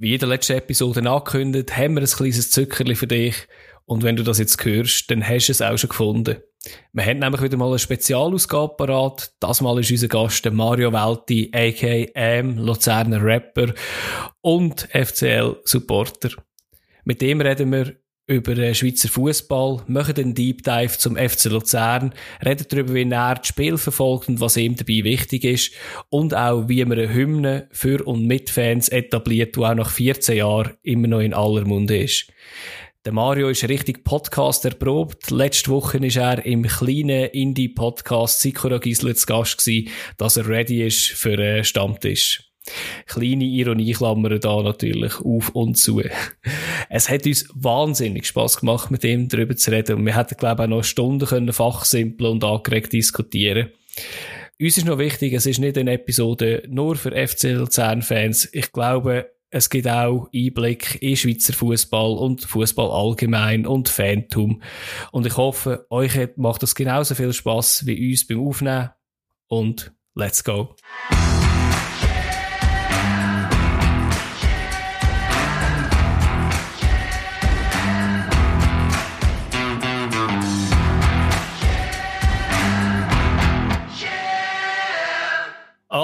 Wie in der letzten Episode angekündigt, haben wir ein kleines Zuckerli für dich. Und wenn du das jetzt hörst, dann hast du es auch schon gefunden. Wir haben nämlich wieder mal eine Spezialausgabe parat. Das Mal ist unser Gast Mario Welti, a.k.a. Luzerner Rapper und FCL-Supporter. Mit dem reden wir über den Schweizer Fußball, machen den Deep Dive zum FC Luzern, reden darüber, wie er das Spiel verfolgt und was ihm dabei wichtig ist und auch, wie man eine Hymne für und mit Fans etabliert, die auch nach 14 Jahren immer noch in aller Munde ist. Der Mario ist richtig Podcast erprobt. Letzte Woche ist er im kleinen Indie-Podcast Sikora Gisler zu Gast dass er ready ist für einen Stammtisch. Kleine Ironieklammer da natürlich auf und zu. Es hat uns wahnsinnig Spaß gemacht, mit ihm darüber zu reden. Und wir hätten, glaube ich, auch noch Stunden können fachsimpeln und angeregt diskutieren. Uns ist noch wichtig, es ist nicht eine Episode nur für FC Luzern-Fans. Ich glaube, es gibt auch Einblick in Schweizer Fußball und Fußball allgemein und Fantum. Und ich hoffe, euch macht das genauso viel Spaß wie uns beim Aufnehmen. Und let's go!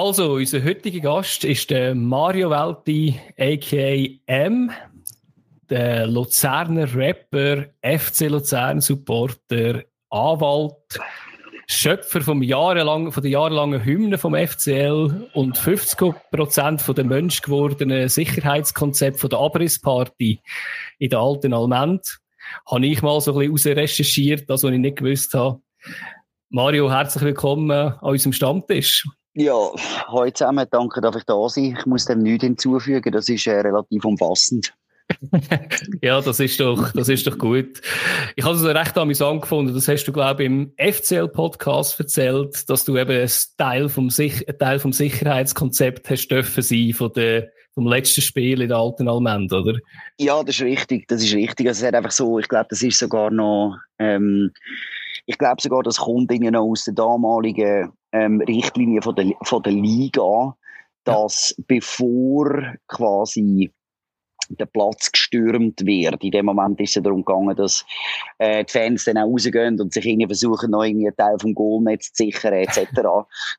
Also, unser heutiger Gast ist der Mario Welti, a.k.a. M., der Luzerner Rapper, FC Luzern Supporter, Anwalt, Schöpfer vom jahrelang, von der jahrelangen Hymne vom FCL und 50% von dem Mensch gewordenen Sicherheitskonzept von der Abrissparty in der alten Almend. Habe ich mal so ein bisschen recherchiert, das, was ich nicht gewusst habe. Mario, herzlich willkommen an unserem Stammtisch. Ja, hallo zusammen, danke, dass ich da sein Ich muss dem nichts hinzufügen, das ist äh, relativ umfassend. ja, das ist doch, das ist doch gut. Ich habe es recht amüsant gefunden. Das hast du, glaube ich, im FCL-Podcast erzählt, dass du eben ein Teil vom, Sich ein Teil vom Sicherheitskonzept hast dürfen sein von der, vom letzten Spiel in der alten Almend, oder? Ja, das ist richtig. Das ist richtig. Also, es hat einfach so, ich glaube, das ist sogar noch, ähm, ich glaube sogar, das kommt noch aus der damaligen ähm, Richtlinie von der, von der Liga, dass ja. bevor quasi der Platz gestürmt wird. In dem Moment ist es darum gegangen, dass äh, die Fans dann auch rausgehen und sich irgendwie versuchen, noch irgendwie einen Teil vom Goalnetz zu sichern, etc.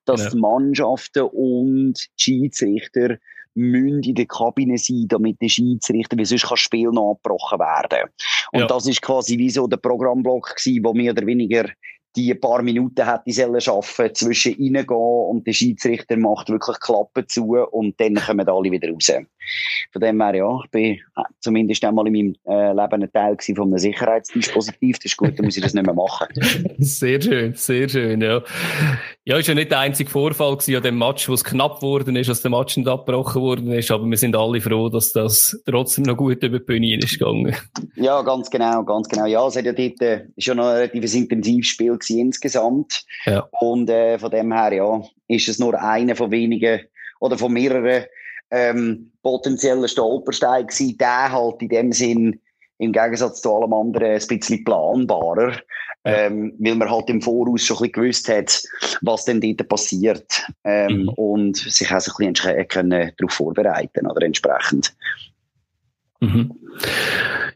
dass ja. die Mannschaften und die Schiedsrichter müssen in der Kabine sein, damit der Schiedsrichter, wie sonst kann das Spiel noch abgebrochen werden. Und ja. das ist quasi wie so der Programmblock gewesen, wo mehr oder weniger die ein paar Minuten hätte sollen schaffen zwischen reingehen und der Schiedsrichter macht wirklich Klappen zu und dann kommen alle wieder raus. Von dem her, ja, ich bin äh, zumindest einmal in meinem äh, Leben ein Teil von einem Sicherheitsdispositiv. Das ist gut, dann muss ich das nicht mehr machen. Sehr schön, sehr schön, ja. Ja, ist ja nicht der einzige Vorfall an dem Match, wo es knapp geworden ist, dass der Match nicht abgebrochen worden ist, aber wir sind alle froh, dass das trotzdem noch gut über die Bühne ist gegangen. Ja, ganz genau, ganz genau. Ja, es hat ja dort, äh, ist ja noch ein relativ intensives Spiel insgesamt. Ja. Und äh, von dem her, ja, ist es nur einer von wenigen oder von mehreren ähm, potenziellen Stolpersteinen gewesen. Der halt in dem Sinn im Gegensatz zu allem anderen ein bisschen planbarer, ähm, weil man halt im Voraus schon ein bisschen gewusst hat, was denn dort passiert ähm, mhm. und sich auch so ein bisschen können darauf vorbereiten oder entsprechend. Mhm.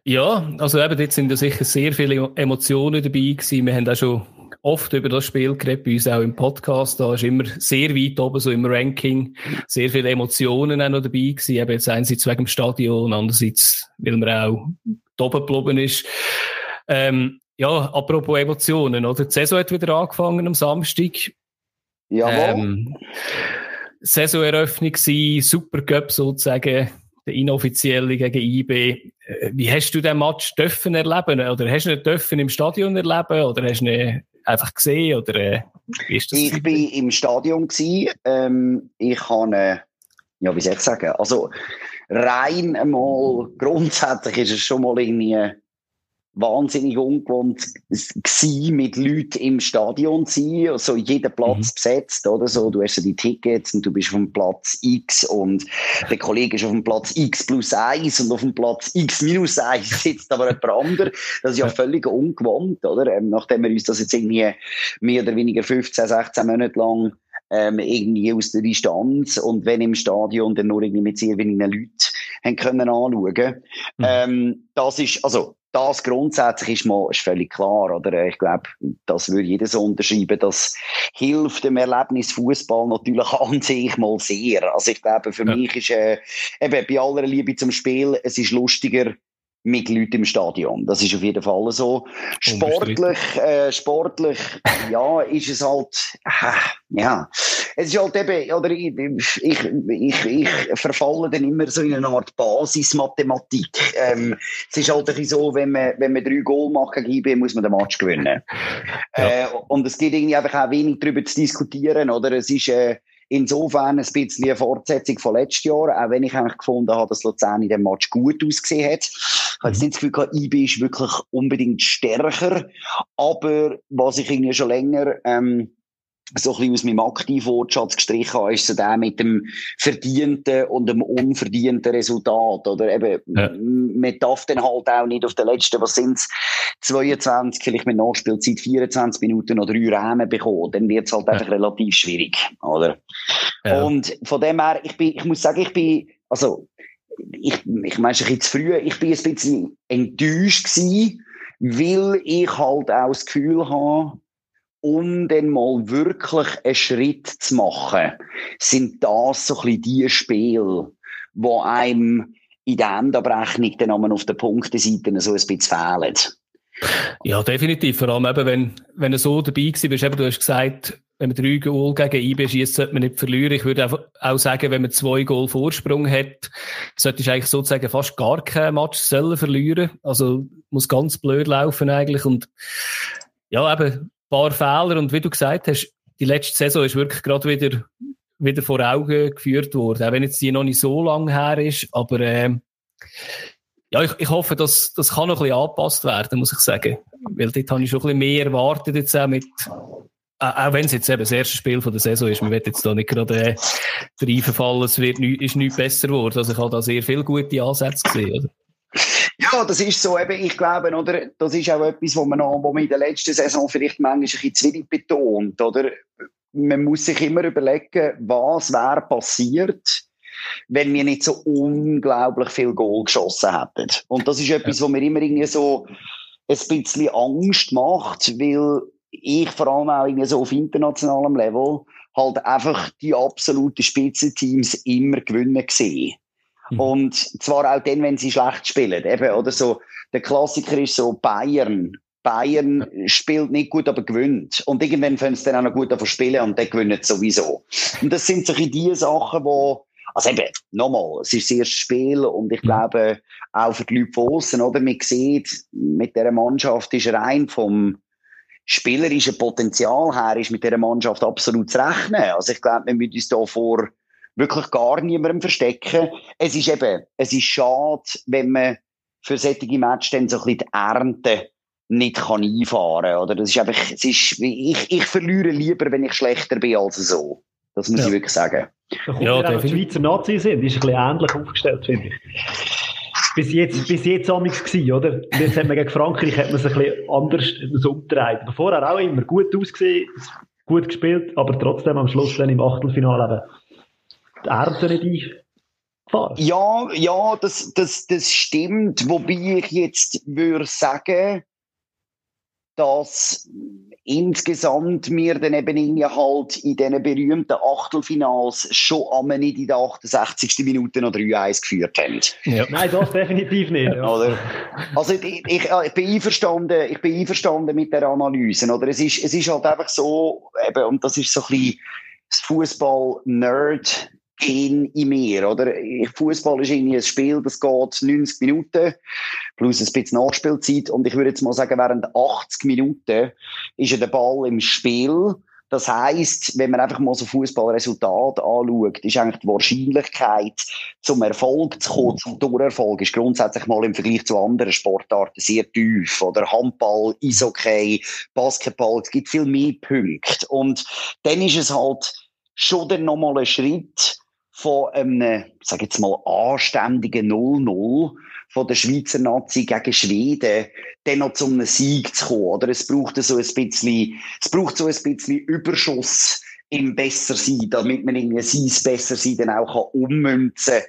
Ja, also eben, dort sind ja sicher sehr viele Emotionen dabei gewesen. Wir haben auch schon oft über das Spiel geredet, bei uns auch im Podcast. Da ist immer sehr weit oben, so im Ranking, sehr viele Emotionen auch noch dabei gewesen. Eben jetzt einerseits wegen dem Stadion, andererseits, weil man auch oben geblieben ist. Ähm, ja, apropos Emotionen, oder? Die Saison hat wieder angefangen am Samstag. Jawohl. Ähm, Saisoneröffnung war, Supercup sozusagen, der inoffizielle gegen IB. Äh, wie hast du den Match dürfen erleben? Oder hast du ihn dürfen im Stadion erleben? Oder hast du ihn einfach gesehen? Oder, äh, wie ist das? Ich war im Stadion. Gewesen. Ähm, ich habe, ja, wie soll ich sagen? Also, rein einmal, grundsätzlich ist es schon mal irgendwie wahnsinnig ungewohnt gewesen, mit Leuten im Stadion zu sein, also jeder Platz mhm. besetzt, oder so, du hast ja die Tickets und du bist auf dem Platz X und der Kollege ist auf dem Platz X plus 1 und auf dem Platz X minus 1 sitzt aber jemand anderer. Das ist ja völlig ungewohnt, oder? Ähm, nachdem wir uns das jetzt irgendwie mehr oder weniger 15, 16 Monate lang ähm, irgendwie aus der Distanz und wenn im Stadion dann nur irgendwie mit sehr wenigen Leuten haben können anschauen. Mhm. Ähm, das ist, also, das grundsätzlich ist mal ist völlig klar, oder? Ich glaube, das würde jeder so unterschreiben. Das hilft dem Erlebnis Fußball natürlich an sich mal sehr. Also ich glaube, für ja. mich ist äh, eben bei aller Liebe zum Spiel, es ist lustiger, mit Leuten im Stadion. Das ist auf jeden Fall so. Sportlich, äh, sportlich, ja, ist es halt, äh, ja. Es ist halt eben, oder ich, ich, ich, ich verfalle dann immer so in eine Art Basismathematik. Ähm, es ist halt ein so, wenn man, wenn man drei Goal macht gegen IB, muss man den Match gewinnen. Ja. Äh, und es geht irgendwie einfach auch wenig darüber zu diskutieren, oder? Es ist, äh, Insofern ein bisschen eine Fortsetzung von letztes Jahr, auch wenn ich eigentlich gefunden habe, dass Luzern in dem Match gut ausgesehen hat. Ich habe jetzt nicht das Gefühl gehabt, IB ist wirklich unbedingt stärker, aber was ich irgendwie schon länger ähm, so ein bisschen aus meinem Aktivwortschatz gestrichen habe, ist so der mit dem verdienten und dem unverdienten Resultat. Oder eben, ja. man darf dann halt auch nicht auf den letzten, was sind 22, vielleicht mit Nachspielzeit 24 Minuten oder drei Rahmen bekommen. Dann wird es halt ja. einfach relativ schwierig, oder? Ja. Und von dem her, ich bin, ich muss sagen, ich bin, also, ich, ich meine, ein bisschen früh, ich bin ein bisschen enttäuscht gewesen, weil ich halt auch das Gefühl habe, um dann mal wirklich einen Schritt zu machen, sind das so ein bisschen die Spiele, wo einem in der Endabrechnung dann auf der Punkteseite so ein bisschen fehlen. Ja, definitiv. Vor allem eben, wenn, wenn du so dabei bist, eben, du hast gesagt, wenn man drei Goal gegen IB schießt, sollte man nicht verlieren. Ich würde auch sagen, wenn man zwei Goal Vorsprung hat, sollte ich eigentlich sozusagen fast gar kein Match sollen verlieren. Also, muss ganz blöd laufen eigentlich und, ja, eben, paar Fehler und wie du gesagt hast, die letzte Saison ist wirklich gerade wieder, wieder vor Augen geführt worden, auch wenn jetzt die noch nicht so lange her ist, aber äh, ja, ich, ich hoffe, dass das kann noch ein bisschen angepasst werden, muss ich sagen, weil dort habe ich schon ein bisschen mehr erwartet jetzt auch mit auch wenn es jetzt eben das erste Spiel von der Saison ist, man wird jetzt da nicht gerade äh, reinverfallen, es wird nicht, ist nicht besser geworden. Also ich habe da sehr viele gute Ansätze gesehen. Oder? Ja, das ist so. Eben, ich glaube, oder, das ist auch etwas, wo man, noch, wo man in der letzten Saison vielleicht manchmal ein bisschen zu wenig betont. Oder? Man muss sich immer überlegen, was wäre passiert, wenn wir nicht so unglaublich viel Goal geschossen hätten. Und das ist etwas, ja. was mir immer irgendwie so ein bisschen Angst macht, weil ich vor allem auch irgendwie so auf internationalem Level halt einfach die absoluten Spitzenteams immer gewinnen sehe. Mhm. Und zwar auch dann, wenn sie schlecht spielen. Eben, oder so, der Klassiker ist so Bayern. Bayern spielt nicht gut, aber gewinnt. Und irgendwann können sie dann auch noch gut davon spielen und dann gewinnen sie sowieso. Und das sind so die Sachen, wo, also eben, nochmal, es ist das erste Spiel und ich mhm. glaube, auch für die Leute von aussen, oder? Man sieht, mit dieser Mannschaft ist rein vom spielerischen Potenzial her ist mit dieser Mannschaft absolut zu rechnen. Also ich glaube, wir müssen uns da vor wirklich gar niemandem verstecken. Es ist eben, es ist schade, wenn man für solche Matches dann so ein bisschen die Ernte nicht kann einfahren kann. Oder? Das ist einfach, es ist, ich, ich verliere lieber, wenn ich schlechter bin als so. Das muss ja. ich wirklich sagen. Ja, der die Schweizer Nazi sind, ist ein bisschen ähnlich aufgestellt, finde ich. Bis jetzt, bis jetzt amigs gewesen, oder? Jetzt hat man gegen Frankreich hat man sich ein bisschen anders so umgedreht. Aber vorher auch immer gut ausgesehen, gut gespielt, aber trotzdem am Schluss dann im Achtelfinale eben die Ernte nicht einfahren. Ja, ja, das, das, das stimmt. Wobei ich jetzt würde sagen, dass insgesamt wir dann eben irgendwie halt in diesen berühmten Achtelfinals schon nicht in der 68. Minute noch 3-1 geführt haben. Ja. Nein, das definitiv nicht. Ja. Oder? Also ich, ich, ich, bin einverstanden, ich bin einverstanden mit der Analyse. Oder? Es, ist, es ist halt einfach so, eben, und das ist so ein bisschen das Fußball-Nerd Gen in mir, oder? Fußball ist irgendwie ein Spiel, das geht 90 Minuten, plus ein bisschen Nachspielzeit. Und ich würde jetzt mal sagen, während 80 Minuten ist ja der Ball im Spiel. Das heißt, wenn man einfach mal so Fußballresultat anschaut, ist eigentlich die Wahrscheinlichkeit, zum Erfolg zu kommen, zum Torerfolg, ist grundsätzlich mal im Vergleich zu anderen Sportarten sehr tief. Oder Handball, Eishockey, Basketball, es gibt viel mehr Punkte. Und dann ist es halt schon dann nochmal ein Schritt, von einem, sag jetzt mal, anständigen 0-0 von der Schweizer Nazi gegen Schweden, dann noch zu einem Sieg zu kommen, oder? Es braucht so ein bisschen, es braucht so ein bisschen Überschuss im besser sein, damit man irgendwie sein besser sein dann auch kann ummünzen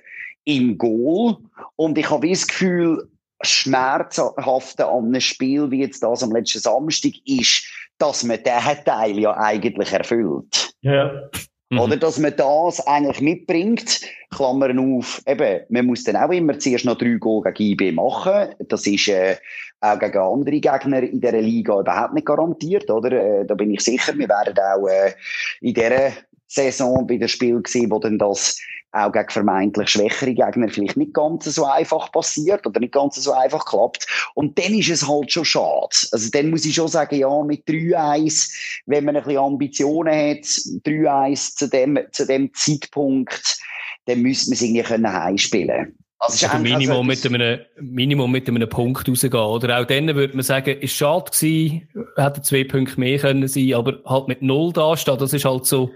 im Goal. Und ich habe das Gefühl, schmerzhafte an einem Spiel wie jetzt das am letzten Samstag ist, dass man diesen Teil ja eigentlich erfüllt. Ja. Mhm. Oder dass man das eigentlich mitbringt, Klammern auf, eben, man muss dann auch immer zuerst noch drei Goal gegen IB machen. Das ist äh, auch gegen andere Gegner in dieser Liga überhaupt nicht garantiert, oder? Äh, da bin ich sicher, wir werden auch äh, in dieser Saison bei dem Spiel gesehen, wo dann das auch gegen vermeintlich schwächere Gegner vielleicht nicht ganz so einfach passiert oder nicht ganz so einfach klappt. Und dann ist es halt schon schade. Also dann muss ich schon sagen, ja, mit 3-1, wenn man ein bisschen Ambitionen hat, 3-1 zu dem, zu dem Zeitpunkt, dann müsste man es irgendwie können also also Minimum, mit einem, Minimum mit einem Punkt rausgehen. Oder auch dann würde man sagen, ist schade gewesen, hätte zwei Punkte mehr können sein, aber halt mit Null da stehen, das ist halt so,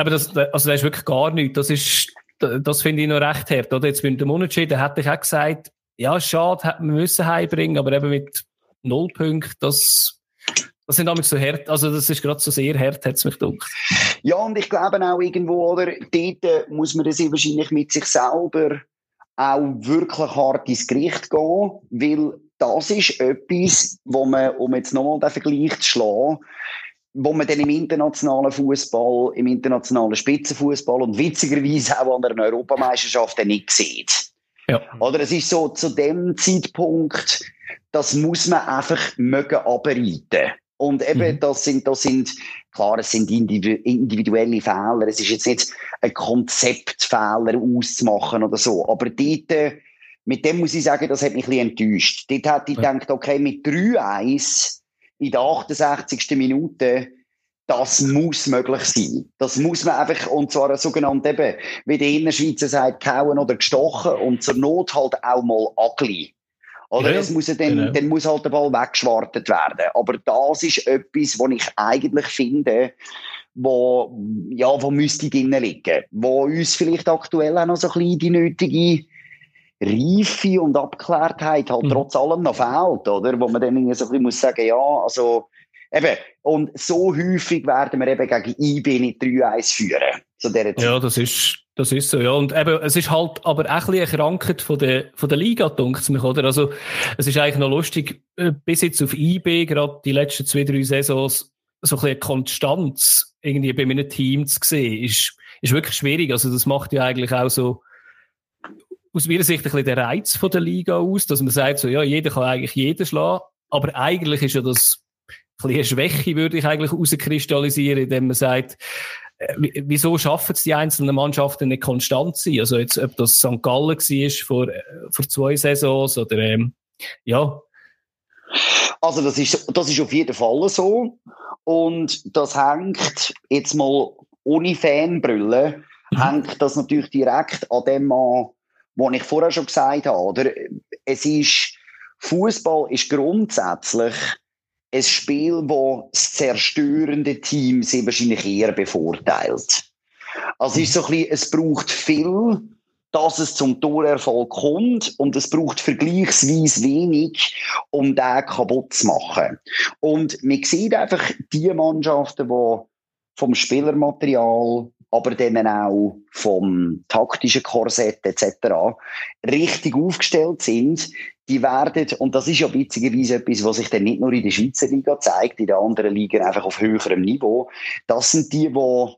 aber das, also das ist wirklich gar nichts. Das ist, das finde ich noch recht hart, oder? Jetzt mit dem Unentschieden hätte ich auch gesagt, ja, schade, hätten wir müssen heimbringen, aber eben mit null Punkten, das, das sind damals so hart, also das ist gerade so sehr hart, hat es mich gedacht. Ja, und ich glaube auch irgendwo, oder, dort muss man das wahrscheinlich mit sich selber auch wirklich hart ins Gericht gehen, weil das ist etwas, wo man, um jetzt nochmal den Vergleich zu schlagen, wo man dann im internationalen Fußball, im internationalen Spitzenfußball und witzigerweise auch an der Europameisterschaft nicht sieht. Ja. Oder es ist so zu dem Zeitpunkt, das muss man einfach mögen abreiten. Und eben, mhm. das sind, das sind, klar, es sind individuelle Fehler. Es ist jetzt nicht ein Konzeptfehler auszumachen oder so. Aber dort, mit dem muss ich sagen, das hat mich ein bisschen enttäuscht. Dort hätte ich ja. gedacht, okay, mit 3-1 in der 68. Minute, das muss möglich sein. Das muss man einfach, und zwar sogenannt eben, wie der Innerschweizer sagt, kauen oder gestochen und zur Not halt auch mal agli. Oder? Ja, das muss dann, genau. dann muss halt der Ball weggeschwartet werden. Aber das ist etwas, was ich eigentlich finde, wo, ja, wo müsste drinnen liegen. Wo uns vielleicht aktuell auch noch so ein bisschen die nötige Reife und Abgeklärtheit halt mhm. trotz allem noch fehlt, oder? Wo man dann irgendwie so ein bisschen muss sagen, ja, also, eben, und so häufig werden wir eben gegen IB nicht 3-1 führen. Zu dieser Zeit. Ja, das ist, das ist so, ja. Und eben, es ist halt aber auch ein bisschen eine Krankheit von der, von der Liga, denkt mich, oder? Also, es ist eigentlich noch lustig, äh, bis jetzt auf IB, gerade die letzten zwei, drei Saisons, so ein bisschen Konstanz irgendwie bei meinem Team zu sehen, ist, ist wirklich schwierig. Also, das macht ja eigentlich auch so, aus meiner Sicht ein bisschen der Reiz von der Liga aus, dass man sagt, so, ja, jeder kann eigentlich jeden schlagen, aber eigentlich ist ja das ein bisschen eine Schwäche, würde ich eigentlich herauskristallisieren, indem man sagt, wieso schaffen es die einzelnen Mannschaften nicht konstant zu sein? Also jetzt, ob das St. Gallen war vor, äh, vor zwei Saisons oder, ähm, ja. Also das ist, das ist auf jeden Fall so. Und das hängt jetzt mal ohne Fanbrille, mhm. hängt das natürlich direkt an dem an, was ich vorher schon gesagt habe, oder? Es ist, Fußball ist grundsätzlich ein Spiel, wo das zerstörende Team sich wahrscheinlich eher bevorteilt. Also es ist so ein bisschen, es braucht viel, dass es zum Torerfolg kommt und es braucht vergleichsweise wenig, um den kaputt zu machen. Und man sieht einfach die Mannschaften, die vom Spielermaterial, aber dann auch vom taktischen Korsett etc. richtig aufgestellt sind, die werden, und das ist ja witzigerweise etwas, was sich dann nicht nur in der Schweizer Liga zeigt, in den anderen Ligen einfach auf höherem Niveau, das sind die, die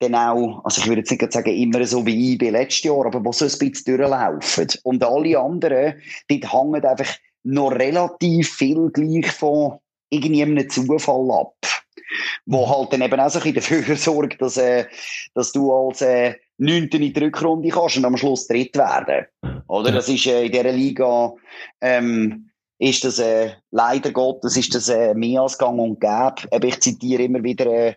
dann auch, also ich würde jetzt nicht sagen, immer so wie ich letztes Jahr, aber wo so ein bisschen durchlaufen. Und alle anderen, die hängen einfach noch relativ viel gleich von irgendeinem Zufall ab wo halt dann eben auch so ein bisschen dafür sorgt, dass, äh, dass du als äh, Neunte in die Rückrunde kannst und am Schluss dritt werden. Oder? Das ist äh, in dieser Liga, ähm, ist das, äh, leider Gottes, ist das äh, mehr als gang und gäbe. ich zitiere immer wieder, äh,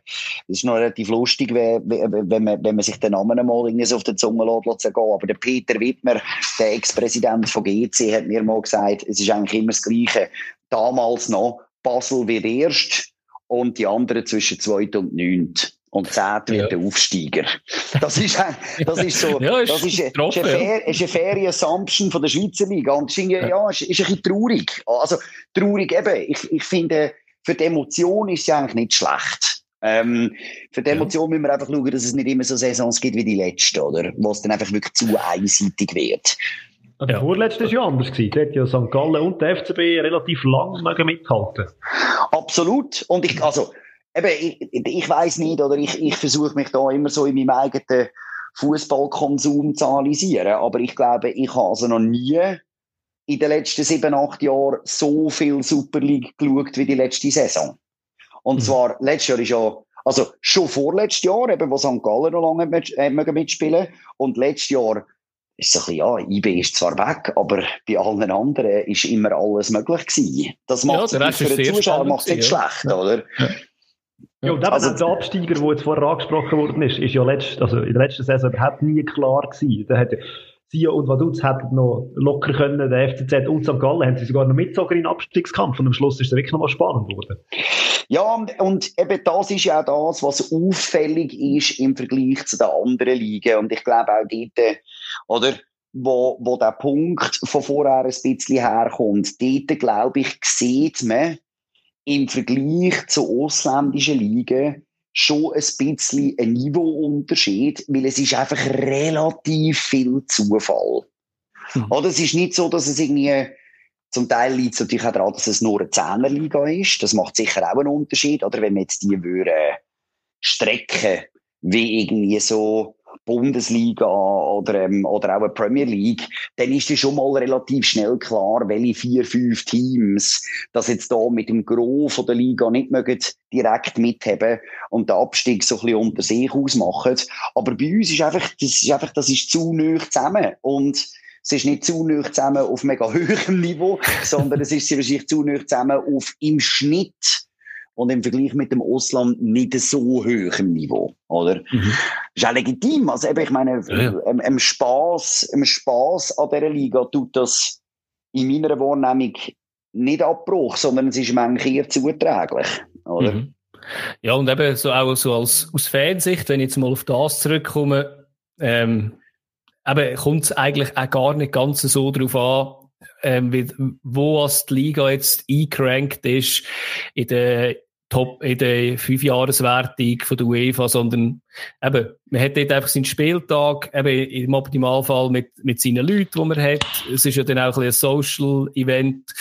das ist noch relativ lustig, wenn, wenn, man, wenn man sich den Namen mal irgendwie so auf den Zunge lässt, aber der Peter Wittmer, der Ex-Präsident von GC, hat mir mal gesagt, es ist eigentlich immer das Gleiche. Damals noch, Basel wird erst, und die anderen zwischen zweit und neunt. Und zehnt wird ja. der Aufsteiger. Das ist, ein, das ist so, ja, ist das ist, getroffen, ist, eine, fair, ist eine faire Assumption von der Schweizer Liga. Und ist, ja, ja ist, ist ein bisschen traurig. Also, traurig eben. Ich, ich finde, für die Emotion ist es eigentlich nicht schlecht. Ähm, für die Emotion müssen wir einfach schauen, dass es nicht immer so Saisons gibt wie die letzte, oder? Wo es dann einfach wirklich zu einseitig wird. Ja. Der vorletzte war ja anders. Gewesen. Da hat ja St. Gallen und der FCB relativ lang mithalten Absolut. Und ich, also, eben, ich, ich weiß nicht, oder ich, ich versuche mich da immer so in meinem eigenen Fußballkonsum zu analysieren. Aber ich glaube, ich habe also noch nie in den letzten sieben, acht Jahren so viel Super League geschaut wie die letzte Saison. Und mhm. zwar, letztes Jahr ist ja, also schon vorletztes Jahr, eben, wo St. Gallen noch lange mit, äh, mitspielen und letztes Jahr ist es ein bisschen, ja, IB ist zwar weg, aber bei allen anderen ist immer alles möglich gewesen. Das macht ja, für den Zuschauer macht es nicht ja. schlecht, ja. oder? Ja. Ja, und eben also, der Absteiger, der jetzt vorher angesprochen worden ist, ist ja letzt, also in der letzten Saison überhaupt nie klar gewesen. Da Sion und Vaduz hätten noch locker können, der FCZ und St. Gallen haben sie sogar noch mitgezogen in den Abstiegskampf und am Schluss ist es wirklich noch mal spannend geworden. Ja, und, und eben das ist ja auch das, was auffällig ist im Vergleich zu den anderen Ligen und ich glaube auch dort, oder, wo, wo der Punkt von vorher ein bisschen herkommt, dort, glaube ich, sieht man im Vergleich zu ausländischen Ligen schon ein bisschen ein Niveauunterschied, weil es ist einfach relativ viel Zufall. Mhm. Oder es ist nicht so, dass es irgendwie zum Teil liegt es natürlich auch daran, dass es nur eine Zehnerliga ist. Das macht sicher auch einen Unterschied. Oder wenn wir jetzt die würden strecken, wie irgendwie so Bundesliga oder, ähm, oder auch eine Premier League, dann ist es schon mal relativ schnell klar, welche vier, fünf Teams das jetzt da mit dem Gros der Liga nicht mögen direkt mithaben und den Abstieg so ein bisschen unter sich ausmachen. Aber bei uns ist einfach, das ist einfach, das ist zu neu zusammen und es ist nicht zu neu zusammen auf mega hohem Niveau, sondern es ist wahrscheinlich zu neu zusammen auf im Schnitt und im Vergleich mit dem Ausland nicht so hoch im Niveau, oder? Mhm. Ist auch legitim. Also eben, ich meine, ja, ja. Im, im, Spaß, im Spaß an dieser Liga tut das in meiner Wahrnehmung nicht Abbruch, sondern es ist manchmal eher zuträglich, oder? Mhm. Ja, und eben so auch so als, aus Fansicht, wenn ich jetzt mal auf das zurückkomme, ähm, eben kommt es eigentlich auch gar nicht ganz so drauf an, ähm, wie, wo die Liga jetzt eingerankt ist in der Top, in der Fünfjahreswertung von der UEFA, sondern eben, man hat dort einfach seinen Spieltag, eben im Optimalfall mit, mit seinen Leuten, die man hat. Es ist ja dann auch ein, ein Social-Event.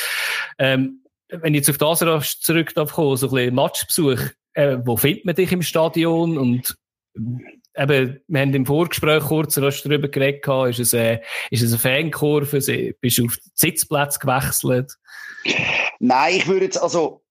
Ähm, wenn ich jetzt auf das zurück darf kommen, so ein bisschen Matchbesuch, äh, wo findet man dich im Stadion und eben, wir haben im Vorgespräch kurz darüber geredet, ist es, äh, es eine Fankurve, bist du auf den Sitzplatz gewechselt? Nein, ich würde jetzt, also,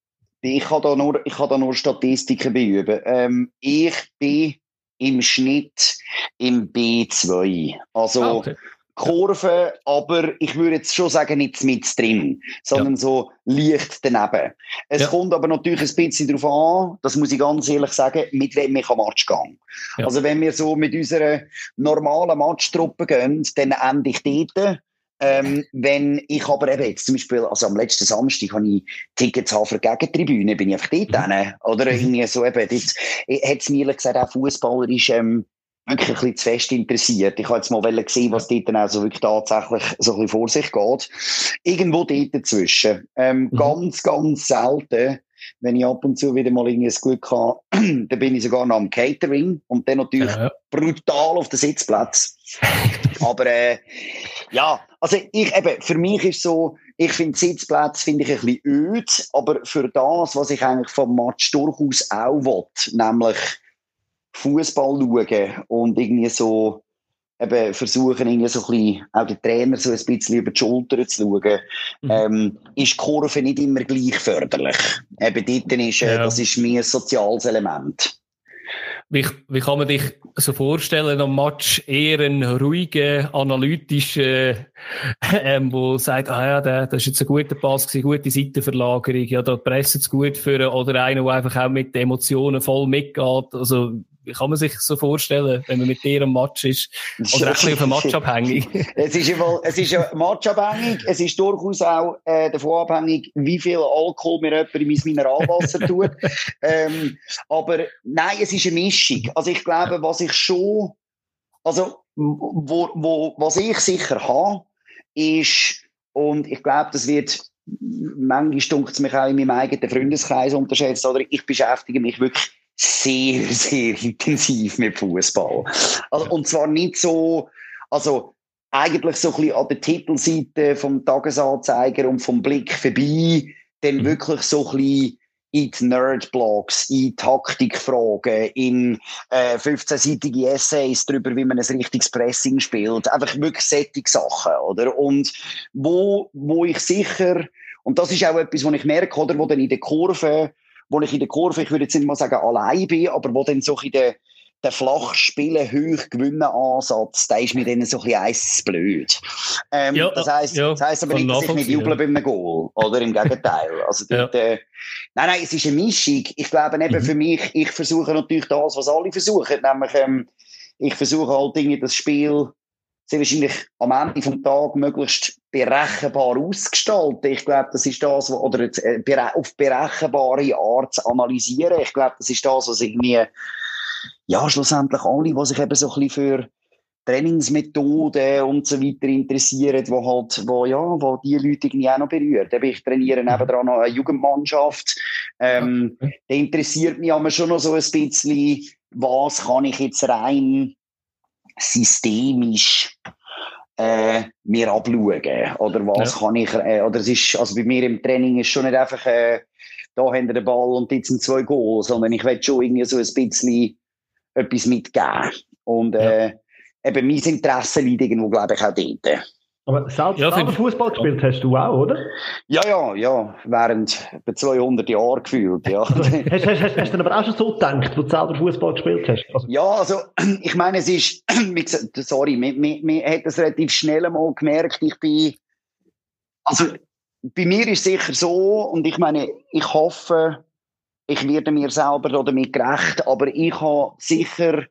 ich kann da nur, ich kann da nur Statistiken beüben. Ähm, ich bin im Schnitt im B2. Also, ah, okay. Kurve, aber ich würde jetzt schon sagen, nicht mit drin, sondern ja. so leicht daneben. Es ja. kommt aber natürlich ein bisschen darauf an, das muss ich ganz ehrlich sagen, mit wem ich am Match gehe. Ja. Also wenn wir so mit unserer normalen Matchtruppe gehen, dann ende ich dort. Ähm, wenn ich aber eben jetzt zum Beispiel, also am letzten Samstag habe ich Tickets für Gegentribüne, bin ich einfach dort mhm. hin. Oder mhm. irgendwie so eben, jetzt hat es mir gesagt auch fußballerisch ähm, wirklich ein bisschen zu fest interessiert. Ich habe jetzt mal gesehen, was dort dann also wirklich tatsächlich so ein bisschen vor sich geht. Irgendwo dort dazwischen. Ähm, mhm. Ganz, ganz selten, wenn ich ab und zu wieder mal irgendwie das Glück habe, dann bin ich sogar noch am Catering und dann natürlich ja, ja. brutal auf den Sitzplatz. Aber äh, ja, also ich eben, für mich ist so, ich finde Sitzplatz finde ich ein bisschen öd, aber für das, was ich eigentlich vom Match durchaus auch will, nämlich Fußball schauen und irgendwie so eben versuchen, irgendwie so ein bisschen, auch den Trainer so ein bisschen über die Schulter zu schauen, mhm. ähm, ist die Kurve nicht immer gleich förderlich. Eben dort ist, äh, ja. das ist mir ein soziales Element. Wie, wie kann man dich so vorstellen am Match eher einen ruhigen, analytischen, ähm, wo sagt, ah ja, der, das ist jetzt ein guter Pass gewesen, gute Seitenverlagerung, ja, da presst es gut für, oder einer, der einfach auch mit Emotionen voll mitgeht, also kann man sich so vorstellen, wenn man mit dir am Match ist? Oder ein bisschen auf Match abhängig? es ist ja, es ist ja matchabhängig. Es ist durchaus auch äh, davon abhängig, wie viel Alkohol mir jemand in mein Mineralwasser tut. ähm, aber nein, es ist eine Mischung. Also ich glaube, was ich schon, also wo, wo, was ich sicher habe, ist, und ich glaube, das wird manchmal dunkt es mich auch in meinem eigenen Freundeskreis unterschätzt, oder ich beschäftige mich wirklich sehr, sehr intensiv mit Fußball. Also, und zwar nicht so, also eigentlich so ein bisschen an der Titelseite vom Tagesanzeiger und vom Blick vorbei, dann mhm. wirklich so ein bisschen in die Nerd-Blogs, in Taktikfragen, in äh, 15-seitige Essays darüber, wie man ein richtiges Pressing spielt. Einfach wirklich sättige Sachen, oder? Und wo, wo ich sicher, und das ist auch etwas, was ich merke, oder, wo dann in der Kurve, wo ich in der Kurve, ich würde jetzt nicht mal sagen allein bin, aber wo dann so in der der flach spielen, hoch gewinnen Ansatz, der ist mir dann so ein bisschen eins blöd. Ähm, ja, das heisst, ja, das heisst aber nicht, dass ich nicht jubel bei einem Goal, oder? Im Gegenteil. Also dort, ja. äh, nein, nein, es ist eine Mischung. Ich glaube eben mhm. für mich, ich versuche natürlich das, was alle versuchen, nämlich, ähm, ich versuche halt Dinge, das Spiel sehr wahrscheinlich am Ende vom Tag möglichst berechenbar ausgestalten. Ich glaube, das ist das, oder äh, auf berechenbare Art zu analysieren. Ich glaube, das ist das, was irgendwie ja, schlussendlich alle, die sich eben so ein bisschen für Trainingsmethoden und so weiter interessieren, wo halt, wo, ja, wo die Leute irgendwie auch noch berührt. Ich trainiere mhm. nebendran noch eine Jugendmannschaft. Ähm, okay. Da interessiert mich aber schon noch so ein bisschen, was kann ich jetzt rein systemisch äh, mir abschauen? Oder was ja. kann ich, äh, oder es ist, also bei mir im Training ist schon nicht einfach, äh, da haben wir den Ball und jetzt sind zwei Goals, sondern ich will schon irgendwie so ein bisschen etwas mitgeben. Und äh, ja. eben mein Interesse liegt irgendwo, glaube ich, auch dort. Aber selbst, ja, selber Fußball gespielt hast du auch, oder? Ja, ja, ja. Während etwa 200 Jahren gefühlt, ja. Hast, hast, hast, hast du dann aber auch schon so gedacht, wo du selber Fußball gespielt hast? Also, ja, also, ich meine, es ist, sorry, mir hat das relativ schnell mal gemerkt, ich bin, also, bei mir ist es sicher so, und ich meine, ich hoffe, ich werde mir selber damit gerecht, aber ich habe sicher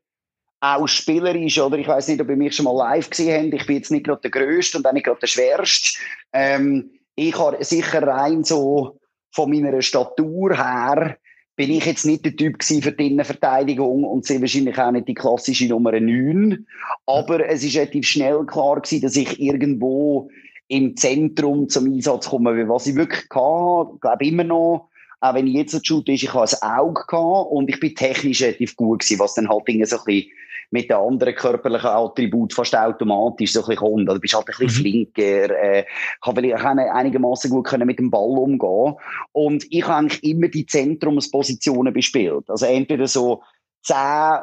auch spielerisch, oder ich weiß nicht, ob ihr mich schon mal live gesehen habt, ich bin jetzt nicht gerade der Größte und auch nicht gerade der Schwerste. Ähm, ich habe sicher rein so von meiner Statur her bin ich jetzt nicht der Typ für die Innenverteidigung und sehr wahrscheinlich auch nicht die klassische Nummer 9. Aber es ist relativ schnell klar gewesen, dass ich irgendwo im Zentrum zum Einsatz komme, was ich wirklich kann, glaube immer noch auch wenn ich jetzt ein Shoot ist, ich habe ein Auge gehabt und ich bin technisch relativ gut gewesen, was dann halt irgendwie so ein bisschen mit den anderen körperlichen Attributen fast automatisch so ein bisschen kommt. Du bist halt ein bisschen mhm. flinker, äh, kann vielleicht einigermaßen gut können mit dem Ball umgehen. Und ich habe eigentlich immer die Zentrumspositionen bespielt. Also entweder so 10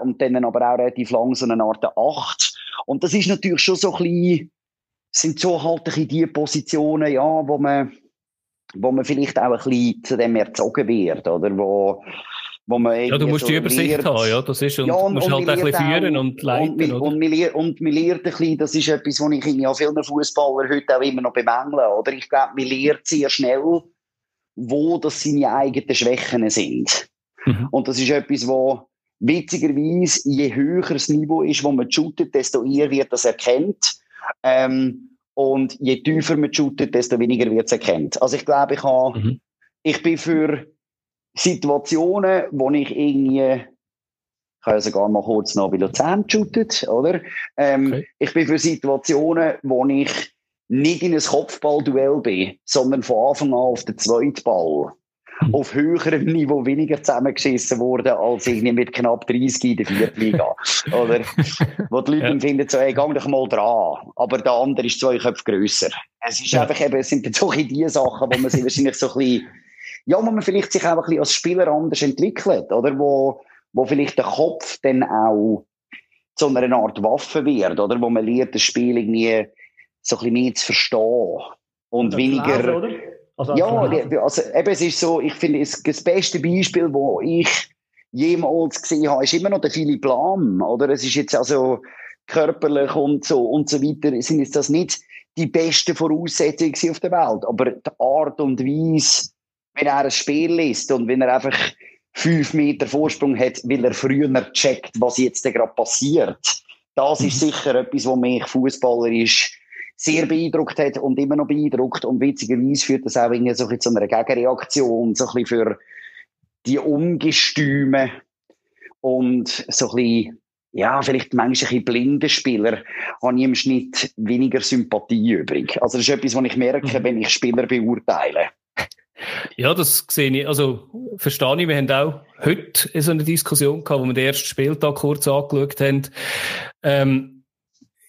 und dann aber auch relativ lang so eine Art 8. Und das ist natürlich schon so ein bisschen, sind so halt ein bisschen die Positionen, ja, wo man, wo man vielleicht auch ein bisschen zu dem erzogen wird, oder? Wo, wo man ja, du musst so die Übersicht lernt, haben, ja, das ist, und, ja, und musst halt ein bisschen führen und leiten, und, oder? Und, man, und man lernt ein bisschen, das ist etwas, was ich ja vielen Fußballern heute auch immer noch bemängle, oder? Ich glaube, man lernt sehr schnell, wo das seine eigenen Schwächen sind. Mhm. Und das ist etwas, wo witzigerweise, je höher das Niveau ist, wo man shootet, desto eher wird das erkennt. Ähm, und je tiefer man shootet, desto weniger wird es erkannt. Also ich glaube, ich, habe, mhm. ich bin für Situationen, wo ich irgendwie ich habe ja sogar mal kurz noch bei Luzern geshootet, oder? Ähm, okay. Ich bin für Situationen, wo ich nicht in ein Kopfballduell bin, sondern von Anfang an auf den zweiten Ball. Hm. auf höherem Niveau weniger zusammengeschissen worden als irgendwie mit knapp 30 in der Viertliga. Oder? Wo die Leute ja. finden so, hey, gang doch mal dran. Aber der andere ist zwei Köpfe grösser. Es ist ja. einfach eben, es sind so die Sachen, wo man sich wahrscheinlich so ein bisschen, ja, wo man vielleicht sich auch ein bisschen als Spieler anders entwickelt, oder? Wo, wo vielleicht der Kopf dann auch zu einer Art Waffe wird, oder? Wo man lernt, das Spiel irgendwie so ein bisschen mehr zu verstehen. Und, und weniger, lesen, also, ja, also eben, es ist so, ich finde, das beste Beispiel, wo ich jemals gesehen habe, ist immer noch der Philipp Lahm, oder? Es ist jetzt also körperlich und so und so weiter, sind jetzt das nicht die besten Voraussetzungen auf der Welt, aber die Art und Weise, wenn er ein Spiel liest und wenn er einfach fünf Meter Vorsprung hat, weil er früher checkt, was jetzt gerade passiert, das ist mhm. sicher etwas, was mich fußballerisch sehr beeindruckt hat und immer noch beeindruckt. Und witzigerweise führt das auch irgendwie so ein zu einer Gegenreaktion, so ein bisschen für die Ungestüme und so ein bisschen, ja, vielleicht manchmal ein blinde Spieler habe ich im Schnitt weniger Sympathie übrig. Also das ist etwas, was ich merke, mhm. wenn ich Spieler beurteile. Ja, das sehe ich. Also, verstehe ich. Wir haben auch heute so eine Diskussion gehabt, wo wir den ersten Spieltag kurz angeschaut haben. Ähm,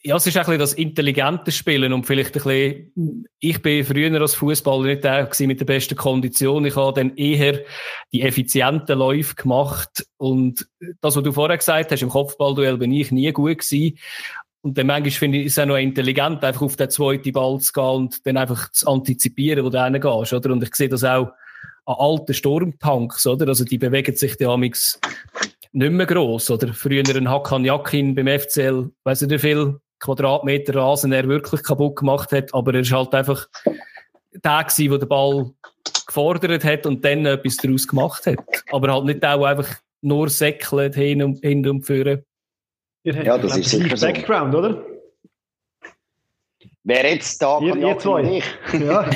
ja, es ist ein bisschen das intelligente Spielen und vielleicht ein bisschen, ich bin früher als Fußballer nicht der mit der besten Kondition. Ich habe dann eher die effizienten Läufe gemacht und das, was du vorher gesagt hast, im Kopfballduell bin ich nie gut gewesen. Und dann manchmal finde ich, ist es auch noch intelligent, einfach auf den zweiten Ball zu gehen und dann einfach zu antizipieren, wo du reingehst, oder? Und ich sehe das auch an alten Sturmtanks, oder? Also die bewegen sich ja nicht mehr gross, oder? Früher ein Hakan Yakin beim FCL, weiss nicht wie viel Quadratmeter Rasen er wirklich kaputt gemacht hat, aber er ist halt einfach der gewesen, der den Ball gefordert hat und dann etwas daraus gemacht hat. Aber halt nicht auch einfach nur säckelt hin und, hin und führen. Ja, das ist sicher so. Background, oder? Wer jetzt da ihr, ihr zwei. Ja.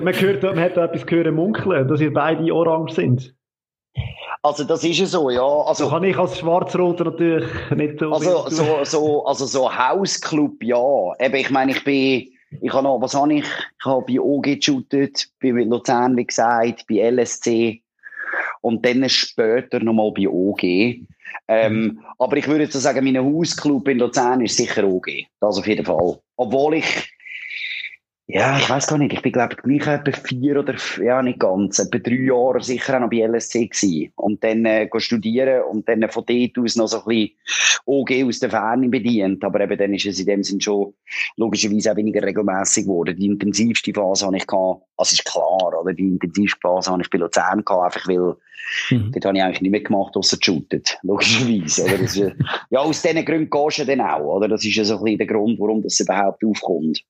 man, hört, man hat etwas gehört munkeln, dass ihr beide orange sind. Also das ist ja so, ja. Also, so kann ich als Schwarzroter natürlich nicht so... Also so, so, also so Hausclub, ja. Eben, ich meine, ich bin... Ich habe noch, was habe ich? Ich habe bei OG geshootet, bei Luzern, wie gesagt, bei LSC und dann später nochmal bei OG. Ähm, mhm. aber ich würde so sagen, mein Hausclub in Luzern ist sicher OG. Das auf jeden Fall. Obwohl ich ja, ich weiß gar nicht. Ich bin, glaube ich, gleich etwa vier oder, ja, nicht ganz, etwa drei Jahre sicher auch noch bei LSC gewesen. Und dann, äh, studieren und dann von dort aus noch so ein bisschen OG aus der Ferne bedient. Aber eben dann ist es in dem Sinn schon logischerweise auch weniger regelmäßig geworden. Die intensivste Phase habe ich gehabt, also ist klar, oder? Die intensivste Phase habe ich bei Luzern gehabt, einfach weil, mhm. dort habe ich eigentlich nicht mehr gemacht, außer shootet. Logischerweise, oder? Das ist, ja, aus diesen Gründen gehst du dann auch, oder? Das ist ja so ein bisschen der Grund, warum das überhaupt aufkommt.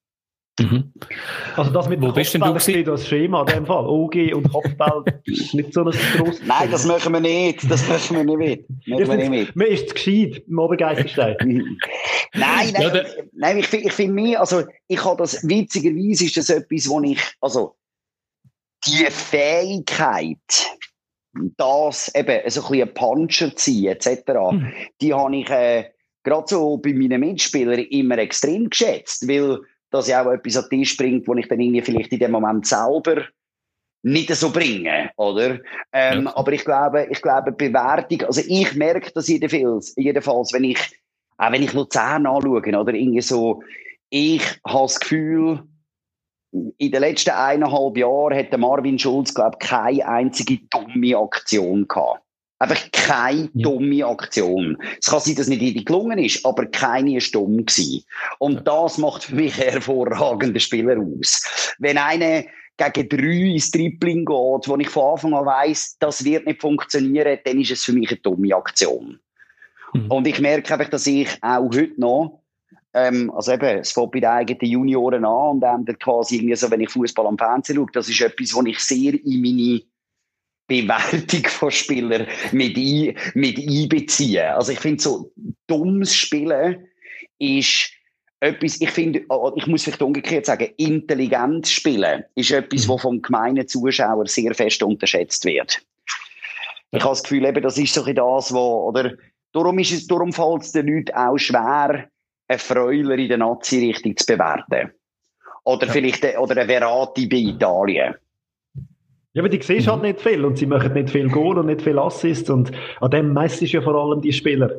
Mhm. Also das mit Wo bist denn du das Schema in dem Fall. OG und Kopfball ist nicht so ein grosses Nein, das machen wir nicht. Das machen wir nicht mit. Machen wir nicht mit. Mir ist es gescheit im Obergeisterstein. nein, nein, ja, nein, ich, ich finde mir, also ich habe das, witzigerweise ist das etwas, wo ich, also die Fähigkeit, das eben so ein bisschen ein Puncher ziehen, etc., mhm. die habe ich äh, gerade so bei meinen Mitspielern immer extrem geschätzt, weil dass ich auch etwas an den Tisch bringt, wo ich dann irgendwie vielleicht in dem Moment selber nicht so bringe, oder? Ähm, ja. Aber ich glaube, ich glaube, Bewertung, also ich merke das jedenfalls, jedenfalls, wenn ich, auch wenn ich Luzern anschaue, oder? Irgendwie so, ich habe das Gefühl, in den letzten eineinhalb Jahren hat der Marvin Schulz, glaube ich, keine einzige dumme Aktion gehabt. Einfach keine ja. dumme Aktion. Es kann sein, dass nicht jede gelungen ist, aber keine ist dumm gewesen. Und ja. das macht für mich hervorragende Spieler aus. Wenn einer gegen drei ins Tripling geht, wo ich von Anfang an weiss, das wird nicht funktionieren, dann ist es für mich eine dumme Aktion. Mhm. Und ich merke einfach, dass ich auch heute noch, ähm, also eben, es fängt bei den eigenen Junioren an und dann quasi irgendwie so, wenn ich Fußball am Fernsehen schaue, das ist etwas, was ich sehr in meine Bewertung von Spielern mit, ein, mit einbeziehen. Also ich finde so dummes Spielen ist etwas, ich finde, oh, ich muss vielleicht umgekehrt sagen, intelligent spielen ist etwas, mhm. was vom gemeinen Zuschauer sehr fest unterschätzt wird. Ich habe das Gefühl, eben, das ist so das, wo, oder, darum ist es, darum fällt es den Leuten auch schwer, einen Freuler in der Nazi-Richtung zu bewerten. Oder ja. vielleicht, oder eine Verati bei Italien. Ja, aber die siehst halt nicht viel und sie machen nicht viel Goal und nicht viel Assist und an dem meistens ja vor allem die Spieler.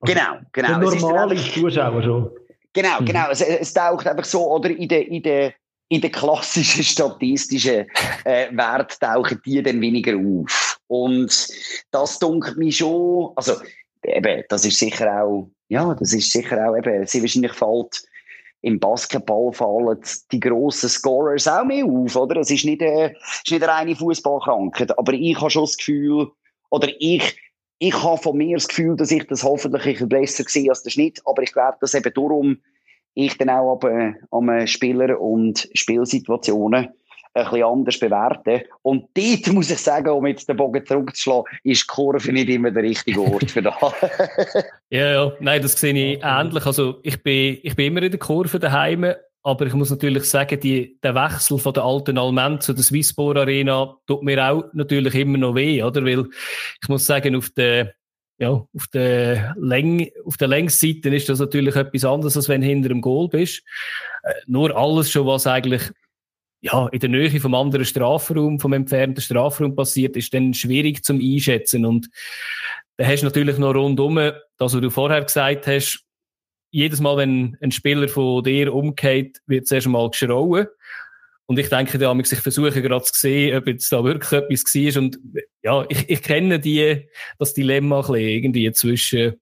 Also genau, genau. Der normale Zuschauer schon. Genau, mhm. genau. Es, es, taucht einfach so, oder in der, in der, in der klassischen statistischen äh, Wert tauchen die dann weniger auf. Und das dunkelt mich schon, also eben, das ist sicher auch, ja, das ist sicher auch eben, sehr wahrscheinlich fällt im Basketball fallen die grossen Scorers auch mehr auf, oder? Es ist nicht, äh, ist nicht eine reine Fußballkrankheit, aber ich habe schon das Gefühl, oder ich, ich habe von mir das Gefühl, dass ich das hoffentlich besser sehe als der Schnitt, aber ich glaube, dass eben darum ich dann auch aber, am Spieler und Spielsituationen ein bisschen anders bewerten. Und dort muss ich sagen, um jetzt den Bogen zurückzuschlagen, ist die Kurve nicht immer der richtige Ort für das. ja, ja, nein, das sehe ich ähnlich. Also ich bin, ich bin immer in der Kurve daheim, aber ich muss natürlich sagen, die, der Wechsel von der alten Alment zu der Swisspor Arena tut mir auch natürlich immer noch weh, oder? Weil ich muss sagen, auf der ja, auf der Läng auf der Längsseite ist das natürlich etwas anderes, als wenn du hinter dem Goal bist. Äh, nur alles schon, was eigentlich ja, in der Nähe vom anderen Strafraum, vom entfernten Strafraum passiert, ist dann schwierig zum Einschätzen. Und da hast du natürlich noch rundum, das, was du vorher gesagt hast, jedes Mal, wenn ein Spieler von dir umgeht, wird zuerst einmal geschrauen. Und ich denke, da ich versuche gerade zu sehen, ob jetzt da wirklich etwas war. Und ja, ich, ich kenne die, das Dilemma ein bisschen irgendwie zwischen,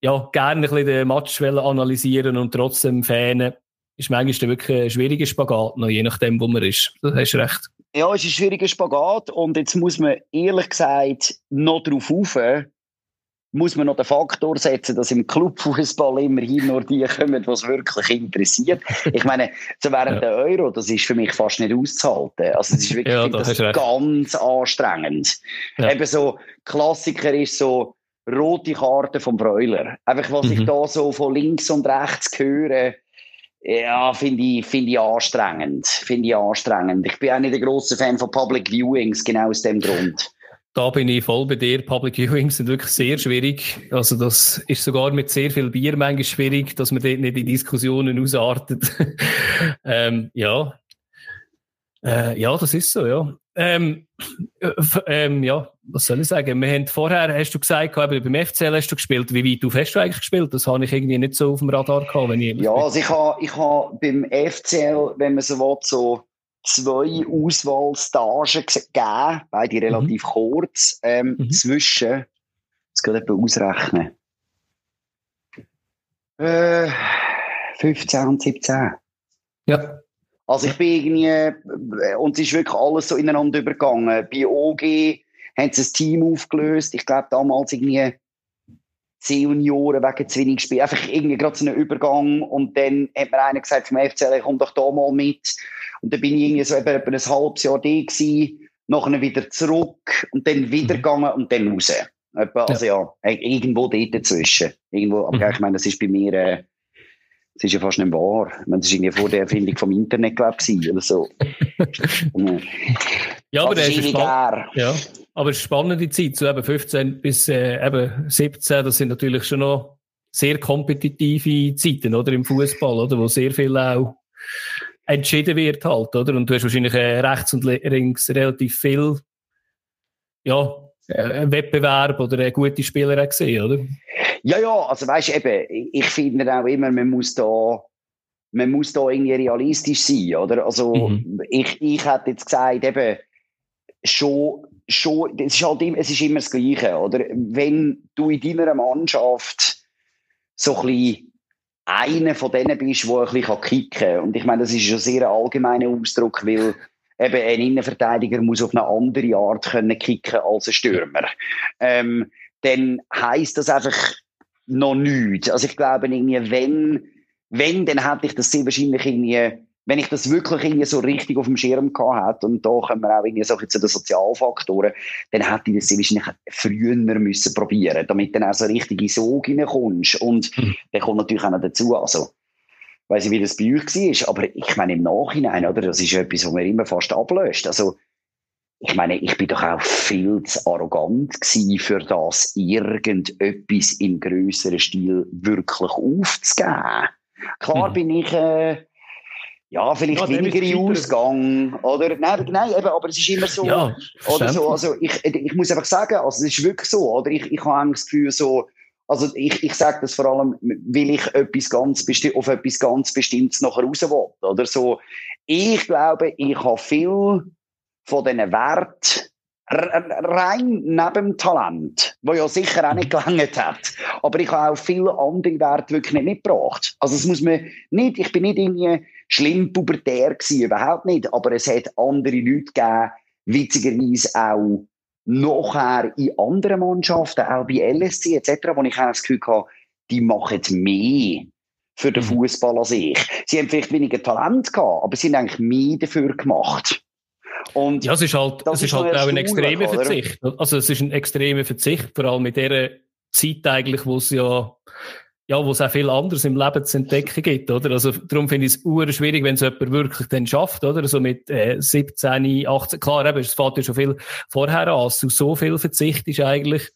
ja, gerne ein bisschen den Match analysieren und trotzdem Fähnen ist manchmal wirklich ein schwieriger Spagat, noch, je nachdem, wo man ist. Du hast recht. Ja, es ist ein schwieriger Spagat und jetzt muss man ehrlich gesagt noch darauf auf, muss man noch den Faktor setzen, dass im Clubfußball immerhin nur die kommen, was wirklich interessiert. Ich meine, so während ja. der Euro, das ist für mich fast nicht auszuhalten. Also es ist wirklich ja, das das ganz anstrengend. Ja. Eben so, Klassiker ist so rote Karte vom Broiler. Einfach, was mhm. ich da so von links und rechts höre, ja, finde ich, finde ich anstrengend. Finde ich anstrengend. Ich bin auch nicht ein grosser Fan von Public Viewings, genau aus dem Grund. Da bin ich voll bei dir. Public Viewings sind wirklich sehr schwierig. Also das ist sogar mit sehr viel Bier manchmal schwierig, dass man dort nicht in Diskussionen ausartet. ähm, ja. Äh, ja, das ist so, ja. Ähm, äh, ähm, ja, was soll ich sagen? Wir haben vorher, hast du gesagt, eben, beim FCL hast du gespielt. Wie weit auf hast du eigentlich gespielt? Das habe ich irgendwie nicht so auf dem Radar gehabt. Wenn ich ja, also ich habe, ich habe beim FCL, wenn man so will, so zwei Auswahlstagen gegeben, beide mhm. relativ mhm. kurz, ähm, mhm. zwischen, jetzt geht etwa ausrechnen, äh, 15 und 17. Ja. Also ich bin irgendwie, äh, und es ist wirklich alles so ineinander übergegangen. Bei OG haben sie ein Team aufgelöst. Ich glaube damals irgendwie Senioren wegen zu wenig Spiel. Einfach irgendwie gerade so einen Übergang. Und dann hat mir einer gesagt vom FCL, komm doch da mal mit. Und dann bin ich irgendwie so eben etwa ein halbes Jahr da gewesen, nachher wieder zurück und dann wieder mhm. gegangen und dann raus. Also ja, ja irgendwo dort dazwischen. Irgendwo, aber mhm. ich meine, das ist bei mir, äh, das ist ja fast nicht wahr. Meine, das ist irgendwie vor der Erfindung vom Internet, glaube ich, oder so. ja, aber das ist spannend. Ja, aber es spannende Zeit, so eben 15 bis äh, eben 17, das sind natürlich schon noch sehr kompetitive Zeiten, oder, im Fußball, oder, wo sehr viel auch entschieden wird halt, oder? Und du hast wahrscheinlich äh, rechts und links relativ viel, ja, äh, Wettbewerb oder äh, gute Spieler gesehen, oder? Ja, ja, also weißt du, eben, ich finde auch immer, man muss da, man muss da irgendwie realistisch sein, oder? Also, mhm. ich, ich hätte jetzt gesagt, eben, schon, schon, es ist halt immer, es ist immer das Gleiche, oder? Wenn du in deiner Mannschaft so ein bisschen einer von denen bist, der ein bisschen kicken kann. Und ich meine, das ist schon sehr ein allgemeiner Ausdruck, weil eben ein Innenverteidiger muss auf eine andere Art können kicken als ein Stürmer. Ähm, dann heisst das einfach noch nichts. Also ich glaube irgendwie, wenn, wenn, dann hätte ich das sehr wahrscheinlich irgendwie wenn ich das wirklich irgendwie so richtig auf dem Schirm gehabt hätte, und da kommen wir auch irgendwie so zu den Sozialfaktoren, dann hätte ich das wahrscheinlich früher müssen probieren, damit dann auch so richtig in Sog reinkommst. Und mhm. dann kommt natürlich auch noch dazu, also, weiß ich, wie das bei euch war, aber ich meine im Nachhinein, oder, das ist etwas, was man immer fast ablöst. Also, ich meine, ich bin doch auch viel zu arrogant gewesen, für das irgendetwas im größeren Stil wirklich aufzugeben. Klar mhm. bin ich, äh, ja, vielleicht ja, weniger Ausgang, oder? Nein, nein, eben, aber es ist immer so, ja, oder so, also ich, ich muss einfach sagen, also es ist wirklich so, oder? Ich, ich habe das Gefühl so, also ich, ich sage das vor allem, weil ich etwas ganz auf etwas ganz Bestimmtes nachher raus will, oder so. Ich glaube, ich habe viel von diesen Wert rein neben dem Talent, wo ja sicher auch nicht gelangt hat. Aber ich habe auch viele andere Werte wirklich nicht mitgebracht. Also es muss man nicht, ich bin nicht irgendwie schlimm pubertär gewesen, überhaupt nicht. Aber es hat andere Leute gegeben, witzigerweise auch nachher in anderen Mannschaften, auch bei LSC etc., wo ich auch das Gefühl hatte, die machen mehr für den mhm. Fußball als ich. Sie haben vielleicht weniger Talent gehabt, aber sie haben eigentlich mehr dafür gemacht. Und ja, es ist halt, es ist, halt auch ein extremer Verzicht. Also es ist ein extremer Verzicht, vor allem in dieser Zeit eigentlich, wo es ja ja, wo es auch viel anderes im Leben zu entdecken gibt, oder? Also, darum finde ich es uhr schwierig, wenn es jemand wirklich dann schafft, oder? Also mit äh, 17, 18, klar, eben, es fährt ja schon viel vorher an, also so viel Verzicht ist eigentlich,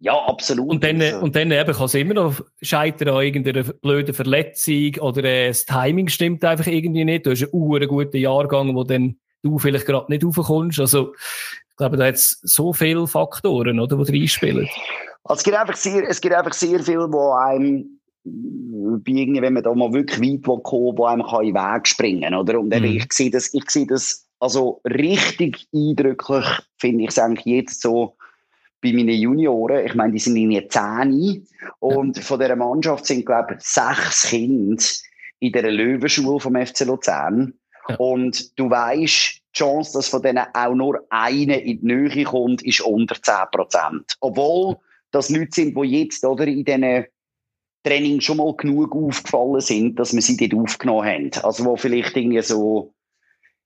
Ja, absolut. Und dann, Also, und dann eben kann es immer noch scheitern an irgendeiner blöden Verletzung oder äh, das Timing stimmt einfach irgendwie nicht. Du hast einen uhren guten Jahrgang, wo dann du vielleicht gerade nicht raufkommst. Also, ich glaube, da hat es so viele Faktoren, oder, die reinspielen. Also es gibt einfach sehr, es gibt einfach sehr viel, wo einem bei irgendwie, wenn man da mal wirklich weit will kommen, wo einem kann in den Weg springen, oder? Und Mhm. ich sehe das, ich sehe das, also richtig eindrücklich finde ich es eigentlich jetzt so bei meinen Junioren. Ich meine, die sind in den 10 und von dieser Mannschaft sind, glaube ich, sechs Kinder in dieser Löwenschule vom FC Luzern. Ja. Und du weißt, die Chance, dass von denen auch nur eine in die Nähe kommt, ist unter 10%. Obwohl das Leute sind, die jetzt oder, in diesen Training schon mal genug aufgefallen sind, dass wir sie dort aufgenommen haben. Also wo vielleicht irgendwie so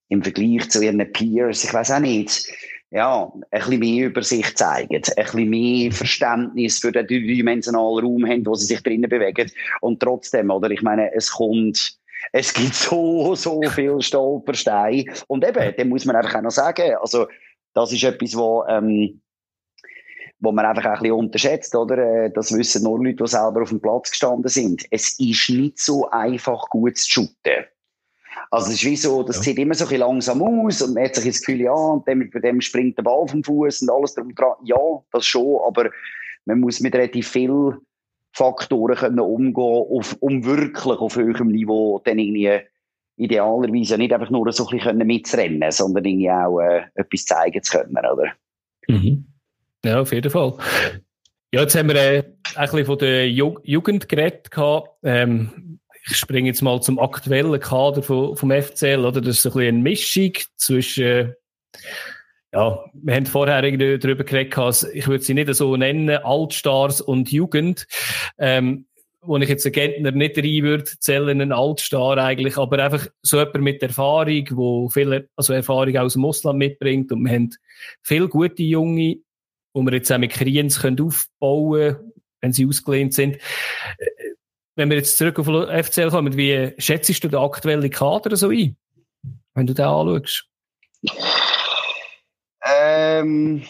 im Vergleich zu ihren Peers, ich weiß auch nicht, ja, ein bisschen mehr über sich zeigen, ein bisschen mehr Verständnis für den dreidimensionalen Raum haben, wo sie sich drinnen bewegen. Und trotzdem, oder, ich meine, es kommt, es gibt so, so viel Stolpersteine. Und eben, dem muss man einfach auch noch sagen, also, das ist etwas, wo, ähm, wo man einfach auch ein bisschen unterschätzt, oder? Äh, Das wissen nur Leute, die selber auf dem Platz gestanden sind. Es ist nicht so einfach, gut zu shooten. Also, es ist wie so, das Ja. sieht immer so ein bisschen langsam aus und man hat sich das Gefühl, ja, und dann, bei dem springt der Ball vom Fuß und alles drum dran. Ja, das schon, aber man muss mit relativ viel Faktoren können umgehen, auf, um wirklich auf höherem Niveau dann irgendwie idealerweise nicht einfach nur so ein bisschen mitrennen, sondern irgendwie auch äh, etwas zeigen zu können, oder? Mhm. Ja, auf jeden Fall. Ja, jetzt haben wir äh, ein bisschen von der Ju Jugend geredet. gehabt. Ähm, ich springe jetzt mal zum aktuellen Kader vom, vom FCL. Oder? Das ist ein bisschen eine Mischung zwischen, äh, ja, wir haben vorher irgendwie darüber geredet, ich würde sie nicht so nennen, Altstars und Jugend. Ähm, wo ich jetzt einen Gentner nicht rein würde, zählen einen Altstar eigentlich, aber einfach so jemand mit Erfahrung, wo viel also Erfahrung aus dem Ausland mitbringt und wir haben viele gute Junge, wo wir jetzt auch mit Kriens können aufbauen können, wenn sie ausgelehnt sind. Wenn wir jetzt zurück auf FCL kommen, wie schätzt du den aktuellen Kader so ein? Wenn du den anschaust? Ähm,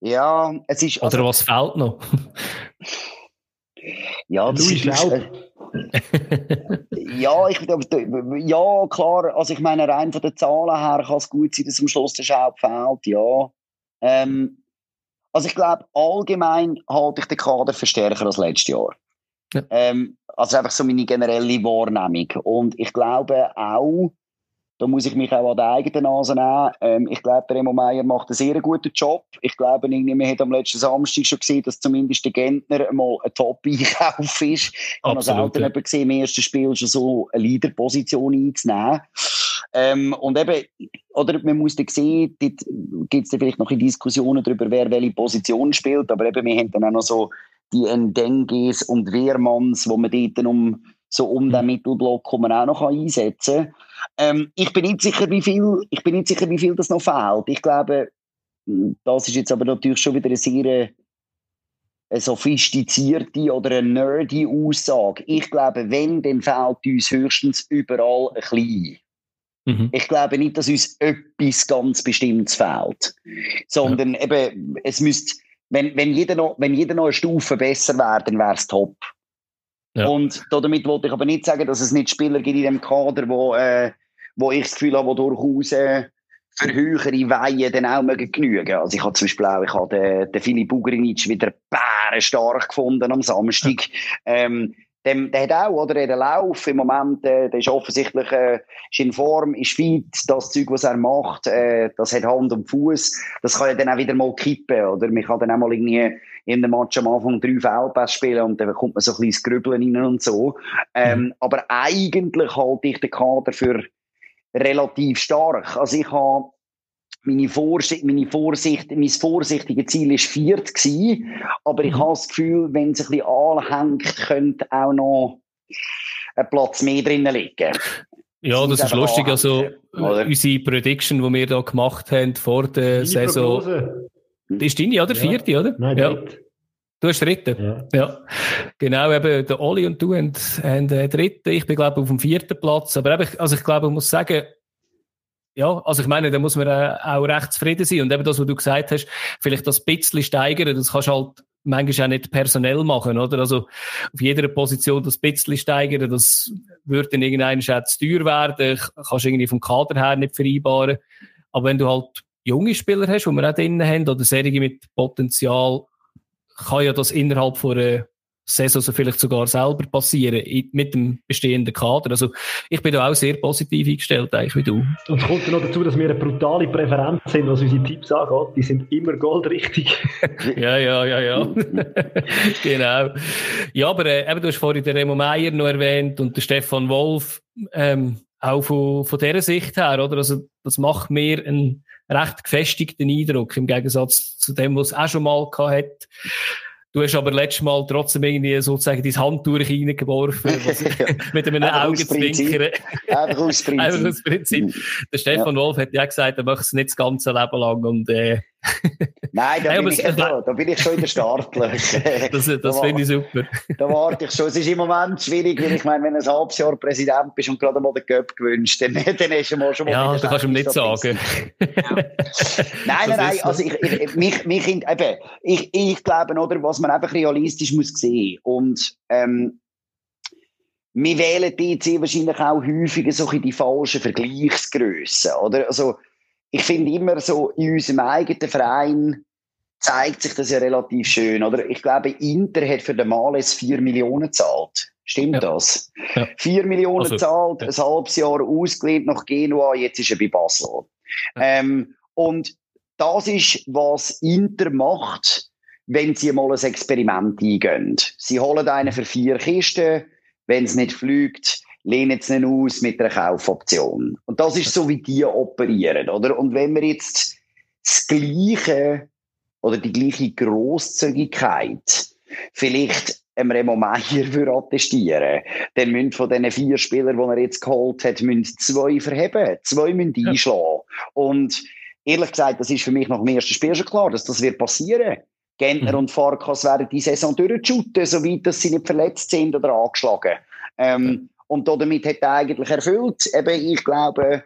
ja, es ist. Oder was fehlt noch? ja, das Louis ist, Schaub. äh, ja, ich, ja, klar. Also, ich meine, rein von den Zahlen her kann es gut sein, dass am Schluss der Schaub fehlt, ja. Ähm, also, ich glaube, allgemein halte ich den Kader für stärker als letztes Jahr. Ja. Ähm, also, einfach so meine generelle Wahrnehmung. Und ich glaube auch, da muss ich mich auch an der eigenen Nase nehmen. Ähm, ich glaube, der Remo Meier macht einen sehr guten Job. Ich glaube, man hat am letzten Samstag schon gesehen, dass zumindest der Gentner mal ein Top-Einkauf ist. Ich habe selten ja. gesehen, im ersten Spiel schon so eine Leaderposition einzunehmen. Ähm, und eben, oder man muss dann sehen, dort gibt es vielleicht noch Diskussionen darüber, wer welche Position spielt, aber eben, wir haben dann auch noch so die Endenges und Wehrmanns, wo man dort dann um, so um den Mittelblock kann man auch noch einsetzen kann. Ähm, ich bin nicht sicher, wie viel, ich bin nicht sicher, wie viel das noch fehlt. Ich glaube, das ist jetzt aber natürlich schon wieder eine sehr eine sophistizierte oder eine nerdy Aussage. Ich glaube, wenn, dann fehlt uns höchstens überall ein bisschen. Mhm. Ich glaube nicht, dass uns etwas ganz Bestimmtes fehlt. Sondern eben, es müsste, wenn, wenn, jeder noch, wenn jeder noch eine Stufe besser wäre, dann wäre es top. Ja. Und damit wollte ich aber nicht sagen, dass es nicht Spieler gibt in dem Kader, wo, äh, wo ich das Gefühl habe, die durchaus äh, für höhere Weihen dann auch mögen genügen. Also ich habe zum Beispiel auch, ich habe den, den Filip Ugrinic wieder bärenstark gefunden am Samstag. Ähm, dem, der hat auch, oder, den Lauf im Moment, äh, der ist offensichtlich, äh, ist in Form, ist fit, das Zeug, was er macht, äh, das hat Hand und Fuß. Das kann ja dann auch wieder mal kippen, oder? Man kann dann auch mal irgendwie in einem Match am Anfang drei Feldpässe spielen und dann kommt man so ein bisschen ins Grübeln rein und so. Ähm, aber eigentlich halte ich den Kader für relativ stark. Also ich habe meine Vorsicht, meine Vorsicht, mein vorsichtiges Ziel war viert gewesen, aber ich Mhm. habe das Gefühl, wenn es ein bisschen anhängt, könnte auch noch ein Platz mehr drinnen liegen. Ja, das ist lustig. Also, oder? unsere Prediction, die wir da gemacht haben vor der Deine Saison, Prognose? das ist deine, oder? Ja. Vierte, oder? Nein, ja. Du hast dritte. Ja. Ja, genau, eben, der Oli und du haben, haben den dritten, ich bin, glaube ich, auf dem vierten Platz, aber eben, also ich glaube, ich muss sagen, ja, also ich meine, da muss man äh, auch recht zufrieden sein. Und eben das, was du gesagt hast, vielleicht das bisschen steigern, das kannst du halt manchmal auch nicht personell machen, oder? Also auf jeder Position das bisschen steigern, das würde dann irgendein auch teuer werden, kannst du irgendwie vom Kader her nicht vereinbaren. Aber wenn du halt junge Spieler hast, die wir auch drinnen haben, oder Serie mit Potenzial, kann ja das innerhalb von einer Saison so vielleicht sogar selber passieren mit dem bestehenden Kader. Also ich bin da auch sehr positiv eingestellt, eigentlich wie du. Und es kommt noch dazu, dass wir eine brutale Präferenz sind, was unsere Tipps angeht. Die sind immer goldrichtig. ja, ja, ja, ja. genau. Ja, aber äh, eben, du hast vorhin den Remo Meier noch erwähnt und den Stefan Wolf. Ähm, auch von, von dieser Sicht her, oder? Also, das macht mir einen recht gefestigten Eindruck im Gegensatz zu dem, was es auch schon mal gehabt hat. Du hast aber letztes Mal trotzdem irgendwie sozusagen dein Handtuch reingeworfen, mit einem Augenzwinkern. Einfach aus Prinzip. Einfach aus Prinzip. Der Stefan ja. Wolf hat ja gesagt, er möchte es nicht das ganze Leben lang und, äh, Nein, da, Nein, bin ich, da, da bin ich schon in der Startlöcher. das das da finde ich super. Da warte ich schon. Es ist im Moment schwierig, weil ich meine, wenn du ein halbes Jahr Präsident bist und gerade mal den Göpp gewünscht, dann, dann ist du mal schon mal Ja, das kannst du ihm nicht sagen. Nein, nein, nein, also ich, ich, mich, mich, eben, ich, ich glaube, oder, was man einfach realistisch muss sehen und ähm, wir wählen die wahrscheinlich auch häufiger so in die falschen Vergleichsgrössen, oder? Also, ich finde immer so, in unserem eigenen Verein zeigt sich das ja relativ schön, oder? Ich glaube, Inter hat für den Males 4 Millionen gezahlt. Stimmt ja. das? Ja. 4 Millionen also, zahlt, ja. ein halbes Jahr ausgelehnt nach Genua, jetzt ist er bei Basel. Ja. Ähm, und das ist, was Inter macht, wenn sie mal ein Experiment eingehen. Sie holen einen für vier Kisten, wenn es nicht fliegt, lehnen es nicht aus mit einer Kaufoption. Und das ist so, wie die operieren, oder? Und wenn wir jetzt das Gleiche oder die gleiche Grosszügigkeit vielleicht einem Remo Meier würde attestieren, dann müssen von diesen vier Spielern, die er jetzt geholt hat, müssen zwei verheben. Zwei müssen ja. einschlagen. Und ehrlich gesagt, das ist für mich nach dem ersten Spiel schon klar, dass das wird passieren. Gentner mhm. und Farkas werden die Saison durchshooten, soweit dass sie nicht verletzt sind oder angeschlagen. Ähm, und damit hat er eigentlich erfüllt. Eben, ich glaube,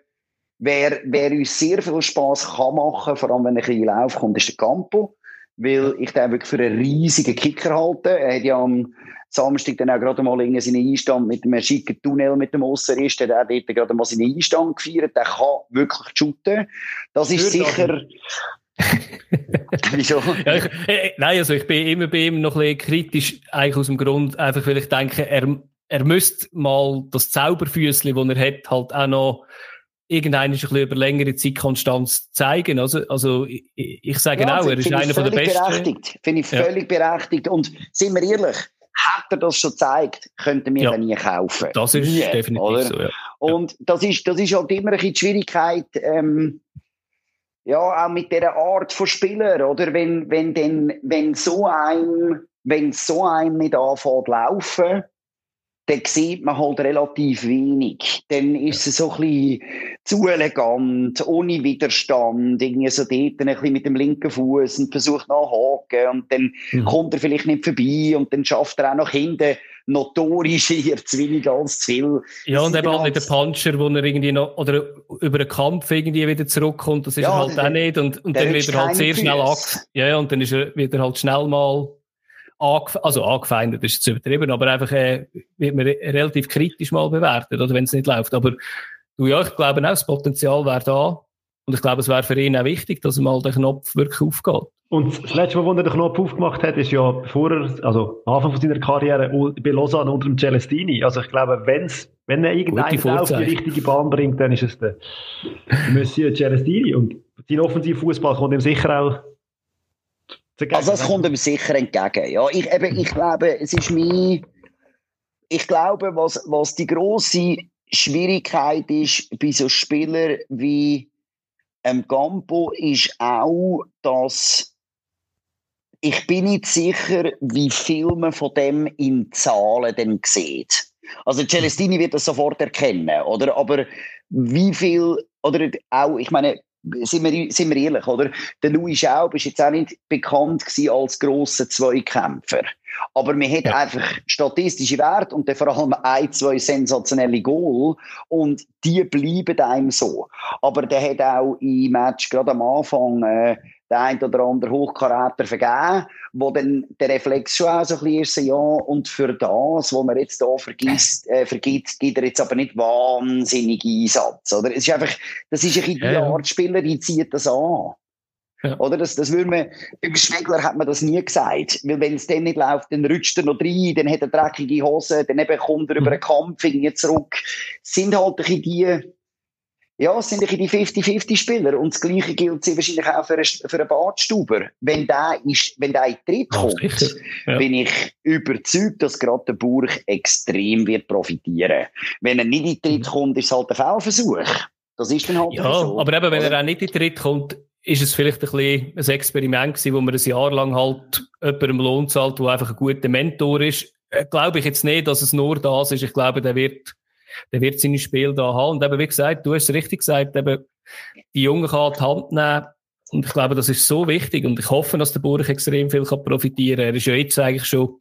wer, wer uns sehr viel Spaß kann machen, vor allem wenn ein bisschen Lauf kommt, ist der Campo. Weil ich den wirklich für einen riesigen Kicker halte. Er hat ja am Samstag dann auch gerade mal in seinen Einstand mit dem schicken Tunnel mit dem Ausserist, der hat dort gerade mal seinen Einstand gefeiert. Der kann wirklich shooten. Das ist sicher... Wieso? Ja, ich, äh, nein, also ich bin immer bei ihm noch ein bisschen kritisch, eigentlich aus dem Grund, einfach weil ich denke, er er müsste mal das Zauberfüßchen, das er hat, halt auch noch irgendeine ein bisschen über längere Zeit Konstanz zeigen. Also, also ich, ich sage ja, auch, er ist einer von der besten. Berechtigt. Finde ich völlig ja. berechtigt. Und sind wir ehrlich, hat er das schon gezeigt, könnten wir ja. ihn nie kaufen. Das ist nie, definitiv oder? so, ja. Und das ist, das ist halt immer ein bisschen die Schwierigkeit, ähm, ja, auch mit dieser Art von Spieler, oder? Wenn, wenn denn, wenn so ein, wenn so ein nicht anfängt laufen, dann sieht man halt relativ wenig. Dann ist es so ein bisschen zu elegant, ohne Widerstand, irgendwie so dort ein bisschen mit dem linken Fuß und versucht nachhaken und dann mhm. kommt er vielleicht nicht vorbei und dann schafft er auch nach hinten notorisch eher zu wenig als zu viel. Ja, und eben auch nicht der Puncher, wo er irgendwie noch, oder über einen Kampf irgendwie wieder zurückkommt, das ist ja, er halt der, auch nicht und, und dann wird er halt sehr schnell ab, ja, und dann ist er, wieder halt schnell mal also angefeindet ist zu übertrieben, aber einfach äh, wird man relativ kritisch mal bewertet, oder wenn es nicht läuft. Aber du, ja, ich glaube auch, das Potenzial wäre da. Und ich glaube, es wäre für ihn auch wichtig, dass mal der Knopf wirklich aufgeht. Und das letzte Mal, wo er den Knopf aufgemacht hat, ist ja bevor er, also am Anfang von seiner Karriere bei Lausanne unter dem Celestini. Also ich glaube, wenn's, wenn er irgendeinen auf die richtige Bahn bringt, dann ist es der Monsieur Celestini. Und sein Offensivfußball kommt ihm sicher auch also das kommt ihm sicher entgegen. Ja, ich, eben, ich glaube, es ist mein, ich glaube, was, was die große Schwierigkeit ist bei so Spielern wie ähm, Gampo, ist auch, dass ich bin nicht sicher, wie viel man von dem in Zahlen denn sieht. Also Celestini wird das sofort erkennen, oder? Aber wie viel, oder auch, ich meine, sind wir, sind wir ehrlich, oder? Der Louis Schaub ist jetzt auch nicht bekannt gewesen als grosser Zweikämpfer. Aber man hat ja. einfach statistische Werte und dann vor allem ein, zwei sensationelle Goal und die bleiben einem so. Aber der hat auch im Match gerade am Anfang äh, der ein oder andere Hochkaräter vergeben, wo dann der Reflex schon auch so ein bisschen ist, ja, und für das, was man jetzt hier vergisst, äh, vergibt, gibt er jetzt aber nicht wahnsinnig Einsatz, oder? Es ist einfach, das ist ein bisschen die Art Spieler, die zieht das an. Ja. Oder? Das, das würde man, beim Schwegler hat man das nie gesagt. Weil wenn es dann nicht läuft, dann rutscht er noch rein, dann hat er dreckige Hose, dann eben kommt er mhm. über einen Kampf irgendwie zurück. Es sind halt ein bisschen die, ja, es sind ein die 50-50-Spieler. Und das Gleiche gilt wahrscheinlich auch für einen, für einen Badstuber. Wenn der, ist, wenn der in Tritt kommt, ja. bin ich überzeugt, dass gerade der Burg extrem wird profitieren. Wenn er nicht in die Tritt mhm. kommt, ist es halt ein Fehlversuch. Das ist dann halt ja, so. aber eben, wenn er auch nicht in die Tritt kommt, ist es vielleicht ein bisschen ein Experiment gewesen, wo man ein Jahr lang halt jemandem Lohn zahlt, der einfach ein guter Mentor ist. Äh, glaube ich jetzt nicht, dass es nur das ist. Ich glaube, der wird, der wird seine Spiel da haben. Und eben, wie gesagt, du hast es richtig gesagt, eben, die Jungen kann die Hand nehmen. Und ich glaube, das ist so wichtig. Und ich hoffe, dass der Burg extrem viel kann profitieren kann. Er ist ja jetzt eigentlich schon,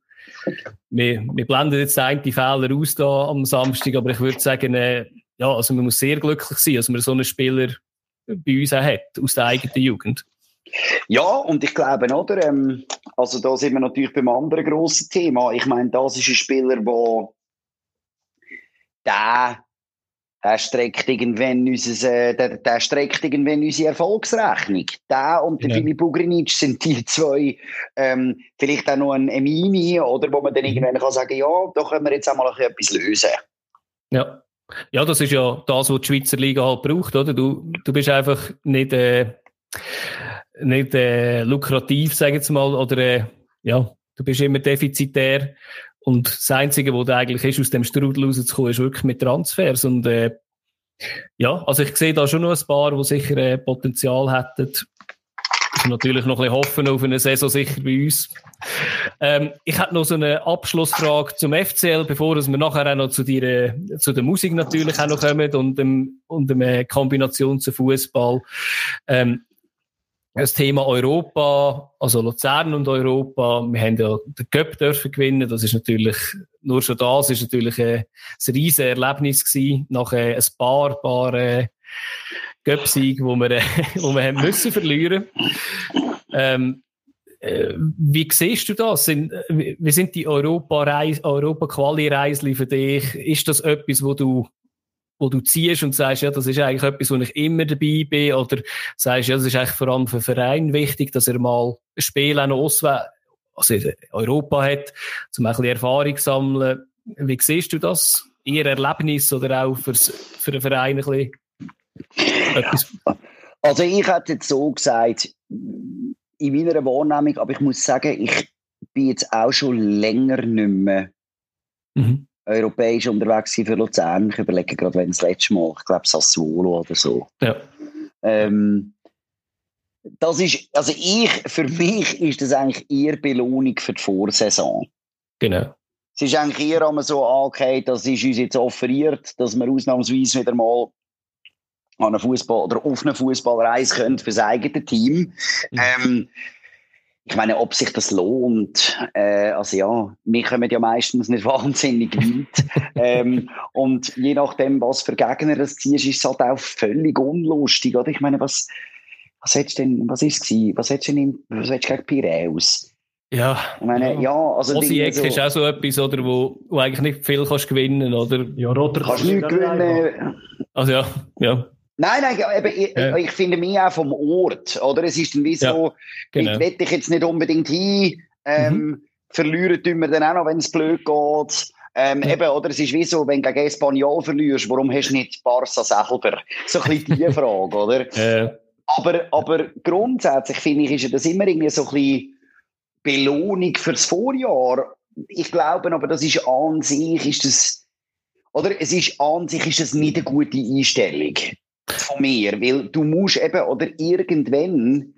wir, wir blenden jetzt einen Fehler aus da am Samstag, aber ich würde sagen, äh, ja, also man muss sehr glücklich sein, dass man so einen Spieler bei uns auch hat, aus der eigenen Jugend. Ja, und ich glaube, oder, ähm, also da sind wir natürlich beim anderen grossen Thema. Ich meine, das ist ein Spieler, der der, der streckt irgendwann unser, äh, der, der streckt irgendwann unsere Erfolgsrechnung. Der und der ja. Filip Ugrinic sind die zwei, ähm, vielleicht auch noch ein Emini, oder wo man dann mhm. irgendwann kann sagen, ja, da können wir jetzt auch mal etwas lösen. Ja. Ja, das ist ja das, was die Schweizer Liga halt braucht, oder? Du, du bist einfach nicht, äh, nicht äh, lukrativ, sag ich jetzt mal, oder äh, ja, du bist immer defizitär. Und das Einzige, was eigentlich ist, aus dem Strudel rauszukommen, ist wirklich mit Transfers. Und äh, ja, also ich sehe da schon noch ein paar, die sicher äh, Potenzial hätten, natürlich noch ein bisschen hoffen auf eine Saison sicher bei uns. Ähm, ich hätte noch so eine Abschlussfrage zum FCL, bevor wir nachher auch noch zu, dir, zu der Musik natürlich auch noch kommen und, dem, und der Kombination zu Fußball. Ähm, das Thema Europa, also Luzern und Europa, wir haben ja den Cup dürfen gewinnen, das ist natürlich, nur schon das ist natürlich ein, ein riesen Erlebnis gewesen, nach äh, ein paar, paar äh, Göpsieg, wo wir, äh, wo wir haben müssen verlieren. Ähm, äh, wie siehst du das? Sind, wie sind die Europa-Quali-Reisli für dich? Ist das etwas, wo du, wo du ziehst und sagst, ja, das ist eigentlich etwas, wo ich immer dabei bin? Oder sagst, ja, das ist eigentlich vor allem für den Verein wichtig, dass er mal ein Spiel auch noch auswählt, also Europa hat, um ein bisschen Erfahrung zu sammeln. Wie siehst du das? Ihr Erlebnis oder auch fürs, für den Verein ein bisschen? Also ich hätte jetzt so gesagt, in meiner Wahrnehmung, aber ich muss sagen, ich bin jetzt auch schon länger nicht mehr mhm. Europäisch unterwegs für Luzern. Ich überlege gerade, wenn das letzte Mal, ich glaube Sassuolo oder so. Ja. Ähm, das ist, also ich, für mich ist das eigentlich eher Belohnung für die Vorsaison. Genau. Es ist eigentlich eher einmal so, ah, okay, das ist uns jetzt offeriert, dass wir ausnahmsweise wieder mal an einer Fußball oder auf eine Fußballreise können für das eigene Team. Mhm. Ähm, ich meine, ob sich das lohnt, äh, also ja, wir kommen ja meistens nicht wahnsinnig weit. ähm, und je nachdem, was für Gegner das ziehst, ist es halt auch völlig unlustig, oder? Ich meine, was, was hättest du denn, was ist es Was hättest du denn, was hättest du gegen Piraeus? Ja. Ich meine, ja, also. Osijek so, ist auch so etwas, oder, wo, wo eigentlich nicht viel kannst gewinnen, oder? Ja, Rotter kannst du nicht gewinnen. Also ja, ja. Nein, nein, eben, ich, ja. ich finde mich auch vom Ort, oder? Es ist dann wie so, ja, genau. ich will ich jetzt nicht unbedingt hin, ähm, mhm. verlieren tun wir dann auch noch, wenn es blöd geht. Ähm, ja. Eben, oder? Es ist wie so, wenn du gegen Espanyol verlierst, warum hast du nicht Barca selber? So ein bisschen die Frage, oder? Ja. Aber, aber grundsätzlich finde ich, ist das immer irgendwie so ein bisschen Belohnung fürs Vorjahr. Ich glaube aber, das ist an sich, ist das, oder? Es ist an sich, ist das nicht eine gute Einstellung von mir, weil du musst eben, oder irgendwann,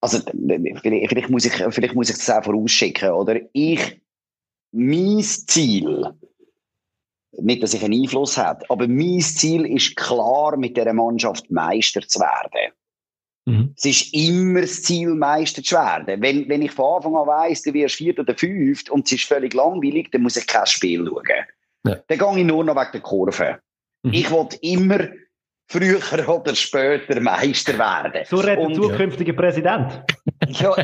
also vielleicht, vielleicht, muss, ich, vielleicht muss ich das auch vorausschicken, oder ich, mein Ziel nicht, dass ich einen Einfluss habe, aber mein Ziel ist klar, mit dieser Mannschaft Meister zu werden. Mhm. Es ist immer das Ziel, Meister zu werden. Wenn, wenn ich von Anfang an weiss, du wirst viert oder fünft und es ist völlig langweilig, dann muss ich kein Spiel schauen. Ja. Dann gehe ich nur noch wegen der Kurve. Mhm. Ich will immer früher oder später Meister werden. So redet der zukünftige ja. Präsident. ja,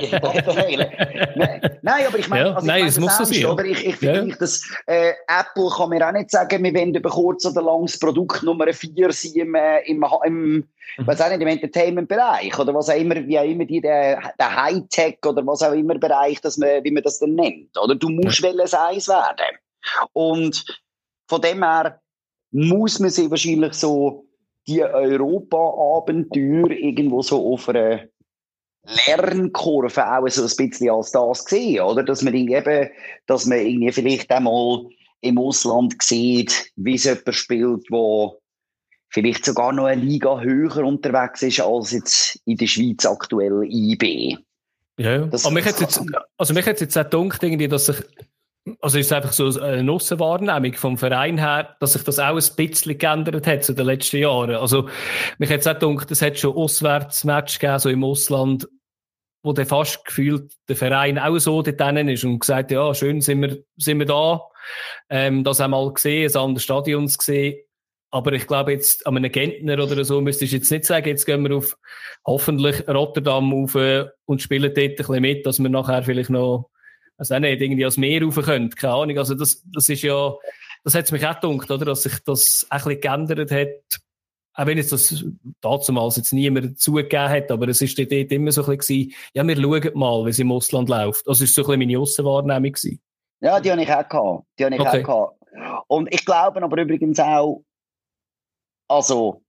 nein, nein, aber ich meine, ja, also nein, es muss so sein. Oder? Ich, ich finde ja. dass äh, Apple kann mir auch nicht sagen, wir wollen über kurz oder lang das Produkt Nummer 4 sein im, äh, im, im mhm. was auch nicht, im Entertainment-Bereich oder was auch immer, wie auch immer die, der, der Hightech oder was auch immer Bereich, dass man, wie man das denn nennt. Oder du musst ja. Eis werden. Und von dem her muss man sich wahrscheinlich so die Europa-Abenteuer irgendwo so auf einer Lernkurve auch so ein bisschen als das sehen, oder? Dass man eben, dass man irgendwie vielleicht einmal im Ausland sieht, wie es jemand spielt, wo vielleicht sogar noch eine Liga höher unterwegs ist als jetzt in der Schweiz aktuell IB. Ja, das, aber mich hat jetzt, also mich hat jetzt auch gedacht, irgendwie, dass sich also ist es einfach so eine Aussenwahrnehmung vom Verein her, dass sich das auch ein bisschen geändert hat zu den letzten Jahren. Also, mich hat es auch gedacht, es hat schon Auswärtsmatch gegeben, so im Ausland, wo der fast gefühlt der Verein auch so dort ist und gesagt, ja, schön sind wir, sind wir da, ähm, das einmal gesehen, ein anderes Stadion gesehen. Aber ich glaube jetzt, an einem Gentner oder so müsstest du jetzt nicht sagen, jetzt gehen wir auf hoffentlich Rotterdam auf und spielen dort ein bisschen mit, dass wir nachher vielleicht noch also auch nicht irgendwie als Meer rauf könnt, keine Ahnung. Also das, das ist ja, das hat mich auch gedacht, oder, dass sich das ein bisschen geändert hat. Auch wenn es das damals jetzt niemand zugegeben hat, aber es ist dort immer so ein bisschen ja, wir schauen mal, wie es im Ausland läuft. Das ist so ein bisschen meine Aussenwahrnehmung gewesen. Ja, die habe ich auch gehabt. Die habe ich okay. auch gehabt. Und ich glaube aber übrigens auch, also,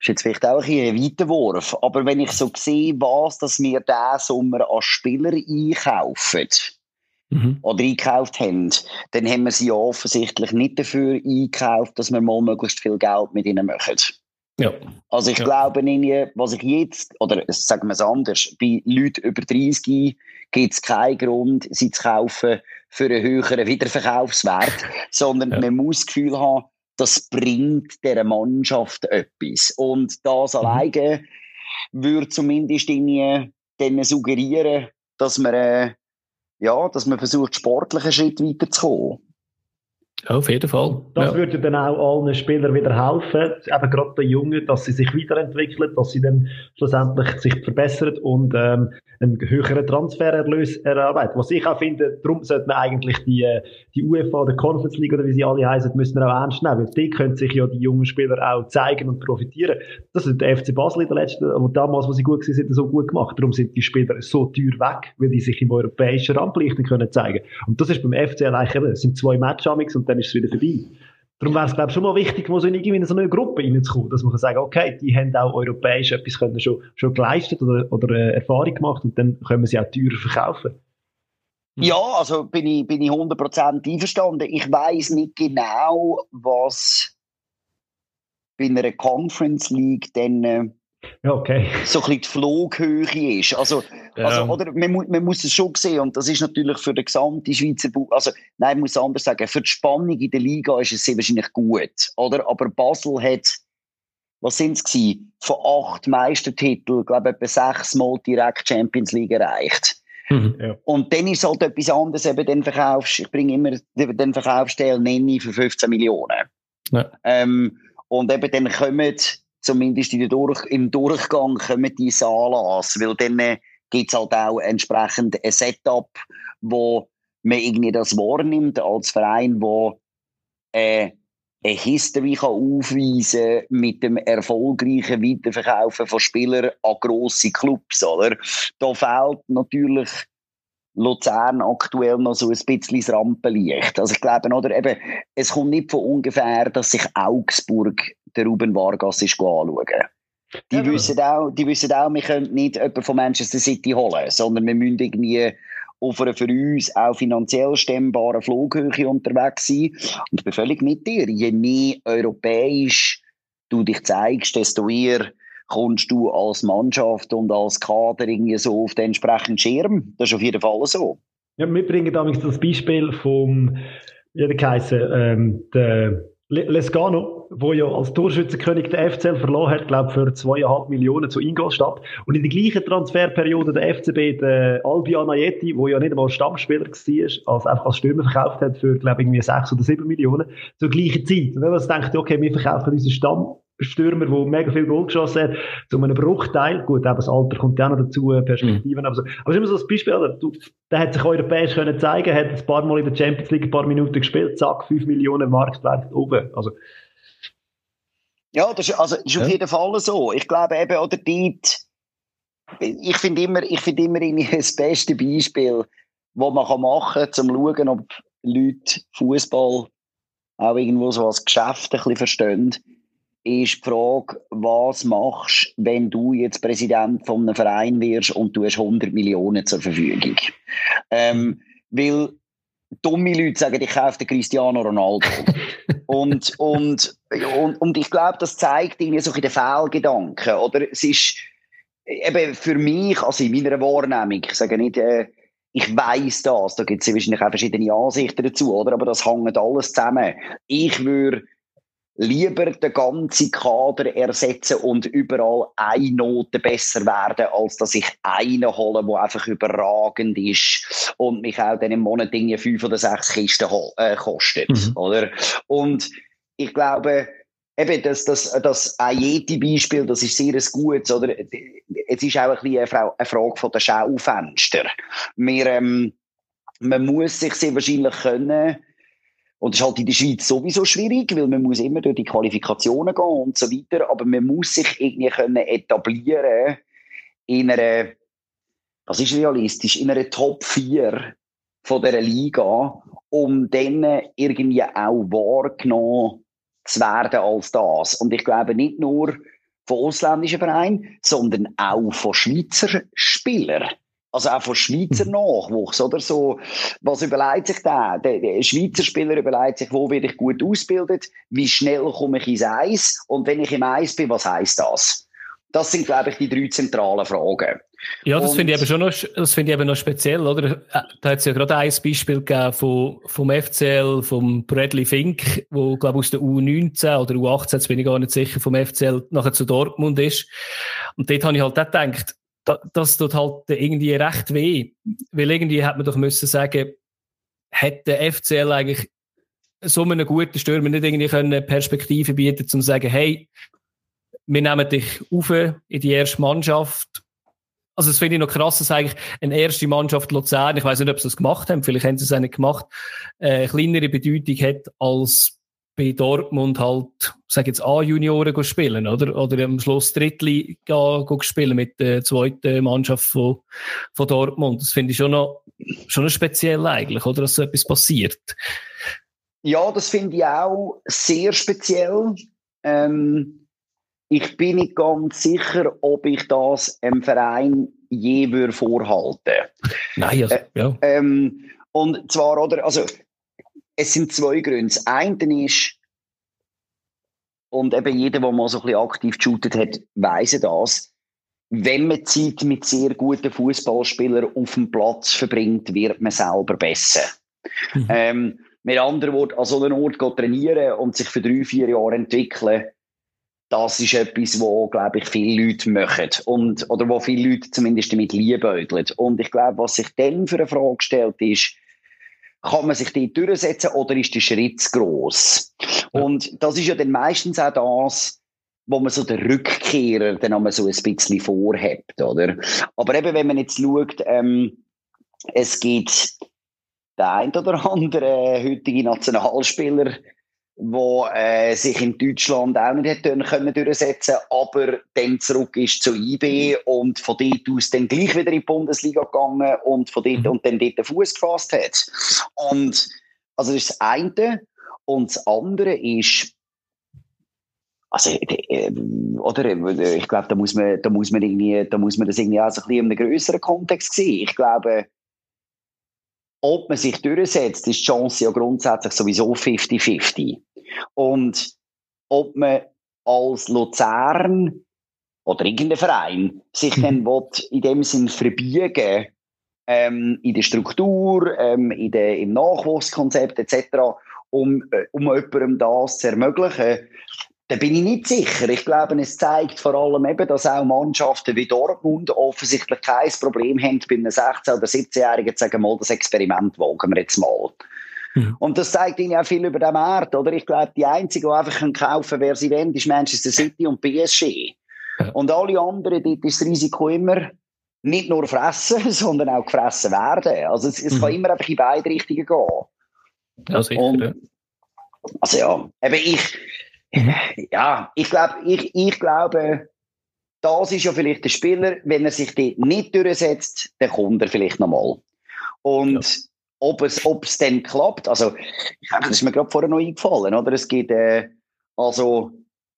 ist jetzt vielleicht auch ein, ein Weiterwurf, aber wenn ich so sehe, was dass wir diesen Sommer als Spieler einkaufen mhm. oder einkauft haben, dann haben wir sie ja offensichtlich nicht dafür eingekauft, dass wir mal möglichst viel Geld mit ihnen machen. Ja. Also ich ja. glaube, was ich jetzt, oder sagen wir es anders, bei Leuten über 30 gibt es keinen Grund, sie zu kaufen für einen höheren Wiederverkaufswert, sondern ja. man muss das Gefühl haben, das bringt der Mannschaft etwas. Und das mhm. alleine würde zumindest denen suggerieren, dass man, äh, ja, dass man versucht, sportlich einen Schritt weiterzukommen. Auf jeden Fall. Das ja. würde dann auch allen Spielern wieder helfen, eben gerade den Jungen, dass sie sich weiterentwickeln, dass sie dann schlussendlich sich verbessern und ähm, einen höheren Transfererlös erarbeiten. Was ich auch finde, darum sollte man eigentlich die, äh, die UEFA, der Conference League oder wie sie alle heißen, müssen wir auch ernst nehmen, weil die können sich ja die jungen Spieler auch zeigen und profitieren. Das ist der FC Basel in der letzten, und damals, wo sie gut waren, so gut gemacht. Darum sind die Spieler so teuer weg, weil die sich im europäischen Rampenlicht können zeigen. Und das ist beim FC eigentlich, es sind zwei Matchamix und dann ist es wieder vorbei. Darum wäre es, glaube ich, schon mal wichtig, mal so in, irgendwie in so eine Gruppe reinzukommen, dass man kann sagen, okay, die haben auch europäisch etwas können schon, schon geleistet oder, oder äh, Erfahrung gemacht und dann können wir sie auch teurer verkaufen. Ja, also bin ich, bin ich 100% einverstanden. Ich weiß nicht genau, was bei einer Conference League dann äh, ja, okay. so ein bisschen die Flughöhe ist. Also, ja. also oder, man, man, muss es schon sehen, und das ist natürlich für den gesamten Schweizer Bu also nein, ich muss anders sagen, für die Spannung in der Liga ist es sehr wahrscheinlich gut, oder? Aber Basel hat, was sind es gewesen? Von acht Meistertiteln, glaube ich, etwa sechsmal direkt Champions League erreicht. Mhm, ja. Und dann ist halt etwas anderes, eben den verkaufst, ich bringe immer den Verkaufsstelle nenne ich für 15 Millionen. Ja. Ähm, und eben dann kommen zumindest in Durch im Durchgang kommen die Anlass, weil dann äh, gibt es halt auch entsprechend ein Setup, wo man irgendwie das wahrnimmt als Verein, wo äh, eine History kann aufweisen mit dem erfolgreichen Weiterverkaufen von Spielern an grosse Clubs, oder? Da fehlt natürlich Luzern aktuell noch so ein bisschen das Rampenlicht. Also ich glaube, oder eben, es kommt nicht von ungefähr, dass sich Augsburg der Ruben Vargas ist anschauen. Die, ja, wissen auch, die wissen auch, wir können nicht jemanden von Manchester City holen, sondern wir müssen irgendwie auf einer für uns auch finanziell stemmbaren Flughöhe unterwegs sein. Und ich bin völlig mit dir. Je mehr europäisch du dich zeigst, desto eher kommst du als Mannschaft und als Kader irgendwie so auf den entsprechenden Schirm. Das ist auf jeden Fall so. Ja, wir bringen damals das Beispiel vom Ja, der geheißen, ähm, der Lescano, wo ja als Torschützenkönig der FCL verloren hat, glaube für zweieinhalb Millionen zu Ingolstadt. Und in der gleichen Transferperiode der FCB, der Albi Anayetti, wo ja nicht einmal Stammspieler war, als einfach als Stürmer verkauft hat für, glaube irgendwie sechs oder sieben Millionen, zur gleichen Zeit. Und wenn man denkt, okay, wir verkaufen unseren Stamm, Stürmer, der mega viel Goal geschossen hat, zu einem Bruchteil. Gut, eben das Alter kommt ja auch noch dazu, Perspektiven. Mhm. Aber, so. aber es ist immer so ein Beispiel, oder? Du, der hat sich europäisch können zeigen, hat ein paar Mal in der Champions League ein paar Minuten gespielt, zack, 5 Millionen Marktwert oben. Also. Ja, das ist, also, ist auf jeden Fall so. Ich glaube eben, oder dort, ich finde immer, ich finde immer das beste Beispiel, was man machen kann, um zu schauen, ob Leute Fußball auch irgendwo so als Geschäft ein bisschen verstehen ist die Frage, was machst du, wenn du jetzt Präsident von einem Verein wirst und du hast 100 Millionen zur Verfügung? Ähm, weil dumme Leute sagen, ich kaufe den Cristiano Ronaldo. und, und, und, und ich glaube, das zeigt irgendwie so in den Fehlgedanken. Oder es ist eben für mich, also in meiner Wahrnehmung, ich sage nicht, äh, ich weiß das, da gibt es wahrscheinlich auch verschiedene Ansichten dazu, oder? aber das hängt alles zusammen. Ich würde lieber den ganzen Kader ersetzen und überall eine Note besser werden, als dass ich einen hole, der einfach überragend ist und mich auch dann im Monat Dinge fünf oder sechs Kisten äh, kostet, mhm. oder? Und ich glaube, eben das, das, das Ayeti-Beispiel, das ist sehr ein gutes, oder? Es ist auch ein bisschen eine, Frage von der Schaufenster. Wir, ähm, man muss sich sehr wahrscheinlich können, und das ist halt in der Schweiz sowieso schwierig, weil man muss immer durch die Qualifikationen gehen und so weiter. Aber man muss sich irgendwie können etablieren in einer, was ist realistisch, in einer Top 4 von dieser Liga, um dann irgendwie auch wahrgenommen zu werden als das. Und ich glaube nicht nur von ausländischen Vereinen, sondern auch von Schweizer Spielern. Also auch von Schweizer mhm. Nachwuchs, oder so. Was überlegt sich der? Der, der Schweizer Spieler überlegt sich, wo werde ich gut ausgebildet? Wie schnell komme ich ins Eis? Und wenn ich im Eis bin, was heißt das? Das sind, glaube ich, die drei zentralen Fragen. Ja, das finde ich eben schon noch, das finde ich eben noch speziell, oder? Äh, da hat es ja gerade ein Beispiel gegeben vom, vom FCL, vom Bradley Fink, wo, glaube ich, aus der U19 oder U18, jetzt bin ich gar nicht sicher, vom FCL nachher zu Dortmund ist. Und dort habe ich halt auch gedacht, das tut halt irgendwie recht weh. Weil irgendwie hat man doch müssen sagen, hätte der FCL eigentlich so einen guten Stürmer nicht irgendwie können Perspektive bieten, um zu sagen, hey, wir nehmen dich auf in die erste Mannschaft. Also, das finde ich noch krass, dass eigentlich eine erste Mannschaft Luzern, ich weiß nicht, ob sie das gemacht haben, vielleicht haben sie es auch nicht gemacht, äh, kleinere Bedeutung hat als bei Dortmund halt, sag jetzt A-Junioren spielen, oder? Oder am Schluss Drittliga spielen mit der zweiten Mannschaft von, von Dortmund. Das finde ich schon noch, schon noch speziell eigentlich, oder? Dass so etwas passiert. Ja, das finde ich auch sehr speziell. Ähm, ich bin nicht ganz sicher, ob ich das im Verein je würde vorhalten. Nein, also, ja. Äh, ähm, und zwar, oder, also, es sind zwei Gründe. Das eine ist, und eben jeder, der mal so ein bisschen aktiv geshootet hat, weiss das, wenn man Zeit mit sehr guten Fußballspielern auf dem Platz verbringt, wird man selber besser. Mhm. Ähm, mit anderen Worten, an so einem Ort trainieren und sich für drei, vier Jahre entwickeln, das ist etwas, wo, glaube ich, viele Leute machen. Und, oder wo viele Leute zumindest damit liebäugeln. Und ich glaube, was sich dann für eine Frage stellt, ist, kann man sich dort durchsetzen oder ist der Schritt zu gross? Ja. Und das ist ja dann meistens auch das, wo man so den Rückkehrer dann einmal so ein bisschen vorhebt, oder? Aber eben, wenn man jetzt schaut, ähm, es gibt der ein oder andere heutige Nationalspieler, wo äh, sich in Deutschland auch nicht hätte können durchsetzen aber dann zurück ist zu IB und von dort aus dann gleich wieder in die Bundesliga gegangen und von dort mhm. und dann dort den Fuß gefasst hat. Und also das ist das eine. Und das andere ist, also, äh, oder, ich glaube, da muss man, da muss man irgendwie, da muss man das irgendwie auch so ein bisschen in einem größeren Kontext sehen. Ich glaube, ob man sich durchsetzt, ist die Chance ja grundsätzlich sowieso 50-50. Und ob man als Luzern oder irgendein Verein sich mhm. dann will, in dem Sinn verbiegen ähm, in der Struktur, ähm, in der, im Nachwuchskonzept etc. um, äh, um jemandem das zu ermöglichen, da bin ich nicht sicher. Ich glaube, es zeigt vor allem eben, dass auch Mannschaften wie Dortmund offensichtlich kein Problem haben, bei einem 16- oder 17-Jährigen zu sagen, mal, das Experiment wagen wir jetzt mal. Mhm. Und das zeigt ihnen auch viel über den Markt, oder? Ich glaube, die Einzigen, die einfach kaufen können, wer sie wollen, ist Manchester City und PSG. Ja. Und alle anderen, dort ist das Risiko immer nicht nur fressen, sondern auch gefressen werden. Also es, es mhm. kann immer einfach in beide Richtungen gehen. Ja, sicher. Und, also ja, eben ich. Ja, ich glaube, ich, ich glaube, das ist ja vielleicht der Spieler, wenn er sich dort nicht durchsetzt, dann kommt er vielleicht nochmal. Und ja. ob, es, ob es dann klappt, also, das ist mir gerade vorher noch eingefallen, oder? Es gibt, äh, also,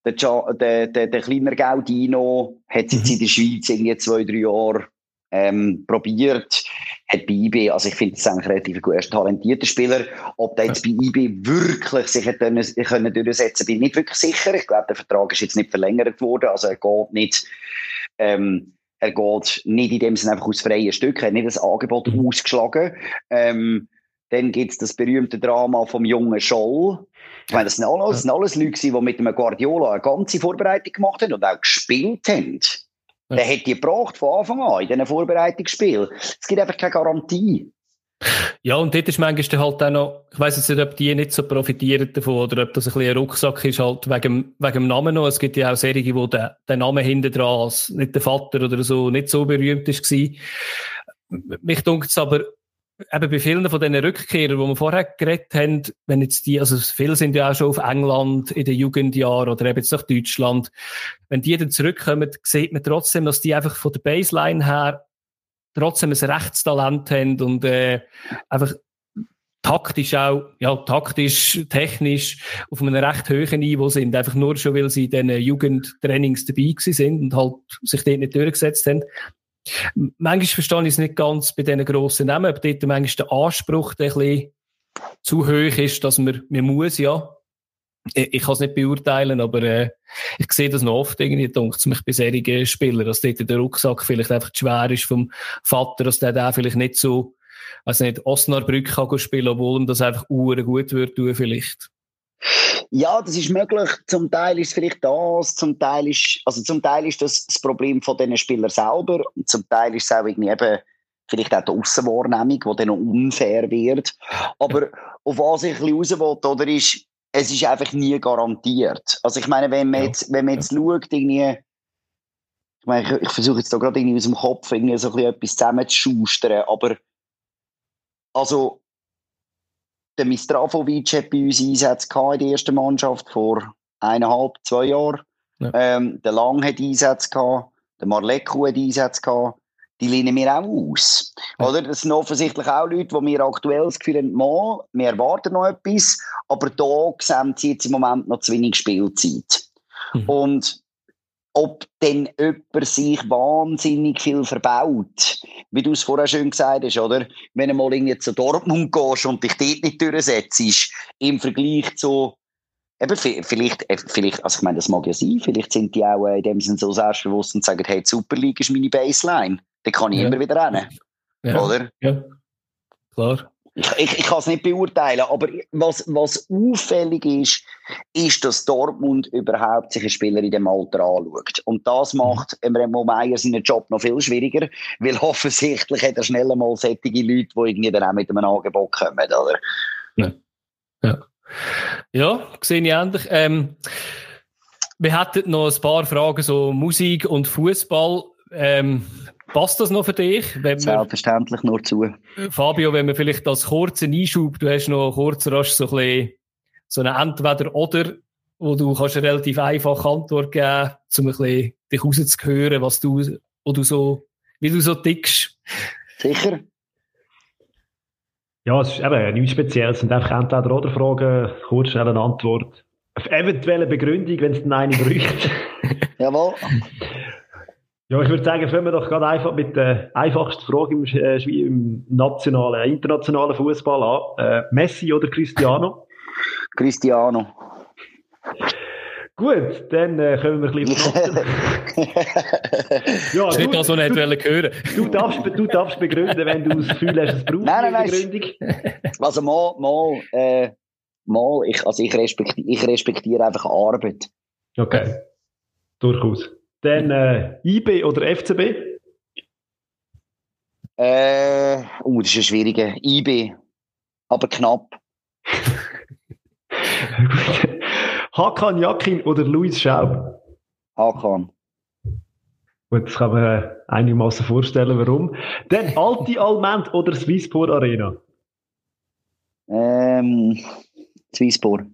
der, der, der, der kleine Gaudino hat es jetzt mhm. in der Schweiz irgendwie zwei, drei Jahre ähm, probiert, hat bei IB, also ich finde, das ist eigentlich relativ ein talentierter Spieler. Ob der jetzt bei IB wirklich sich hat können, können durchsetzen bin ich nicht wirklich sicher. Ich glaube, der Vertrag ist jetzt nicht verlängert worden, also er geht nicht, ähm, er geht nicht in dem Sinne einfach aus freien Stücken, er hat nicht das Angebot mhm. ausgeschlagen. Ähm, dann gibt es das berühmte Drama vom jungen Scholl. Ich meine, das sind alles, das sind alles Leute, die mit einem Guardiola eine ganze Vorbereitung gemacht haben und auch gespielt haben. Ja. Der hat die gebraucht von Anfang an in diesen Vorbereitungsspielen. Es gibt einfach keine Garantie. Ja, und dort ist manchmal halt auch noch, ich weiss jetzt nicht, ob die nicht so profitieren davon oder ob das ein bisschen ein Rucksack ist, halt wegen, wegen dem Namen noch. Es gibt ja auch Serien, wo der, der Name hinten dran, nicht der Vater oder so, nicht so berühmt ist. Mich dunkt es aber, eben bei vielen von diesen Rückkehrern, die wir vorher geredet haben, wenn jetzt die, also viele sind ja auch schon auf England in den Jugendjahren oder eben jetzt nach Deutschland, wenn die dann zurückkommen, sieht man trotzdem, dass die einfach von der Baseline her trotzdem ein Rechtstalent haben und äh, einfach taktisch auch, ja, taktisch, technisch auf einem recht hohen Niveau sind, einfach nur schon, weil sie in diesen Jugendtrainings dabei gewesen sind und halt sich dort nicht durchgesetzt haben. Manchmal verstehe ich es nicht ganz bei diesen grossen Namen, ob dort manchmal der Anspruch der ein bisschen zu hoch ist, dass man, man muss ja. Ich, ich kann es nicht beurteilen, aber äh, ich sehe das noch oft irgendwie, denkt mich bei solchen Spielern, dass dort der Rucksack vielleicht einfach zu schwer ist vom Vater, dass der da vielleicht nicht so, also nicht Osnabrück kann spielen, obwohl ihm das einfach uhren gut wird vielleicht. Ja, das ist möglich. Zum Teil ist es vielleicht das, zum Teil ist, also zum Teil ist das das Problem von diesen Spielern selber und zum Teil ist es auch irgendwie eben vielleicht auch die Aussenwahrnehmung, die dann noch unfair wird. Aber auf was ich ein bisschen raus will, oder ist, es ist einfach nie garantiert. Also ich meine, wenn man jetzt, wenn man jetzt schaut, irgendwie, ich meine, ich, ich versuche jetzt da gerade irgendwie aus dem Kopf irgendwie so ein bisschen etwas zusammenzuschustern, aber also der Mistravovic hat bei uns Einsätze in der ersten Mannschaft vor eineinhalb, zwei Jahren. Ja. Ähm, der Lang hat Einsätze gehabt, der Marleku hat Einsätze gehabt. Die lehnen wir auch aus. Ja. Oder? Das sind offensichtlich auch Leute, die mir aktuell das Gefühl haben, mal, wir erwarten noch etwas, aber da sehen sie jetzt im Moment noch zu wenig Spielzeit. Mhm. Und ob denn jemand sich wahnsinnig viel verbaut, wie du es vorher schön gesagt hast, oder? Wenn du mal irgendwie zu Dortmund gehst und dich dort nicht durchsetzt, im Vergleich zu, eben, vielleicht, äh, vielleicht, also ich meine, das mag ja sein, vielleicht sind die auch äh, in dem Sinne so selbstbewusst und sagen, hey, die Super League ist meine Baseline, da kann ich ja. immer wieder rennen. Ja. Oder? Ja, klar. Ich, ich, ich kann es nicht beurteilen, aber was, was auffällig ist, ist, dass Dortmund überhaupt sich einen Spieler in dem Alter anschaut. Und das mhm. macht Remo Meier seinen Job noch viel schwieriger, weil offensichtlich hat er schnell mal solche Leute, die irgendwie dann auch mit einem Angebot kommen, oder? Ja, ja. ja sehe ich ähnlich. Ähm, wir hätten noch ein paar Fragen, so Musik und Fußball. Ähm, Passt das noch für dich? Wenn Selbstverständlich nur zu. Fabio, wenn wir vielleicht als kurzen Einschub, du hast noch kurz rasch so ein bisschen so eine Entweder-Oder, wo du kannst eine relativ einfache Antwort geben, um ein bisschen dich rauszuhören, was du, wo du so, wie du so tickst. Sicher. Ja, es ist eben nichts Spezielles. Es sind einfach Entweder-Oder-Fragen, kurz, schnell eine Antwort. Auf eventuelle Begründung, wenn es eine bräuchte. Jawohl. Ja, ich würde sagen, fangen wir doch gerade einfach mit der einfachsten Frage im, äh, im nationalen, internationalen Fußball an. Äh, Messi oder Cristiano? Cristiano. Gut, dann äh, können wir ein bisschen ja, das ist nicht das, was ich nicht hören du darfst, du darfst begründen, wenn du das Gefühl hast, es braucht nein, nein, eine Begründung. Also mal, mal äh, Mal, ich, also ich, respektiere, ich respektiere einfach Arbeit. Okay, durchaus. Dann äh, IB oder FCB? Äh, oh, das ist ein schwieriger. IB, aber knapp. Hakan Jakin oder Luis Schaub? Hakan. Gut, das kann man äh, einigermaßen vorstellen, warum. Dann Alti Alment oder Swisspor Arena? Ähm, Swisspor.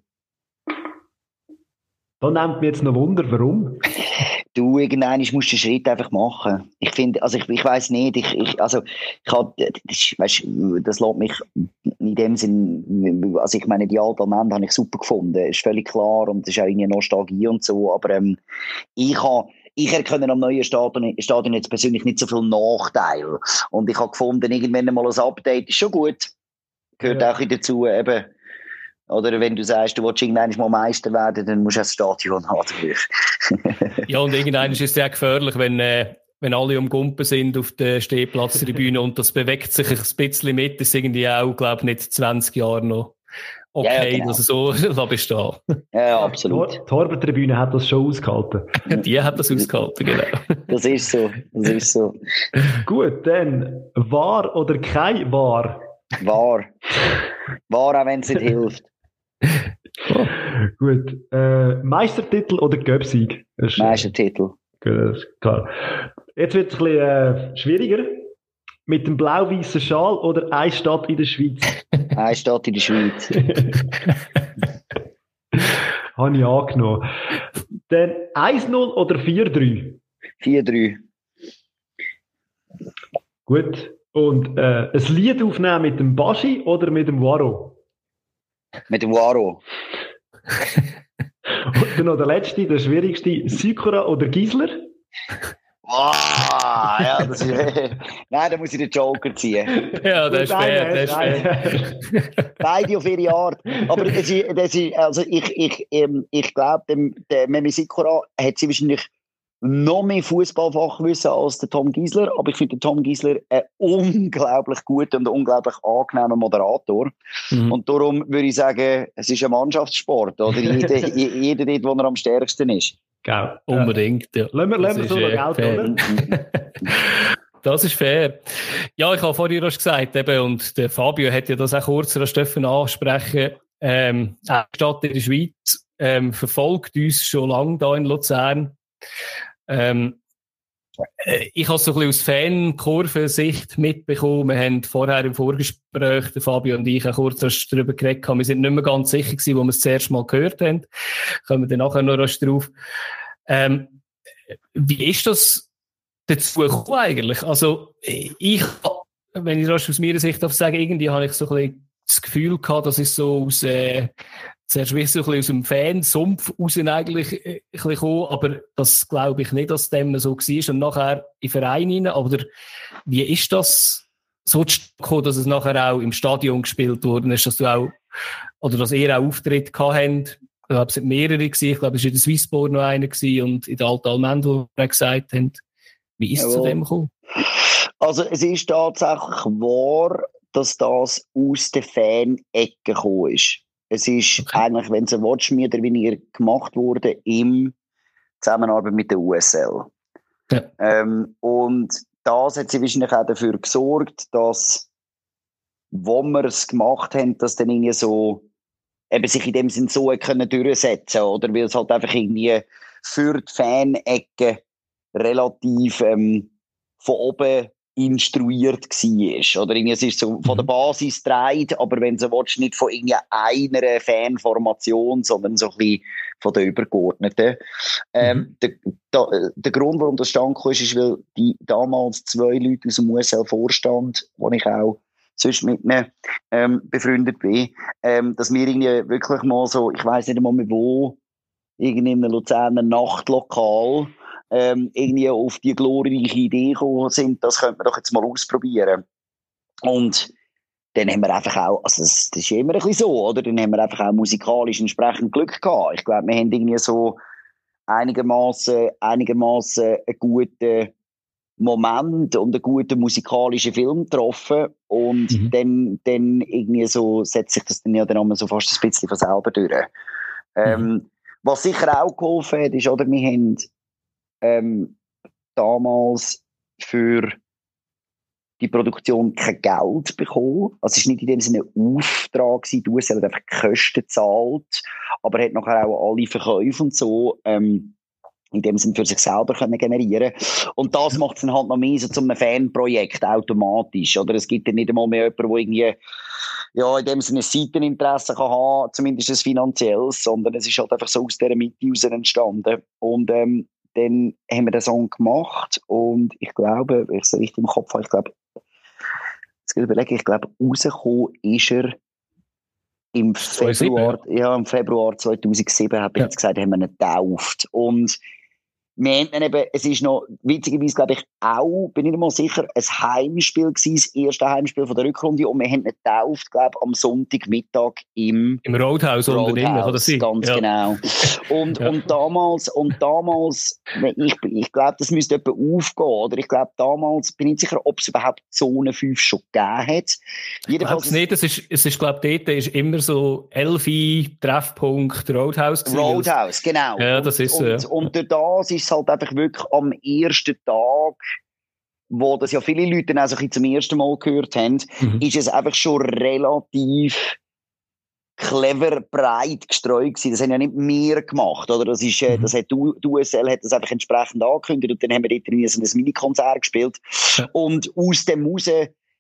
Da nimmt mir jetzt noch Wunder, warum? Du, irgendwann musst du den Schritt einfach machen. Ich finde, also ich, ich weiß nicht, ich, ich, also ich hab, das, weißt, das lässt mich in dem Sinn, also ich meine, die alten Almente habe ich super gefunden, ist völlig klar und es ist auch irgendwie Nostalgie und so, aber ähm, ich habe ich erkenne am neuen Stadion, Stadion jetzt persönlich nicht so viel Nachteil. Und ich habe gefunden, irgendwann mal ein Update ist schon gut. Gehört ja. auch dazu, eben, oder wenn du sagst, du willst irgendwann mal Meister werden, dann musst du das Stadion haben. ja, und irgendwann ist es sehr gefährlich, wenn, äh, wenn alle umgumpen sind auf der Stehplatztribüne und das bewegt sich ein bisschen mit, das ist irgendwie auch, glaube ich, nicht 20 Jahre noch okay, ja, genau. dass er so bestehen Ja, absolut. Die Torbetribüne hat das schon ausgehalten. Die hat das ausgehalten, genau. Das ist so, das ist so. Gut, dann, wahr oder kein wahr? Wahr. Wahr, auch wenn es nicht hilft. Gut. Äh, Meistertitel oder Göpsieg? Meistertitel. Gut, klar. Jetzt wird es ein bisschen äh, schwieriger. Mit dem blau-weißen Schal oder eine Stadt in der Schweiz? eine Stadt in der Schweiz. Habe ich angenommen. Dann 1-0 oder 4-3? 4-3. Gut. Und äh, ein Lied aufnehmen mit dem Baschi oder mit dem Waro? Mit dem Waro. Und dann noch der letzte, der schwierigste, Sykora oder Gisler? Wow, ja, das ist, nein, da muss ich den Joker ziehen. Ja, das ist fair, das ist fair. Beide auf ihre Art. Aber das ist, das ist, also ich, ich, ähm, ich glaube, der Memi Sikora hat sie wahrscheinlich noch mehr Fußballfachwissen als der Tom Giesler, aber ich finde den Tom Giesler ein unglaublich guter und unglaublich angenehmer Moderator. Mhm. Und darum würde ich sagen, es ist ein Mannschaftssport, oder? Jeder, jeder dort, wo er am stärksten ist. Genau, unbedingt. Ja. Lassen wir, lassen wir Geld, oder? Das ist fair. Ja, ich habe vorhin schon gesagt, eben, und der Fabio hat ja das auch kurz der Steffen ansprechen. Ähm, Stadt in der Schweiz ähm, verfolgt uns schon lange da in Luzern. Ähm, äh, ich habe so ein bisschen aus Fankurvensicht mitbekommen. Wir haben vorher im Vorgespräch, der Fabio und ich, auch kurz darüber geredet. Wir sind nicht mehr ganz sicher gewesen, wo wir es das erste Mal gehört haben. Kommen wir dann nachher noch drauf. Ähm, wie ist das dazu gekommen eigentlich? Also, ich, wenn ich das aus meiner Sicht darf sagen, irgendwie habe ich so ein bisschen das Gefühl gehabt, dass es so aus, äh, zuerst wie so ein bisschen aus dem Fansumpf raus eigentlich äh, gekommen, aber das glaube ich nicht, dass dem so war und nachher in Verein rein, aber wie ist das so gekommen, dass es nachher auch im Stadion gespielt worden ist, dass du auch, oder dass ihr auch Auftritt gehabt habt, ich glaube, es sind mehrere gewesen, ich glaube, es war in der Swissborn noch einer gewesen und in der Alten Almendel, wo gesagt haben, wie ist es zu dem gekommen? Also es ist tatsächlich wahr, dass das aus der Fan-Ecke gekommen ist. Es ist okay. eigentlich, wenn es ein Watch mehr oder weniger gemacht wurde, im Zusammenarbeit mit der USL. Ja. Ähm, und das hat sie wahrscheinlich auch dafür gesorgt, dass, wo wir es gemacht haben, dass dann irgendwie so, eben sich in dem Sinn so können durchsetzen oder weil es halt einfach irgendwie für die Fan-Ecke relativ ähm, von oben instruiert war. Oder es ist so von der mhm. Basis dreht, aber wenn du willst, nicht von einer Fanformation, sondern so ein bisschen von der übergeordneten. Ähm, mhm. der, der, der, Grund, warum das stand ist, ist, weil die damals zwei Leute aus dem USL-Vorstand, wo ich auch sonst mit ihnen ähm, befreundet bin, ähm, dass wir irgendwie wirklich mal so, ich weiß nicht einmal mehr wo, irgendwie in einem Luzerner Nachtlokal, ähm, irgendwie auf die glorreiche Idee gekommen sind, das könnte man doch jetzt mal ausprobieren. Und dann haben wir einfach auch, also das, das ist immer ein bisschen so, oder? Dann haben wir einfach auch musikalisch entsprechend Glück gehabt. Ich glaube, wir haben irgendwie so einigermaßen, einigermaßen einen guten Moment und einen guten musikalischen Film getroffen und mhm. dann, dann irgendwie so setzt sich das dann ja dann so fast ein bisschen von selber durch. Ähm, mhm. Was sicher auch geholfen hat, ist, oder, wir haben ähm, damals für die Produktion kein Geld bekommen. Also es war nicht in dem Sinne ein Auftrag, gewesen. hast einfach die Kosten gezahlt, aber hat nachher auch alle Verkäufe und so ähm, in dem Sinne für sich selber können generieren Und das macht es dann halt noch mehr so zu einem Fanprojekt automatisch. Oder es gibt dann nicht einmal mehr jemanden, der irgendwie ja, in dem Sinne ein Seiteninteresse kann haben, zumindest ein finanzielles, sondern es ist halt einfach so aus dieser Mitte heraus entstanden. Und ähm, dann haben wir den Song gemacht und ich glaube, wenn ich es richtig im Kopf habe, ich glaube, jetzt überlege ich, glaube, rausgekommen ist er im Februar, ja, im Februar 2007, habe ich ja. jetzt gesagt, haben wir ihn getauft. Und wir haben dann eben, es ist noch, witzigerweise, glaube ich, auch, bin ich mal sicher, ein Heimspiel gewesen, das erste Heimspiel von der Rückrunde und wir haben ihn getauft, glaube ich, am Sonntagmittag im... Im Roadhouse, Roadhouse unten drin, oder sie? Ganz ja. genau. Und, ja. und damals, und damals, ich, ich glaube, das müsste etwa aufgehen, oder? Ich glaube, damals, bin ich nicht sicher, ob es überhaupt Zone 5 schon gegeben hat. Jedenfalls... Ich nicht, es ist, es ist, glaube ich, dort ist immer so Elfi, Treffpunkt, Roadhouse gewesen. Roadhouse, genau. Ja, das ist so, ja. Und, und durch das ist es halt einfach wirklich am ersten Tag, wo das ja viele Leute auch so zum ersten Mal gehört haben, mhm. ist es einfach schon relativ clever breit gestreut gewesen. Das haben ja nicht wir gemacht, oder? Das ist, äh, mhm. das hat die USL hat das einfach entsprechend angekündigt und dann haben wir dort so ein Mini-Konzert gespielt. Ja. Und aus dem raus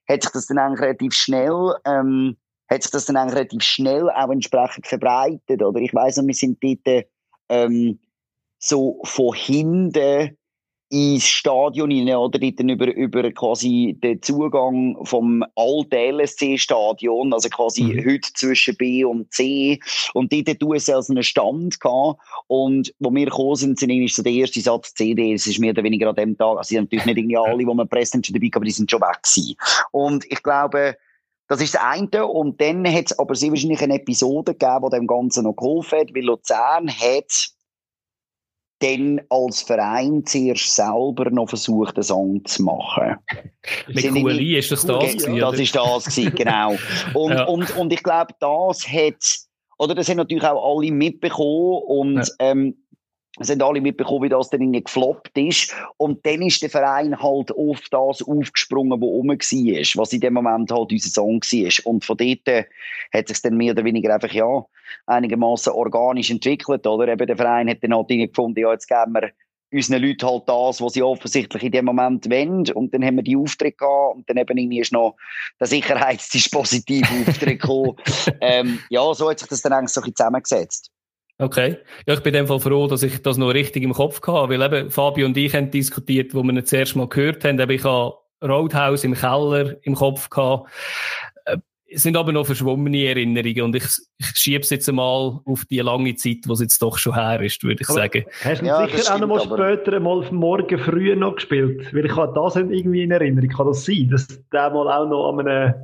hat sich das dann eigentlich relativ schnell, ähm, hat sich das dann eigentlich relativ schnell auch entsprechend verbreitet, oder? Ich weiss noch, wir sind dort, ähm, so von hinten ins Stadion rein, oder dann über, über quasi den Zugang vom alten LSC-Stadion, also quasi mhm. heute zwischen B und C. Und dort hat USL so einen Stand gehabt. Und wo wir gekommen sind, sind so der erste Satz CD, es ist mehr oder weniger an dem Tag, also sie sind natürlich nicht irgendwie alle, die man presst, schon dabei, aber die sind schon weg gewesen. Und ich glaube, das ist das eine. Und dann hat es aber sehr wahrscheinlich eine Episode gegeben, die dem Ganzen noch geholfen hat, weil Luzern hat dann als Verein zuerst selber noch versucht, einen Song zu machen. Mit Kuali ist das das gewesen, Das ist das gewesen, genau. Und, ja. und, und ich glaube, das hat, oder das haben natürlich auch alle mitbekommen und ja. ähm, es haben alle mitbekommen, wie das dann irgendwie gefloppt ist. Und dann ist der Verein halt auf das aufgesprungen, wo rum war, was in dem Moment halt unser Song war. Und von dort äh, hat sich dann mehr oder weniger einfach, ja, einigermaßen organisch entwickelt, oder? Eben der Verein hat dann halt gefunden, ja, jetzt geben wir unseren Leuten halt das, was sie offensichtlich in dem Moment wollen. Und dann haben wir die Aufträge gehabt und dann eben irgendwie ist noch der Sicherheitsdispositiv Auftritt gekommen. ähm, ja, so hat sich das dann eigentlich so ein bisschen zusammengesetzt. Okay. Ja, ich bin in dem Fall froh, dass ich das noch richtig im Kopf hatte, weil eben Fabio und ich haben diskutiert, wo wir ihn zuerst mal gehört haben, eben ich habe Roadhouse im Keller im Kopf gehabt. Äh, es sind aber noch verschwommene Erinnerungen und ich, ich schiebe es jetzt mal auf die lange Zeit, wo es jetzt doch schon her ist, würde ich aber sagen. Hast du ja, sicher auch noch mal später mal morgen früh noch gespielt? Weil ich habe das irgendwie in Erinnerung. Kann das sein, dass der mal auch noch an einem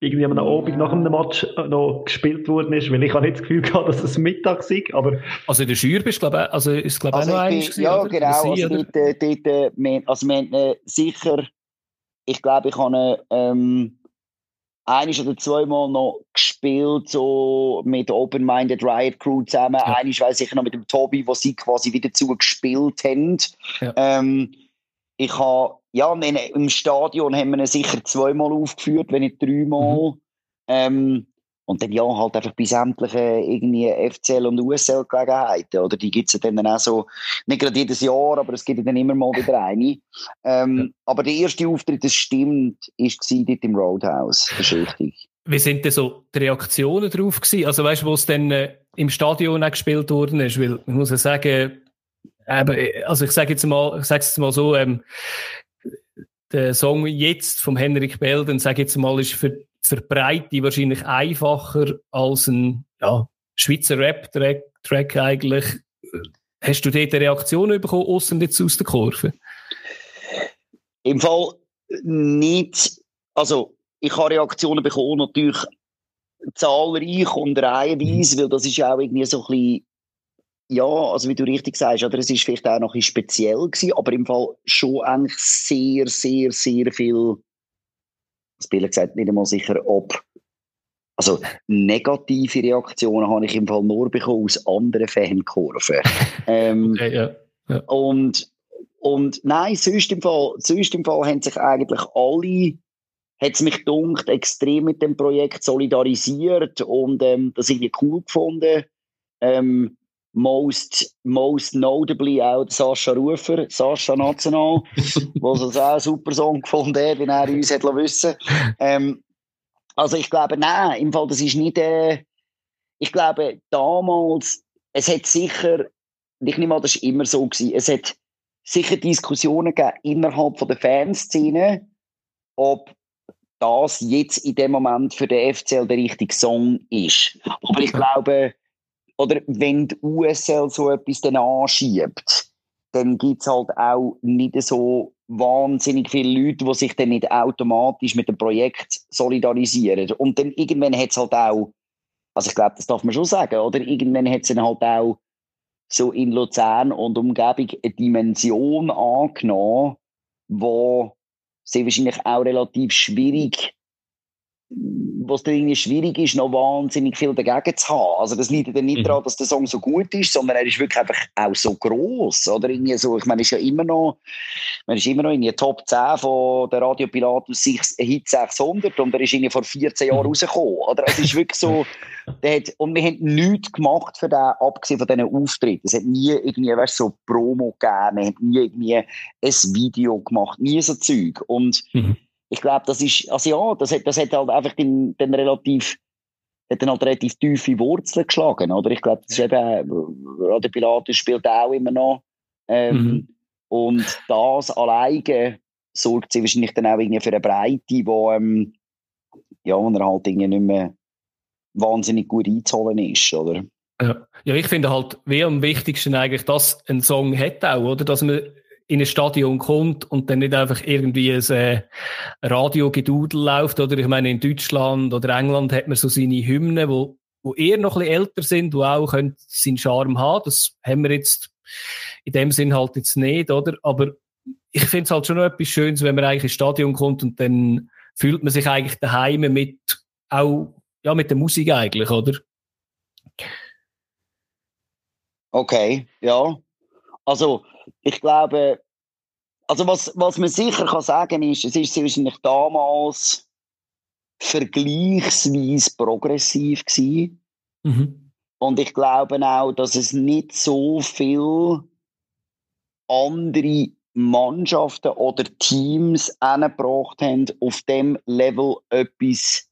irgendwie am Abend nach einem Match noch gespielt worden ist, weil ich habe nicht das Gefühl gehabt, dass es Mittag sei, aber... Also in der Schür bist du, glaube ich, also ist glaube also auch noch eins Ja, oder? genau, also dort, äh, dort, äh, also wir haben äh, sicher, ich glaube, ich habe ähm, eines oder zweimal noch gespielt, so mit Open Minded Riot Crew zusammen, ja. eines weiß ich noch mit dem Tobi, wo sie quasi wieder zu gespielt haben. Ja. Ähm, ich habe ja, im Stadion haben wir ihn sicher zweimal aufgeführt, wenn nicht dreimal. Mhm. Ähm, und dann ja, halt einfach bei sämtlichen irgendwie FCL und USL-Gelegenheiten. Oder die gibt es dann auch so, nicht gerade jedes Jahr, aber es gibt dann immer mal wieder eine. Ähm, ja. Aber der erste Auftritt, das stimmt, war dort im Roadhouse. Das ist richtig. Wie sind denn so die Reaktionen darauf gewesen? Also weißt du, wo es dann äh, im Stadion auch gespielt worden ist? Weil, ich muss ja sagen, eben, also ich sage jetzt mal, ich sage jetzt mal so, ähm, der Song jetzt vom Henrik Belden, sage ich jetzt mal, ist für, für Breite wahrscheinlich einfacher als ein ja, Schweizer Rap-Track Track eigentlich. Hast du dort eine Reaktion bekommen, außer jetzt aus der Kurve? Im Fall nicht. Also, ich habe Reaktionen bekommen, natürlich zahlreich und reihenweise, weil das ist auch irgendwie so ein bisschen ja, also wie du richtig sagst, oder, es ist vielleicht auch noch ein speziell gewesen, aber im Fall schon eigentlich sehr, sehr, sehr viel, das Bild gesagt, nicht einmal sicher, ob, also negative Reaktionen habe ich im Fall nur bekommen aus anderen Fankurven. ähm, okay, ja. Ja. Und, und nein, sonst im, Fall, sonst im Fall haben sich eigentlich alle hat es mich dunkt extrem mit dem Projekt solidarisiert und ähm, das irgendwie cool gefunden. Ähm, most, most notably auch Sascha Rufer, Sascha National, was uns auch einen super Song gefunden hat, wenn er uns hat wissen ähm, Also ich glaube, nein, im Fall, das ist nicht, äh, ich glaube, damals, es hat sicher, ich nehme an, das war immer so gewesen, es hat sicher Diskussionen gegeben innerhalb von der Fanszene, ob das jetzt in dem Moment für den FCL der richtige Song ist. Aber ich glaube, oder wenn die USL so etwas dann anschiebt, dann gibt es halt auch nicht so wahnsinnig viele Leute, die sich dann nicht automatisch mit dem Projekt solidarisieren. Und dann irgendwann hat es halt auch, also ich glaube, das darf man schon sagen, oder? Irgendwann hat es dann halt auch so in Luzern und Umgebung eine Dimension angenommen, wo sehr wahrscheinlich auch relativ schwierig was dann irgendwie schwierig ist, noch wahnsinnig viel dagegen zu haben. Also das liegt dann nicht mhm. daran, dass der Song so gut ist, sondern er ist wirklich einfach auch so groß oder irgendwie so, ich meine, ist ja immer noch, man ist immer noch in die Top 10 von der Radio Pilatus Hit 600 und er ist irgendwie vor 14 Jahren mhm. rausgekommen, oder? Es ist wirklich so, der hat, und wir haben nichts gemacht für den, abgesehen von diesen Auftritten. Es hat nie irgendwie, weißt, so Promo gegeben, wir haben nie irgendwie ein Video gemacht, nie so Zeug und mhm ich glaube, das ist, also ja, das hat, das hat halt einfach den, den relativ, hat dann halt relativ tiefe Wurzeln geschlagen, oder? Ich glaube, das ist eben, der Pilatus spielt auch immer noch, ähm, mhm. und das alleine sorgt sie wahrscheinlich dann auch irgendwie für eine Breite, wo, ähm, ja, wo er halt irgendwie nicht mehr wahnsinnig gut einzuholen ist, oder? Ja. ja, ich finde halt, wie am wichtigsten eigentlich, dass ein Song hat auch, oder? Dass man in ein Stadion kommt und dann nicht einfach irgendwie ein äh, Radio-Gedudel läuft. Oder ich meine, in Deutschland oder England hat man so seine Hymnen, wo, wo eher noch ein bisschen älter sind, wo auch seinen Charme haben. Das haben wir jetzt in dem Sinn halt jetzt nicht, oder? Aber ich finde es halt schon noch etwas Schönes, wenn man eigentlich ins Stadion kommt und dann fühlt man sich eigentlich daheim mit, auch, ja, mit der Musik eigentlich, oder? Okay, ja. Also, ich glaube, also was, was man sicher kann sagen ist, es ist wahrscheinlich damals vergleichsweise progressiv gewesen. Mhm. Und ich glaube auch, dass es nicht so viel andere Mannschaften oder Teams angebracht haben, auf dem Level etwas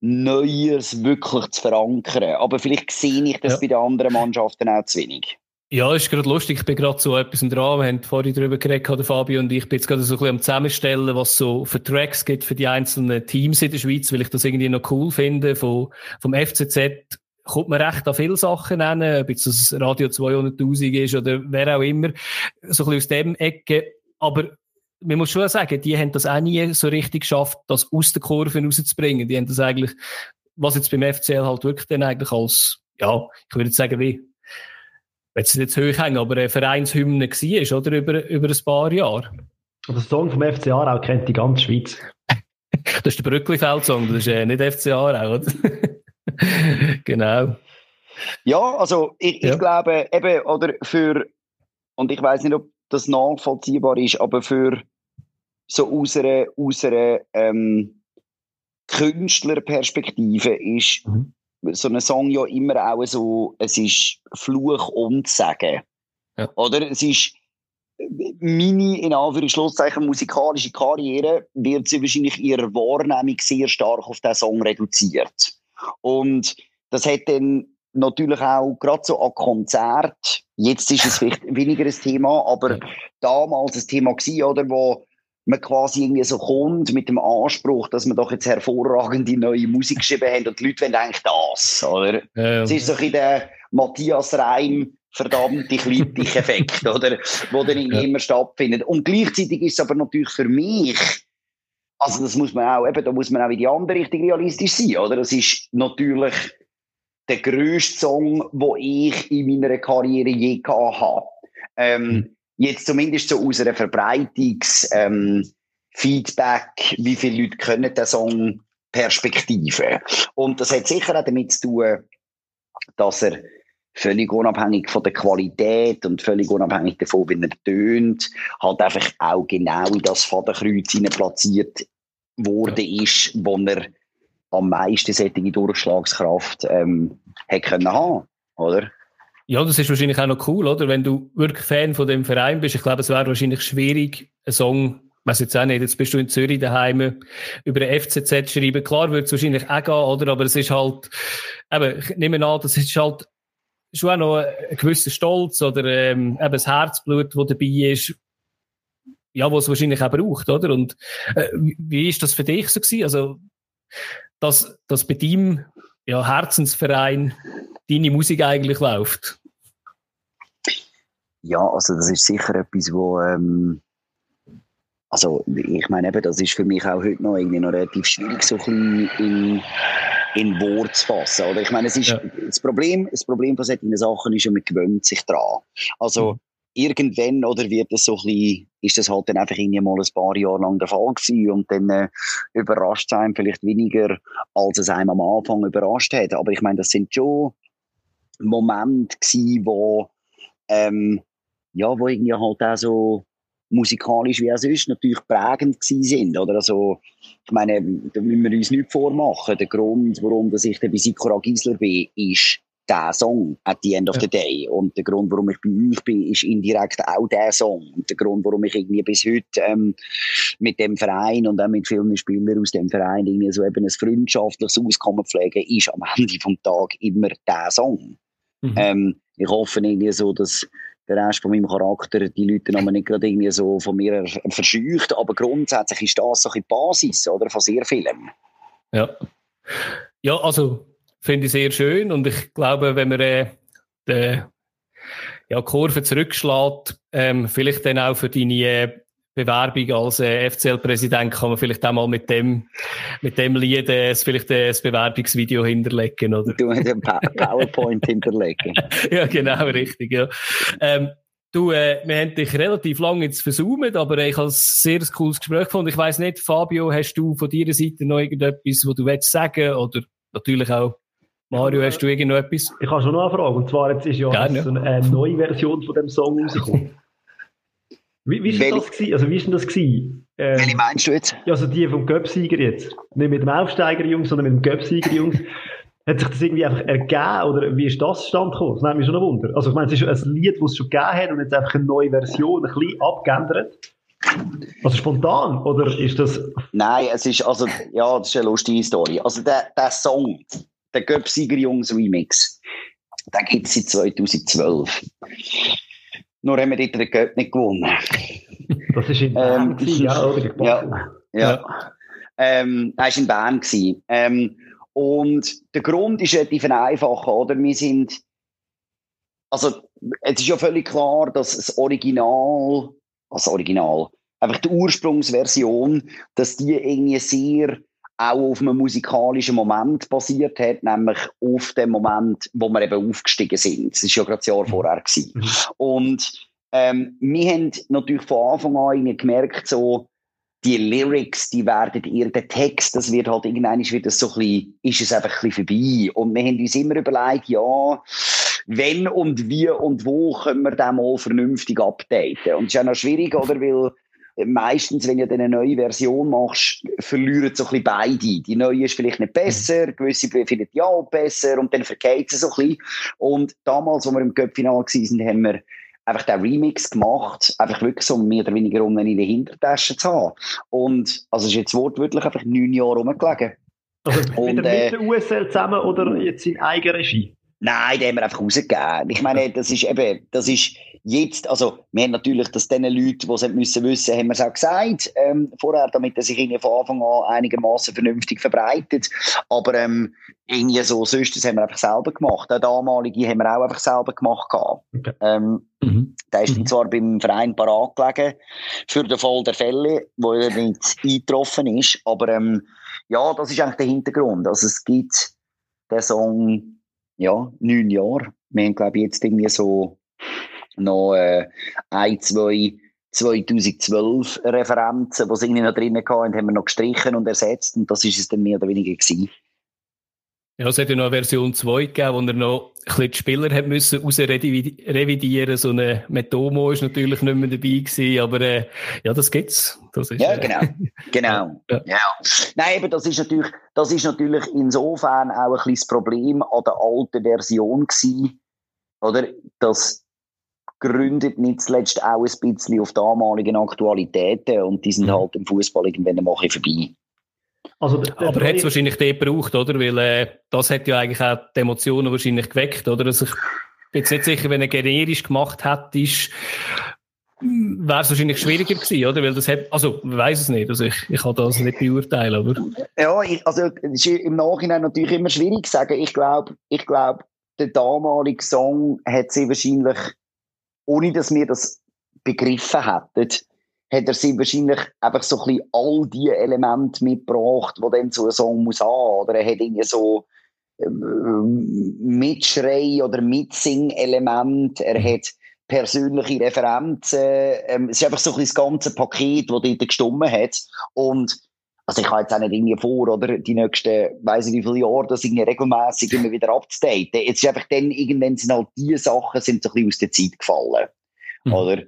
Neues wirklich zu verankern. Aber vielleicht sehe ich das ja. bei den anderen Mannschaften auch zu wenig. Ja, ist gerade lustig. Ich bin gerade so etwas dran. Wir haben vorhin darüber geredet, Fabio und ich bin jetzt gerade so ein bisschen am Zusammenstellen, was so für Tracks gibt für die einzelnen Teams in der Schweiz, weil ich das irgendwie noch cool finde. Von, vom FCZ kommt man recht an viele Sachen nennen, ob jetzt das Radio 200.000 ist oder wer auch immer. So ein bisschen aus dem Ecke. Aber man muss schon sagen, die haben das auch nie so richtig geschafft, das aus der Kurve rauszubringen. Die haben das eigentlich, was jetzt beim FCL halt wirklich dann eigentlich als, ja, ich würde sagen, wie wenn es jetzt hoch hängen, aber eine Vereinshymne war, oder? Über, über ein paar Jahre. Der Song vom FC Aarau kennt die ganze Schweiz. das ist der Brücklifeld-Song, das ist äh, nicht FC Aarau, oder? genau. Ja, also ich, ja. ich glaube eben, oder für, und ich weiß nicht, ob das nachvollziehbar ist, aber für so aus einer, aus einer ähm, Künstlerperspektive ist mhm so ein Song ja immer auch so, es ist Fluch und Sagen. Ja. Oder? Es ist meine, in Anführungszeichen, musikalische Karriere wird sie wahrscheinlich ihrer Wahrnehmung sehr stark auf diesen Song reduziert. Und das hat dann natürlich auch gerade so an Konzert, jetzt ist es vielleicht weniger ein Thema, aber damals ein Thema gewesen, oder, wo man quasi irgendwie so kommt mit dem Anspruch, dass man doch jetzt hervorragende neue Musik geschrieben haben und die Leute wollen eigentlich das, oder? Es ist so ein der Matthias Reim verdammte Klippich-Effekt, oder? Wo dann ja. immer stattfindet. Und gleichzeitig ist es aber natürlich für mich, also das muss man auch, eben, da muss man auch in die andere Richtung realistisch sein, oder? Das ist natürlich der grösste Song, den ich in meiner Karriere je gehabt habe. Ähm, mhm. Jetzt zumindest so aus einer Verbreitungs, ähm, Feedback, wie viele Leute können den Song Perspektive. Und das hat sicher auch damit zu tun, dass er völlig unabhängig von der Qualität und völlig unabhängig davon, wie er tönt, halt einfach auch genau in das Fadenkreuz platziert worden ist, wo er am meisten solche Durchschlagskraft ähm, hätte können haben, oder? Ja, das ist wahrscheinlich auch noch cool, oder? Wenn du wirklich Fan von dem Verein bist, ich glaube, es wäre wahrscheinlich schwierig, einen Song weiß jetzt auch nicht, jetzt bist du in Zürich daheim über den FCZ schreiben. Klar würde es wahrscheinlich auch gehen, oder? Aber es ist halt, eben, ich nehme an, das ist halt schon auch noch ein gewisser Stolz oder ähm, eben das Herzblut, das dabei ist, ja, was es wahrscheinlich auch braucht, oder? Und äh, wie ist das für dich so gewesen? Also, dass, dass bei deinem ja, Herzensverein deine Musik eigentlich läuft? Ja, also das ist sicher etwas, wo ähm, also ich meine eben, das ist für mich auch heute noch irgendwie noch relativ schwierig, so ein bisschen in, in Wort zu fassen. Oder ich meine, es ist ja. das Problem, das Problem von solchen Sachen ist ja, man gewöhnt sich dran. Also mhm. irgendwann oder wird das so ein bisschen, ist das halt dann einfach irgendwie mal ein paar Jahre lang der Fall gewesen und dann äh, überrascht es einem vielleicht weniger, als es einem am Anfang überrascht hat. Aber ich meine, das sind schon Momente gewesen, wo ähm, ja, wo irgendwie halt auch so musikalisch wie auch sonst natürlich prägend gewesen sind. Oder? Also, ich meine, da müssen wir uns nicht vormachen. Der Grund, warum dass ich bei Sikora Gisler bin, ist der Song at the end of the day. Und der Grund, warum ich bei euch bin, ist indirekt auch der Song. Und der Grund, warum ich irgendwie bis heute ähm, mit dem Verein und auch mit vielen Spielern aus dem Verein irgendwie so eben ein freundschaftliches Auskommen pflege, ist am Ende vom Tag immer der Song. Mhm. Ähm, ich hoffe irgendwie so, dass der Rest von meinem Charakter die Leute noch nicht gerade irgendwie so von mir verscheucht, aber grundsätzlich ist das so die Basis oder, von sehr vielem. Ja. Ja, also finde ich sehr schön und ich glaube, wenn man äh, die ja, Kurve zurückschlägt, ähm, vielleicht dann auch für deine äh, Bewerbung als äh, FCL-Präsident kann man vielleicht auch mal mit dem, mit dem Lied äh, vielleicht äh, das Bewerbungsvideo hinterlegen, oder? Du einen PowerPoint hinterlegen. ja, genau, richtig, ja. Ähm, du, äh, wir haben dich relativ lange jetzt versaumt, aber ich habe ein sehr cooles Gespräch gefunden. Ich weiss nicht, Fabio, hast du von deiner Seite noch irgendetwas, was du willst sagen, oder natürlich auch Mario, hast du irgendetwas? Ich habe schon noch eine Frage, und zwar jetzt ist ja Gerne. eine neue Version von dem Song rausgekommen. Wie, wie, ist das gewesen? Also, wie ist denn das gewesen? Ähm, Welche meinst du jetzt? Ja, also die vom Göpsieger jetzt. Nicht mit dem Aufsteiger-Jungs, sondern mit dem Göpsieger-Jungs. Hat sich das irgendwie einfach ergeben oder wie ist das stand gekommen? Das nimmt mich schon ein Wunder. Also ich meine, es ist ein Lied, das es schon gegeben hat und jetzt einfach eine neue Version, ein bisschen abgeändert. Also spontan, oder ist das... Nein, es ist, also, ja, das ist eine lustige Story. Also der, der Song, der Göpsieger Jungs Remix, den gibt es seit 2012. Nur haben wir dort den Cup nicht gewonnen. Das war in Bern, ähm, ja, oder? Ja, ja. Ähm, das war in Bern. Ähm, und der Grund ist relativ einfach, oder? Wir sind, also, es ist ja völlig klar, dass das Original, das Original, einfach die Ursprungsversion, dass die irgendwie sehr auch auf einem musikalischen Moment basiert hat, nämlich auf dem Moment, wo wir eben aufgestiegen sind. Das war ja gerade das Jahr mhm. vorher. Gewesen. Mhm. Und ähm, wir haben natürlich von Anfang an gemerkt, so, die Lyrics, die werden ihr, der Text, das wird halt irgendwann wird das so ein bisschen, ist es einfach ein bisschen vorbei. Und wir haben uns immer überlegt, ja, wenn und wie und wo können wir den mal vernünftig updaten. Und es ist auch noch schwierig, oder? Weil meistens, wenn du eine neue Version machst, verlieren so ein bisschen beide. Die neue ist vielleicht nicht besser, mhm. gewisse finden ja auch besser und dann vergeht sie so ein bisschen. Und damals, als wir im Cup-Final waren, haben wir einfach den Remix gemacht, einfach wirklich so mehr oder weniger, um ihn in der Hintertasche zu haben. Und, also ist jetzt wortwörtlich einfach neun Jahre rumgelegen. Also und, mit, äh, mit der USL zusammen oder jetzt in Eigenregie? Nein, den haben wir einfach rausgegeben. Ich meine, das ist eben, das ist jetzt, also, wir haben natürlich das den Leuten, die es müssen wissen, haben wir es auch gesagt, ähm, vorher, damit er sich irgendwie von Anfang an einigermaßen vernünftig verbreitet. Aber, ähm, irgendwie so, sonst, das haben wir einfach selber gemacht. Der damalige haben wir auch einfach selber gemacht Okay. Ähm, mhm. Der ist mhm. zwar beim Verein parat gelegen, für den Fall der Fälle, wo er nicht eingetroffen ist, aber, ähm, ja, das ist eigentlich der Hintergrund. Also, es gibt den Song, ja, neun Jahren. Wir haben, glaube ich, jetzt irgendwie so noch äh, ein, zwei 2012 Referenzen, die sie irgendwie noch drinnen hatten, haben wir noch gestrichen und ersetzt und das ist es dann mehr oder weniger gewesen. Ja, es hat ja noch eine Version 2 gegeben, wo er noch ein bisschen die Spieler hat müssen revidieren. So eine Metomo ist natürlich nicht mehr dabei gewesen, aber äh, ja, das gibt's. Das ist, ja, genau. genau. Ja. ja. Nein, aber das ist natürlich, das ist natürlich insofern auch ein bisschen das Problem an der alten Version gewesen, oder? Das gründet nicht zuletzt auch ein bisschen auf damaligen Aktualitäten und die sind mhm. halt im Fußball irgendwann mal vorbei. Also der, der aber hat es wahrscheinlich den gebraucht, oder? Weil äh, das hat ja eigentlich auch die Emotionen wahrscheinlich geweckt, oder? Also ich bin jetzt nicht sicher, wenn er generisch gemacht hätte, wäre es wahrscheinlich schwieriger gewesen, oder? Weil das hat, also, ich weiß es nicht, also ich, ich kann das nicht beurteilen, aber. Ja, ich, also, es ist im Nachhinein natürlich immer schwierig zu sagen. Ich glaube, ich glaube, der damalige Song hat sie wahrscheinlich, ohne dass wir das begriffen hätten, hat er sie wahrscheinlich einfach so ein bisschen all die Elemente mitgebracht, die dann so ein Song muss haben. Oder er hat irgendwie so ähm, Mitschrei- oder Mitsing-Element. Er mhm. hat persönliche Referenzen. Ähm, es ist einfach so ein bisschen das ganze Paket, das dort gestummen hat. Und also ich habe jetzt auch nicht irgendwie vor, oder, die nächsten, weiss ich wie viele Jahre, das irgendwie regelmäßig immer wieder abzudaten. Jetzt ist einfach dann, irgendwann sind halt die Sachen sind so ein bisschen aus der Zeit gefallen. Mhm. Oder?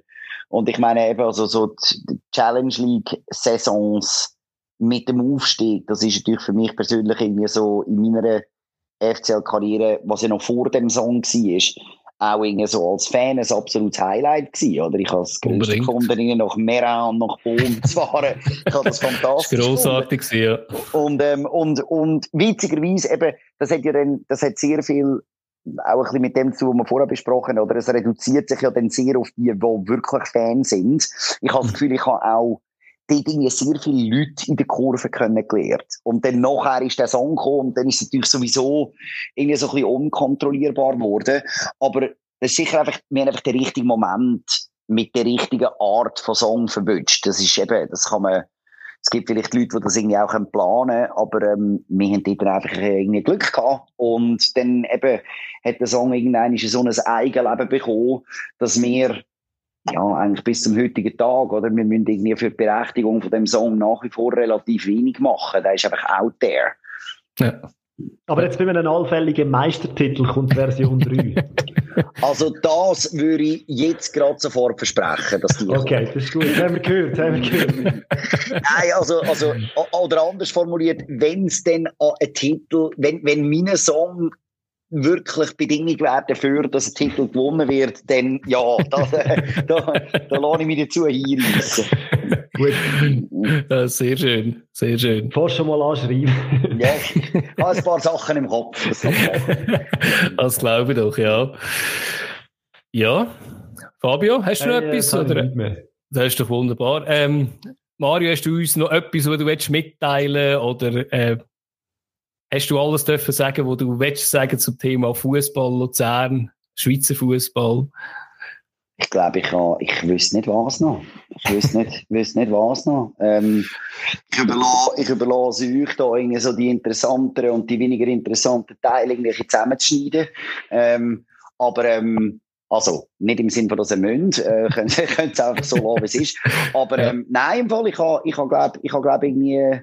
Und ich meine eben, also so die Challenge League Saisons mit dem Aufstieg, das ist natürlich für mich persönlich irgendwie so in meiner FCL-Karriere, was ja noch vor dem Song war, auch irgendwie so als Fan ein absolutes Highlight gewesen, oder? Ich habe es größte gefunden, nach Meran nach Bohm zu fahren. ich habe das fantastisch das grossartig gewesen, ja. Und, ähm, und, und witzigerweise eben, das hat ja dann, das hat sehr viel auch ein bisschen mit dem zu, was wir vorher besprochen haben, oder es reduziert sich ja dann sehr auf die, die wirklich Fans sind. Ich habe das Gefühl, ich habe auch dort irgendwie sehr viele Leute in der Kurve kennengelernt. Und dann nachher ist der Song gekommen und dann ist es natürlich sowieso irgendwie so ein bisschen unkontrollierbar geworden. Aber das ist sicher einfach, wir haben einfach den richtigen Moment mit der richtigen Art von Song verwünscht. Das ist eben, das kann man, es gibt vielleicht Leute, die das irgendwie auch planen können, aber ähm, wir haben dort einfach irgendwie Glück gehabt. Und dann eben hat der Song irgendwann so ein Eigenleben bekommen, dass wir ja, eigentlich bis zum heutigen Tag, oder? Wir müssen irgendwie für die Berechtigung von dem Song nach wie vor relativ wenig machen. Der ist einfach out there. Ja. Aber jetzt bei einem allfälligen Meistertitel kommt Version 3. Also das würde ich jetzt gerade sofort versprechen, dass die Okay, das ist gut. Das haben wir gehört, haben wir gehört. Nein, also, also, oder anders formuliert, wenn es denn ein Titel, wenn, wenn mein Song wirklich Bedingung wäre dafür, dass ein Titel gewonnen wird, dann ja, da, da, da lasse ich mich dazu hinreissen. Gut. Ja, sehr schön, sehr schön. Fast schon mal anschreiben. ja, ich habe ein paar Sachen im Kopf. Das, das glaube ich doch, ja. Ja, Fabio, hast du noch hey, etwas? Oder? Das ist doch wunderbar. Ähm, Mario, hast du uns noch etwas, was du mitteilen willst? Oder äh, Hast du alles dürfen sagen, was du willst sagen zum Thema Fußball, Luzern, Schweizer Fußball? Ich glaube, ich, ich wüsste nicht, was noch. Ich wüsste nicht, wüsste nicht was noch. Ähm, ich, überlasse, ich überlasse euch da irgendwie so die interessanteren und die weniger interessanten Teile irgendwie zusammenzuschneiden. Ähm, aber ähm, also, nicht im Sinne von, dass ihr müsst, äh, könnt, könnt es einfach so lassen, wie es ist. Aber ähm, nein, im Fall, ich habe, ich habe, glaube ich, habe, glaube irgendwie,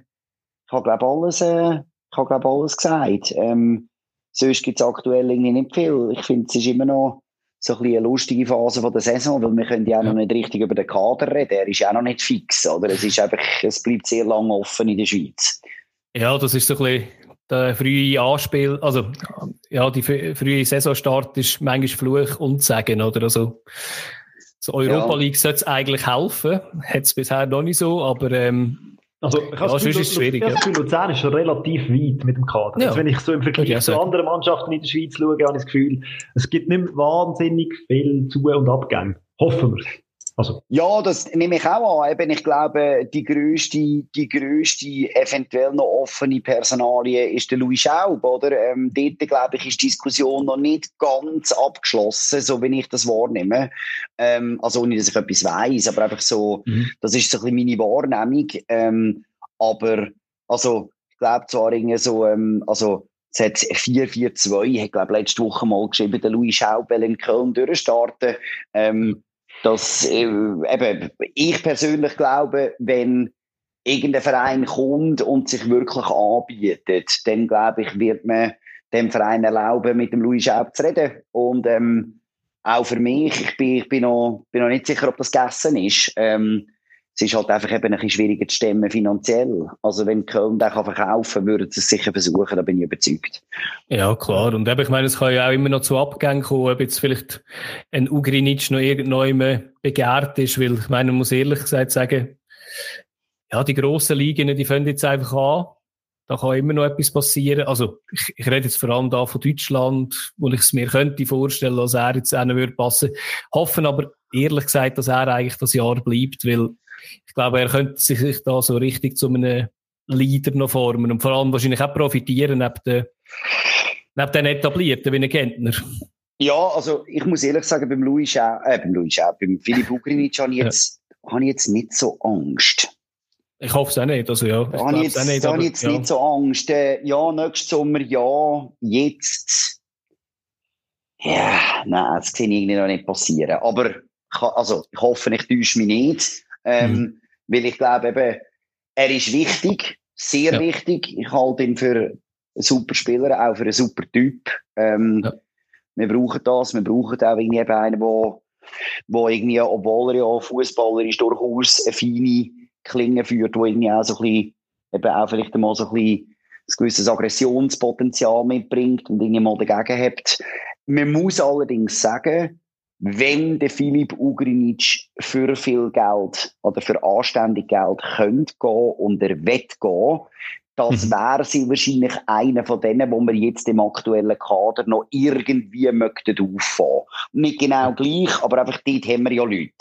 ich habe, glaube alles, äh, ich habe, glaube alles gesagt. Ähm, sonst gibt es aktuell irgendwie nicht viel. Ich finde, es ist immer noch so ein eine lustige Phase von der Saison, weil wir können ja auch noch nicht richtig über den Kader reden. Er ist ja noch nicht fix, oder? Es ist einfach, es bleibt sehr lange offen in der Schweiz. Ja, das ist so ein bisschen der frühe Anspiel, also, ja, die frühe Saisonstart ist manchmal Fluch und Sagen, oder? Also, so Europa League sollte es eigentlich helfen. Hat es bisher noch nicht so, aber, ähm, also, ich ja, das ist schwierig. Das Gefühl, Luzern ist schon relativ weit mit dem Kader. Ja. Also, wenn ich so im Vergleich zu anderen Mannschaften in der Schweiz schaue, habe ich das Gefühl, es gibt nicht wahnsinnig viel Zu- und Abgänge. Hoffen wir also. Ja, das nehme ich auch an. Eben, ich glaube, die grösste, die grösste, eventuell noch offene Personalie ist der Louis Schaub, oder? Ähm, dort, glaube ich, ist die Diskussion noch nicht ganz abgeschlossen, so wie ich das wahrnehme. Ähm, also, ohne dass ich etwas weiss, aber einfach so, mhm. das ist so ein bisschen meine Wahrnehmung. Ähm, aber, also, ich glaube zwar irgendwie so, ähm, also, es hat 4-4-2, hat, glaube letzte Woche mal geschrieben, der Louis Schaubel in Köln durchstarten. Ähm, dass, äh, eben, ich persönlich glaube, wenn irgendein Verein kommt und sich wirklich anbietet, dann glaube ich, wird man dem Verein erlauben, mit dem Louis Schaub zu reden. Und ähm, auch für mich, ich bin, ich bin, noch, bin noch nicht sicher, ob das gegessen ist. Ähm, es ist halt einfach eben ein bisschen schwieriger zu stemmen finanziell. Also wenn Köln den kann verkaufen würden sie es sicher versuchen, da bin ich überzeugt. Ja, klar. Und eben, ich meine, es kann ja auch immer noch zu Abgängen kommen, ob jetzt vielleicht ein Ugrinic noch irgendwann begehrt ist, weil ich meine, man muss ehrlich gesagt sagen, ja, die grossen Ligen, die fangen jetzt einfach an. Da kann immer noch etwas passieren. Also, ich, ich rede jetzt vor allem da von Deutschland, wo ich es mir könnte vorstellen, dass er jetzt auch würde passen. Hoffen aber ehrlich gesagt, dass er eigentlich das Jahr bleibt, weil ich glaube, er könnte sich da so richtig zu einem Leader noch formen und vor allem wahrscheinlich auch profitieren neben den, neben den etablierten wie ein Gentner. Ja, also ich muss ehrlich sagen, beim Louis Schau, äh, beim Louis Schau, beim Philipp Ugrinic habe ich jetzt, ja. habe ich jetzt nicht so Angst. Ich hoffe es auch nicht. Also, ja, da habe ich jetzt, nicht, aber, jetzt ja. nicht so Angst. Äh, ja, nächstes Sommer, ja, jetzt. Ja, nein, das sehe ich irgendwie noch nicht passieren. Aber also, ich hoffe, ich täusche mich nicht. Ähm, mhm. Weil ich glaube eben, er ist wichtig, sehr ja. wichtig. Ich halte ihn für einen super Spieler, auch für einen super Typ. Ähm, ja. Wir brauchen das, wir brauchen auch irgendwie einen, der wo irgendwie, obwohl er ja Fußballer ist, durchaus eine feine Klinge führt, wo irgendwie auch so ein bisschen, eben auch vielleicht mal so ein bisschen ein gewisses Aggressionspotenzial mitbringt und irgendwie mal dagegen hat. Man muss allerdings sagen, wenn der Philipp Ugrinic für viel Geld oder für anständig Geld könnte gehen und er wird gehen, das mhm. wäre sie wahrscheinlich einer von denen, wo wir jetzt im aktuellen Kader noch irgendwie möchten auffahren. Nicht genau gleich, aber einfach dort haben wir ja Leute.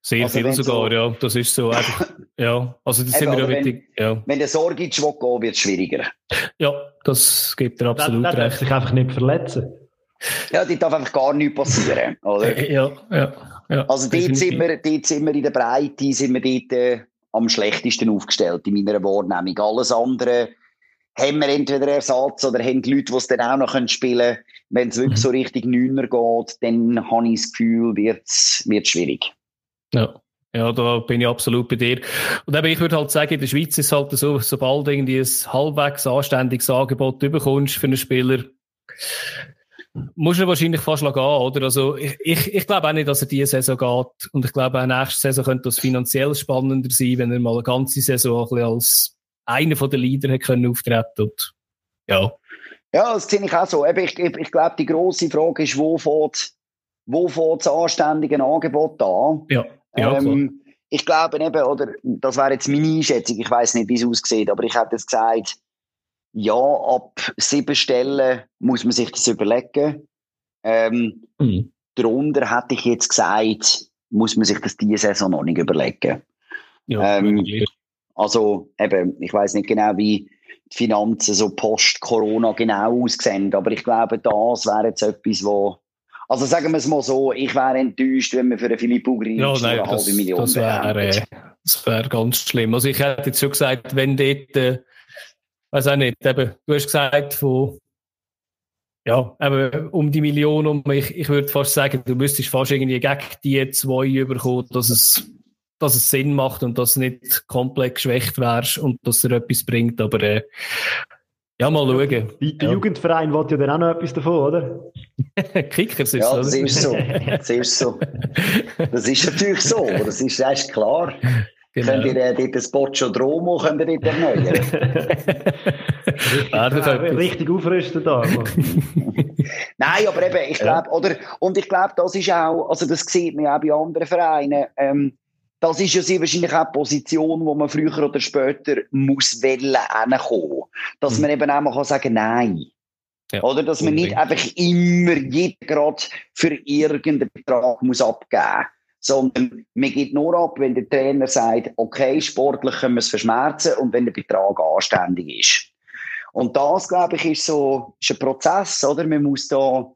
Sehr also viel sogar, so, ja. Das ist so einfach, ja. Also, das sind wir ja wichtig, ja. Wenn der Sorgic will gehen, wird es schwieriger. Ja, das gibt er absolut der, der recht. sich einfach nicht verletzen. Ja, dort darf einfach gar nichts passieren, oder? Ja, ja, ja. Also dort sind, wir, dort sind wir in der Breite, sind wir dort äh, am schlechtesten aufgestellt in meiner Wahrnehmung. Alles andere haben wir entweder Ersatz oder haben die Leute, die es dann auch noch spielen können. Wenn es wirklich mhm. so richtig Neuner geht, dann habe ich das Gefühl, wird es schwierig. Ja. Ja, da bin ich absolut bei dir. Und eben, ich würde halt sagen, in der Schweiz ist es halt so, sobald irgendwie ein halbwegs anständiges Angebot bekommst für einen Spieler, muss er wahrscheinlich fast gehen, oder? Also, ich, ich, ich glaube auch nicht, dass er diese Saison geht. Und ich glaube auch nächste Saison könnte das finanziell spannender sein, wenn er mal eine ganze Saison ein als einer von den Leadern hätte können auftreten und, ja. Ja, das sehe ich auch so. Ich, ich, ich glaube, die grosse Frage ist, wo fährt, wo fährt das anständige Angebot an? Ja, ja ähm, Ich glaube eben, oder, das wäre jetzt meine Einschätzung, ich weiß nicht, wie es aussieht, aber ich hätte jetzt gesagt, ja, ab sieben Stellen muss man sich das überlegen. Ähm, mhm. Darunter hätte ich jetzt gesagt, muss man sich das diese Saison noch nicht überlegen. Ja, ähm, also eben, ich weiß nicht genau, wie die Finanzen so post-Corona genau aussehen, aber ich glaube, das wäre jetzt etwas, wo also sagen wir es mal so, ich wäre enttäuscht, wenn wir für einen Philipp Ugrin ja, nein, eine halbe Million das wäre äh, das wäre ganz schlimm. Also ich hätte jetzt schon gesagt, wenn dort äh, weiß auch nicht, eben, du hast gesagt, von, ja, eben, um die Million, um, ich, ich würde fast sagen, du müsstest fast irgendwie gegen die zwei überkommen, dass es, dass es Sinn macht und dass du nicht komplett geschwächt wärst und dass er etwas bringt, aber, äh, ja, mal schauen. Der ja. Jugendverein will ja dann auch noch etwas davon, oder? Kickers ist ja, das ist so. Das ist so. Das ist natürlich so, das ist, ist klar. Genau. Könnt ihr äh, dort das könnt ihr dort erneuern? richtig, richtig aufrüsten da. Nein, aber eben, ich glaube, oder, und ich glaube, das ist auch, also das sieht man auch bei anderen Vereinen, ähm, das ist ja sehr wahrscheinlich auch eine Position, wo man früher oder später muss wollen hinkommen. Dass mhm. man eben auch mal kann sagen nein. Ja, oder dass man nicht einfach immer jeden gerade für irgendeinen Betrag muss abgeben sondern man geht nur ab, wenn der Trainer sagt, okay, sportlich können wir es verschmerzen und wenn der Betrag anständig ist. Und das, glaube ich, ist so ist ein Prozess, oder? Man muss da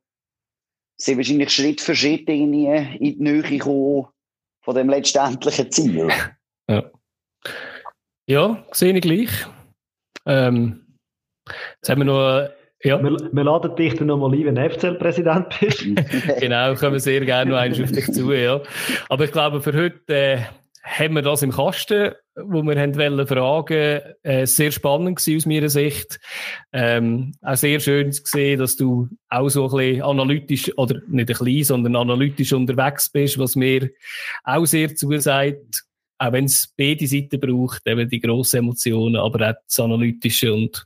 sehr wahrscheinlich Schritt für Schritt in die, Nähe kommen von dem letztendlichen Ziel. Ja, ja sehe ich gleich. Ähm, Jetzt haben wir noch ja. Wir, wir laden dich dann nochmal ein, wenn du FCL-Präsident bist. genau, kommen sehr gerne noch eins auf dich zu, ja. Aber ich glaube, für heute äh, haben wir das im Kasten, wo wir haben wollen fragen. Äh, sehr spannend gewesen aus meiner Sicht. Ähm, auch sehr schön zu sehen, dass du auch so ein bisschen analytisch, oder nicht ein bisschen, sondern analytisch unterwegs bist, was mir auch sehr zusagt auch wenn es beide Seiten braucht, eben die grossen Emotionen, aber auch das Analytische und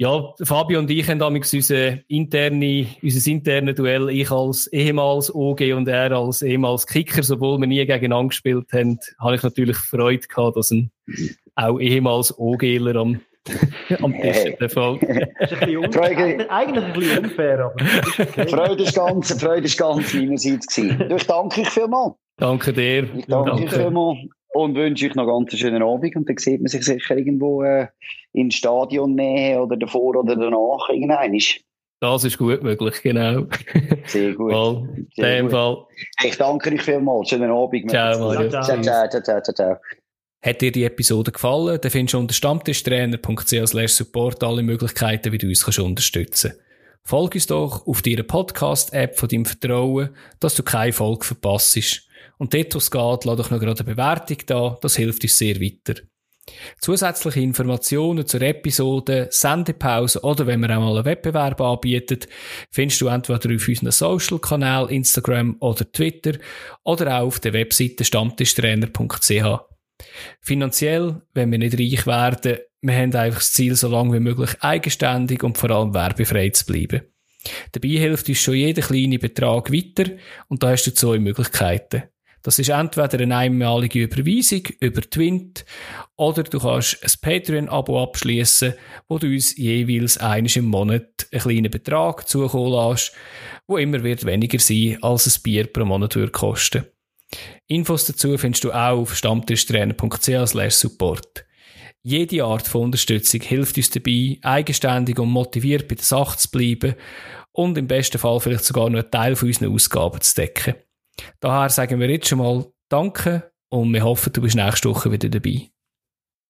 ja, Fabio und ich haben damals unser, interne, unser interne Duell, ich als ehemals OG und er als ehemals Kicker, obwohl wir nie gegeneinander gespielt haben, habe ich natürlich Freude gehabt, dass ein auch ehemals OGler am am Tisch der Fall. Freude, eigentlich ein bisschen unfair, aber okay. Freude ist ganz, Freude ist ganz meinerseits gewesen. Ich danke euch vielmals. Danke dir. Ich danke, danke. vielmals und wünsche euch noch ganz einen schönen Abend und dann sieht man sich sicher irgendwo äh, in Stadion näher oder davor oder danach irgendein Das ist gut möglich, genau. Sehr gut. Mal, in dem Fall. Ich danke euch vielmals. Schönen Abend. Ciao, Mario. Ciao, ciao, ciao, ciao, ciao. ciao. Hat dir die Episode gefallen, dann findest du unter stammtischtrainer.ch support alle Möglichkeiten, wie du uns kannst unterstützen kannst. Folge uns doch auf deiner Podcast-App von deinem Vertrauen, dass du keine Folge verpasst. Und dort, wo es geht, lass doch noch gerade eine Bewertung da, das hilft uns sehr weiter. Zusätzliche Informationen zur Episode, Sendepause oder wenn wir auch mal einen Wettbewerb anbieten, findest du entweder auf unseren Social-Kanal, Instagram oder Twitter oder auch auf der Webseite stammtischtrainer.ch. Finanziell, wenn wir nicht reich werden, wir haben einfach das Ziel, so lange wie möglich eigenständig und vor allem werbefrei zu bleiben. Dabei hilft uns schon jeder kleine Betrag weiter und da hast du zwei Möglichkeiten. Das ist entweder eine einmalige Überweisung über Twint oder du kannst ein Patreon-Abo abschließen, wo du uns jeweils eines im Monat einen kleinen Betrag zukommen lässt, wo immer wird weniger sein, als ein Bier pro Monat würde kosten. Infos dazu findest du auch auf stammtischtrainer.ch support. Jede Art von Unterstützung hilft uns dabei, eigenständig und motiviert bei der Sache zu bleiben und im besten Fall vielleicht sogar noch einen Teil von unseren Ausgaben zu decken. Daher sagen wir jetzt schon mal Danke und wir hoffen, du bist nächste Woche wieder dabei.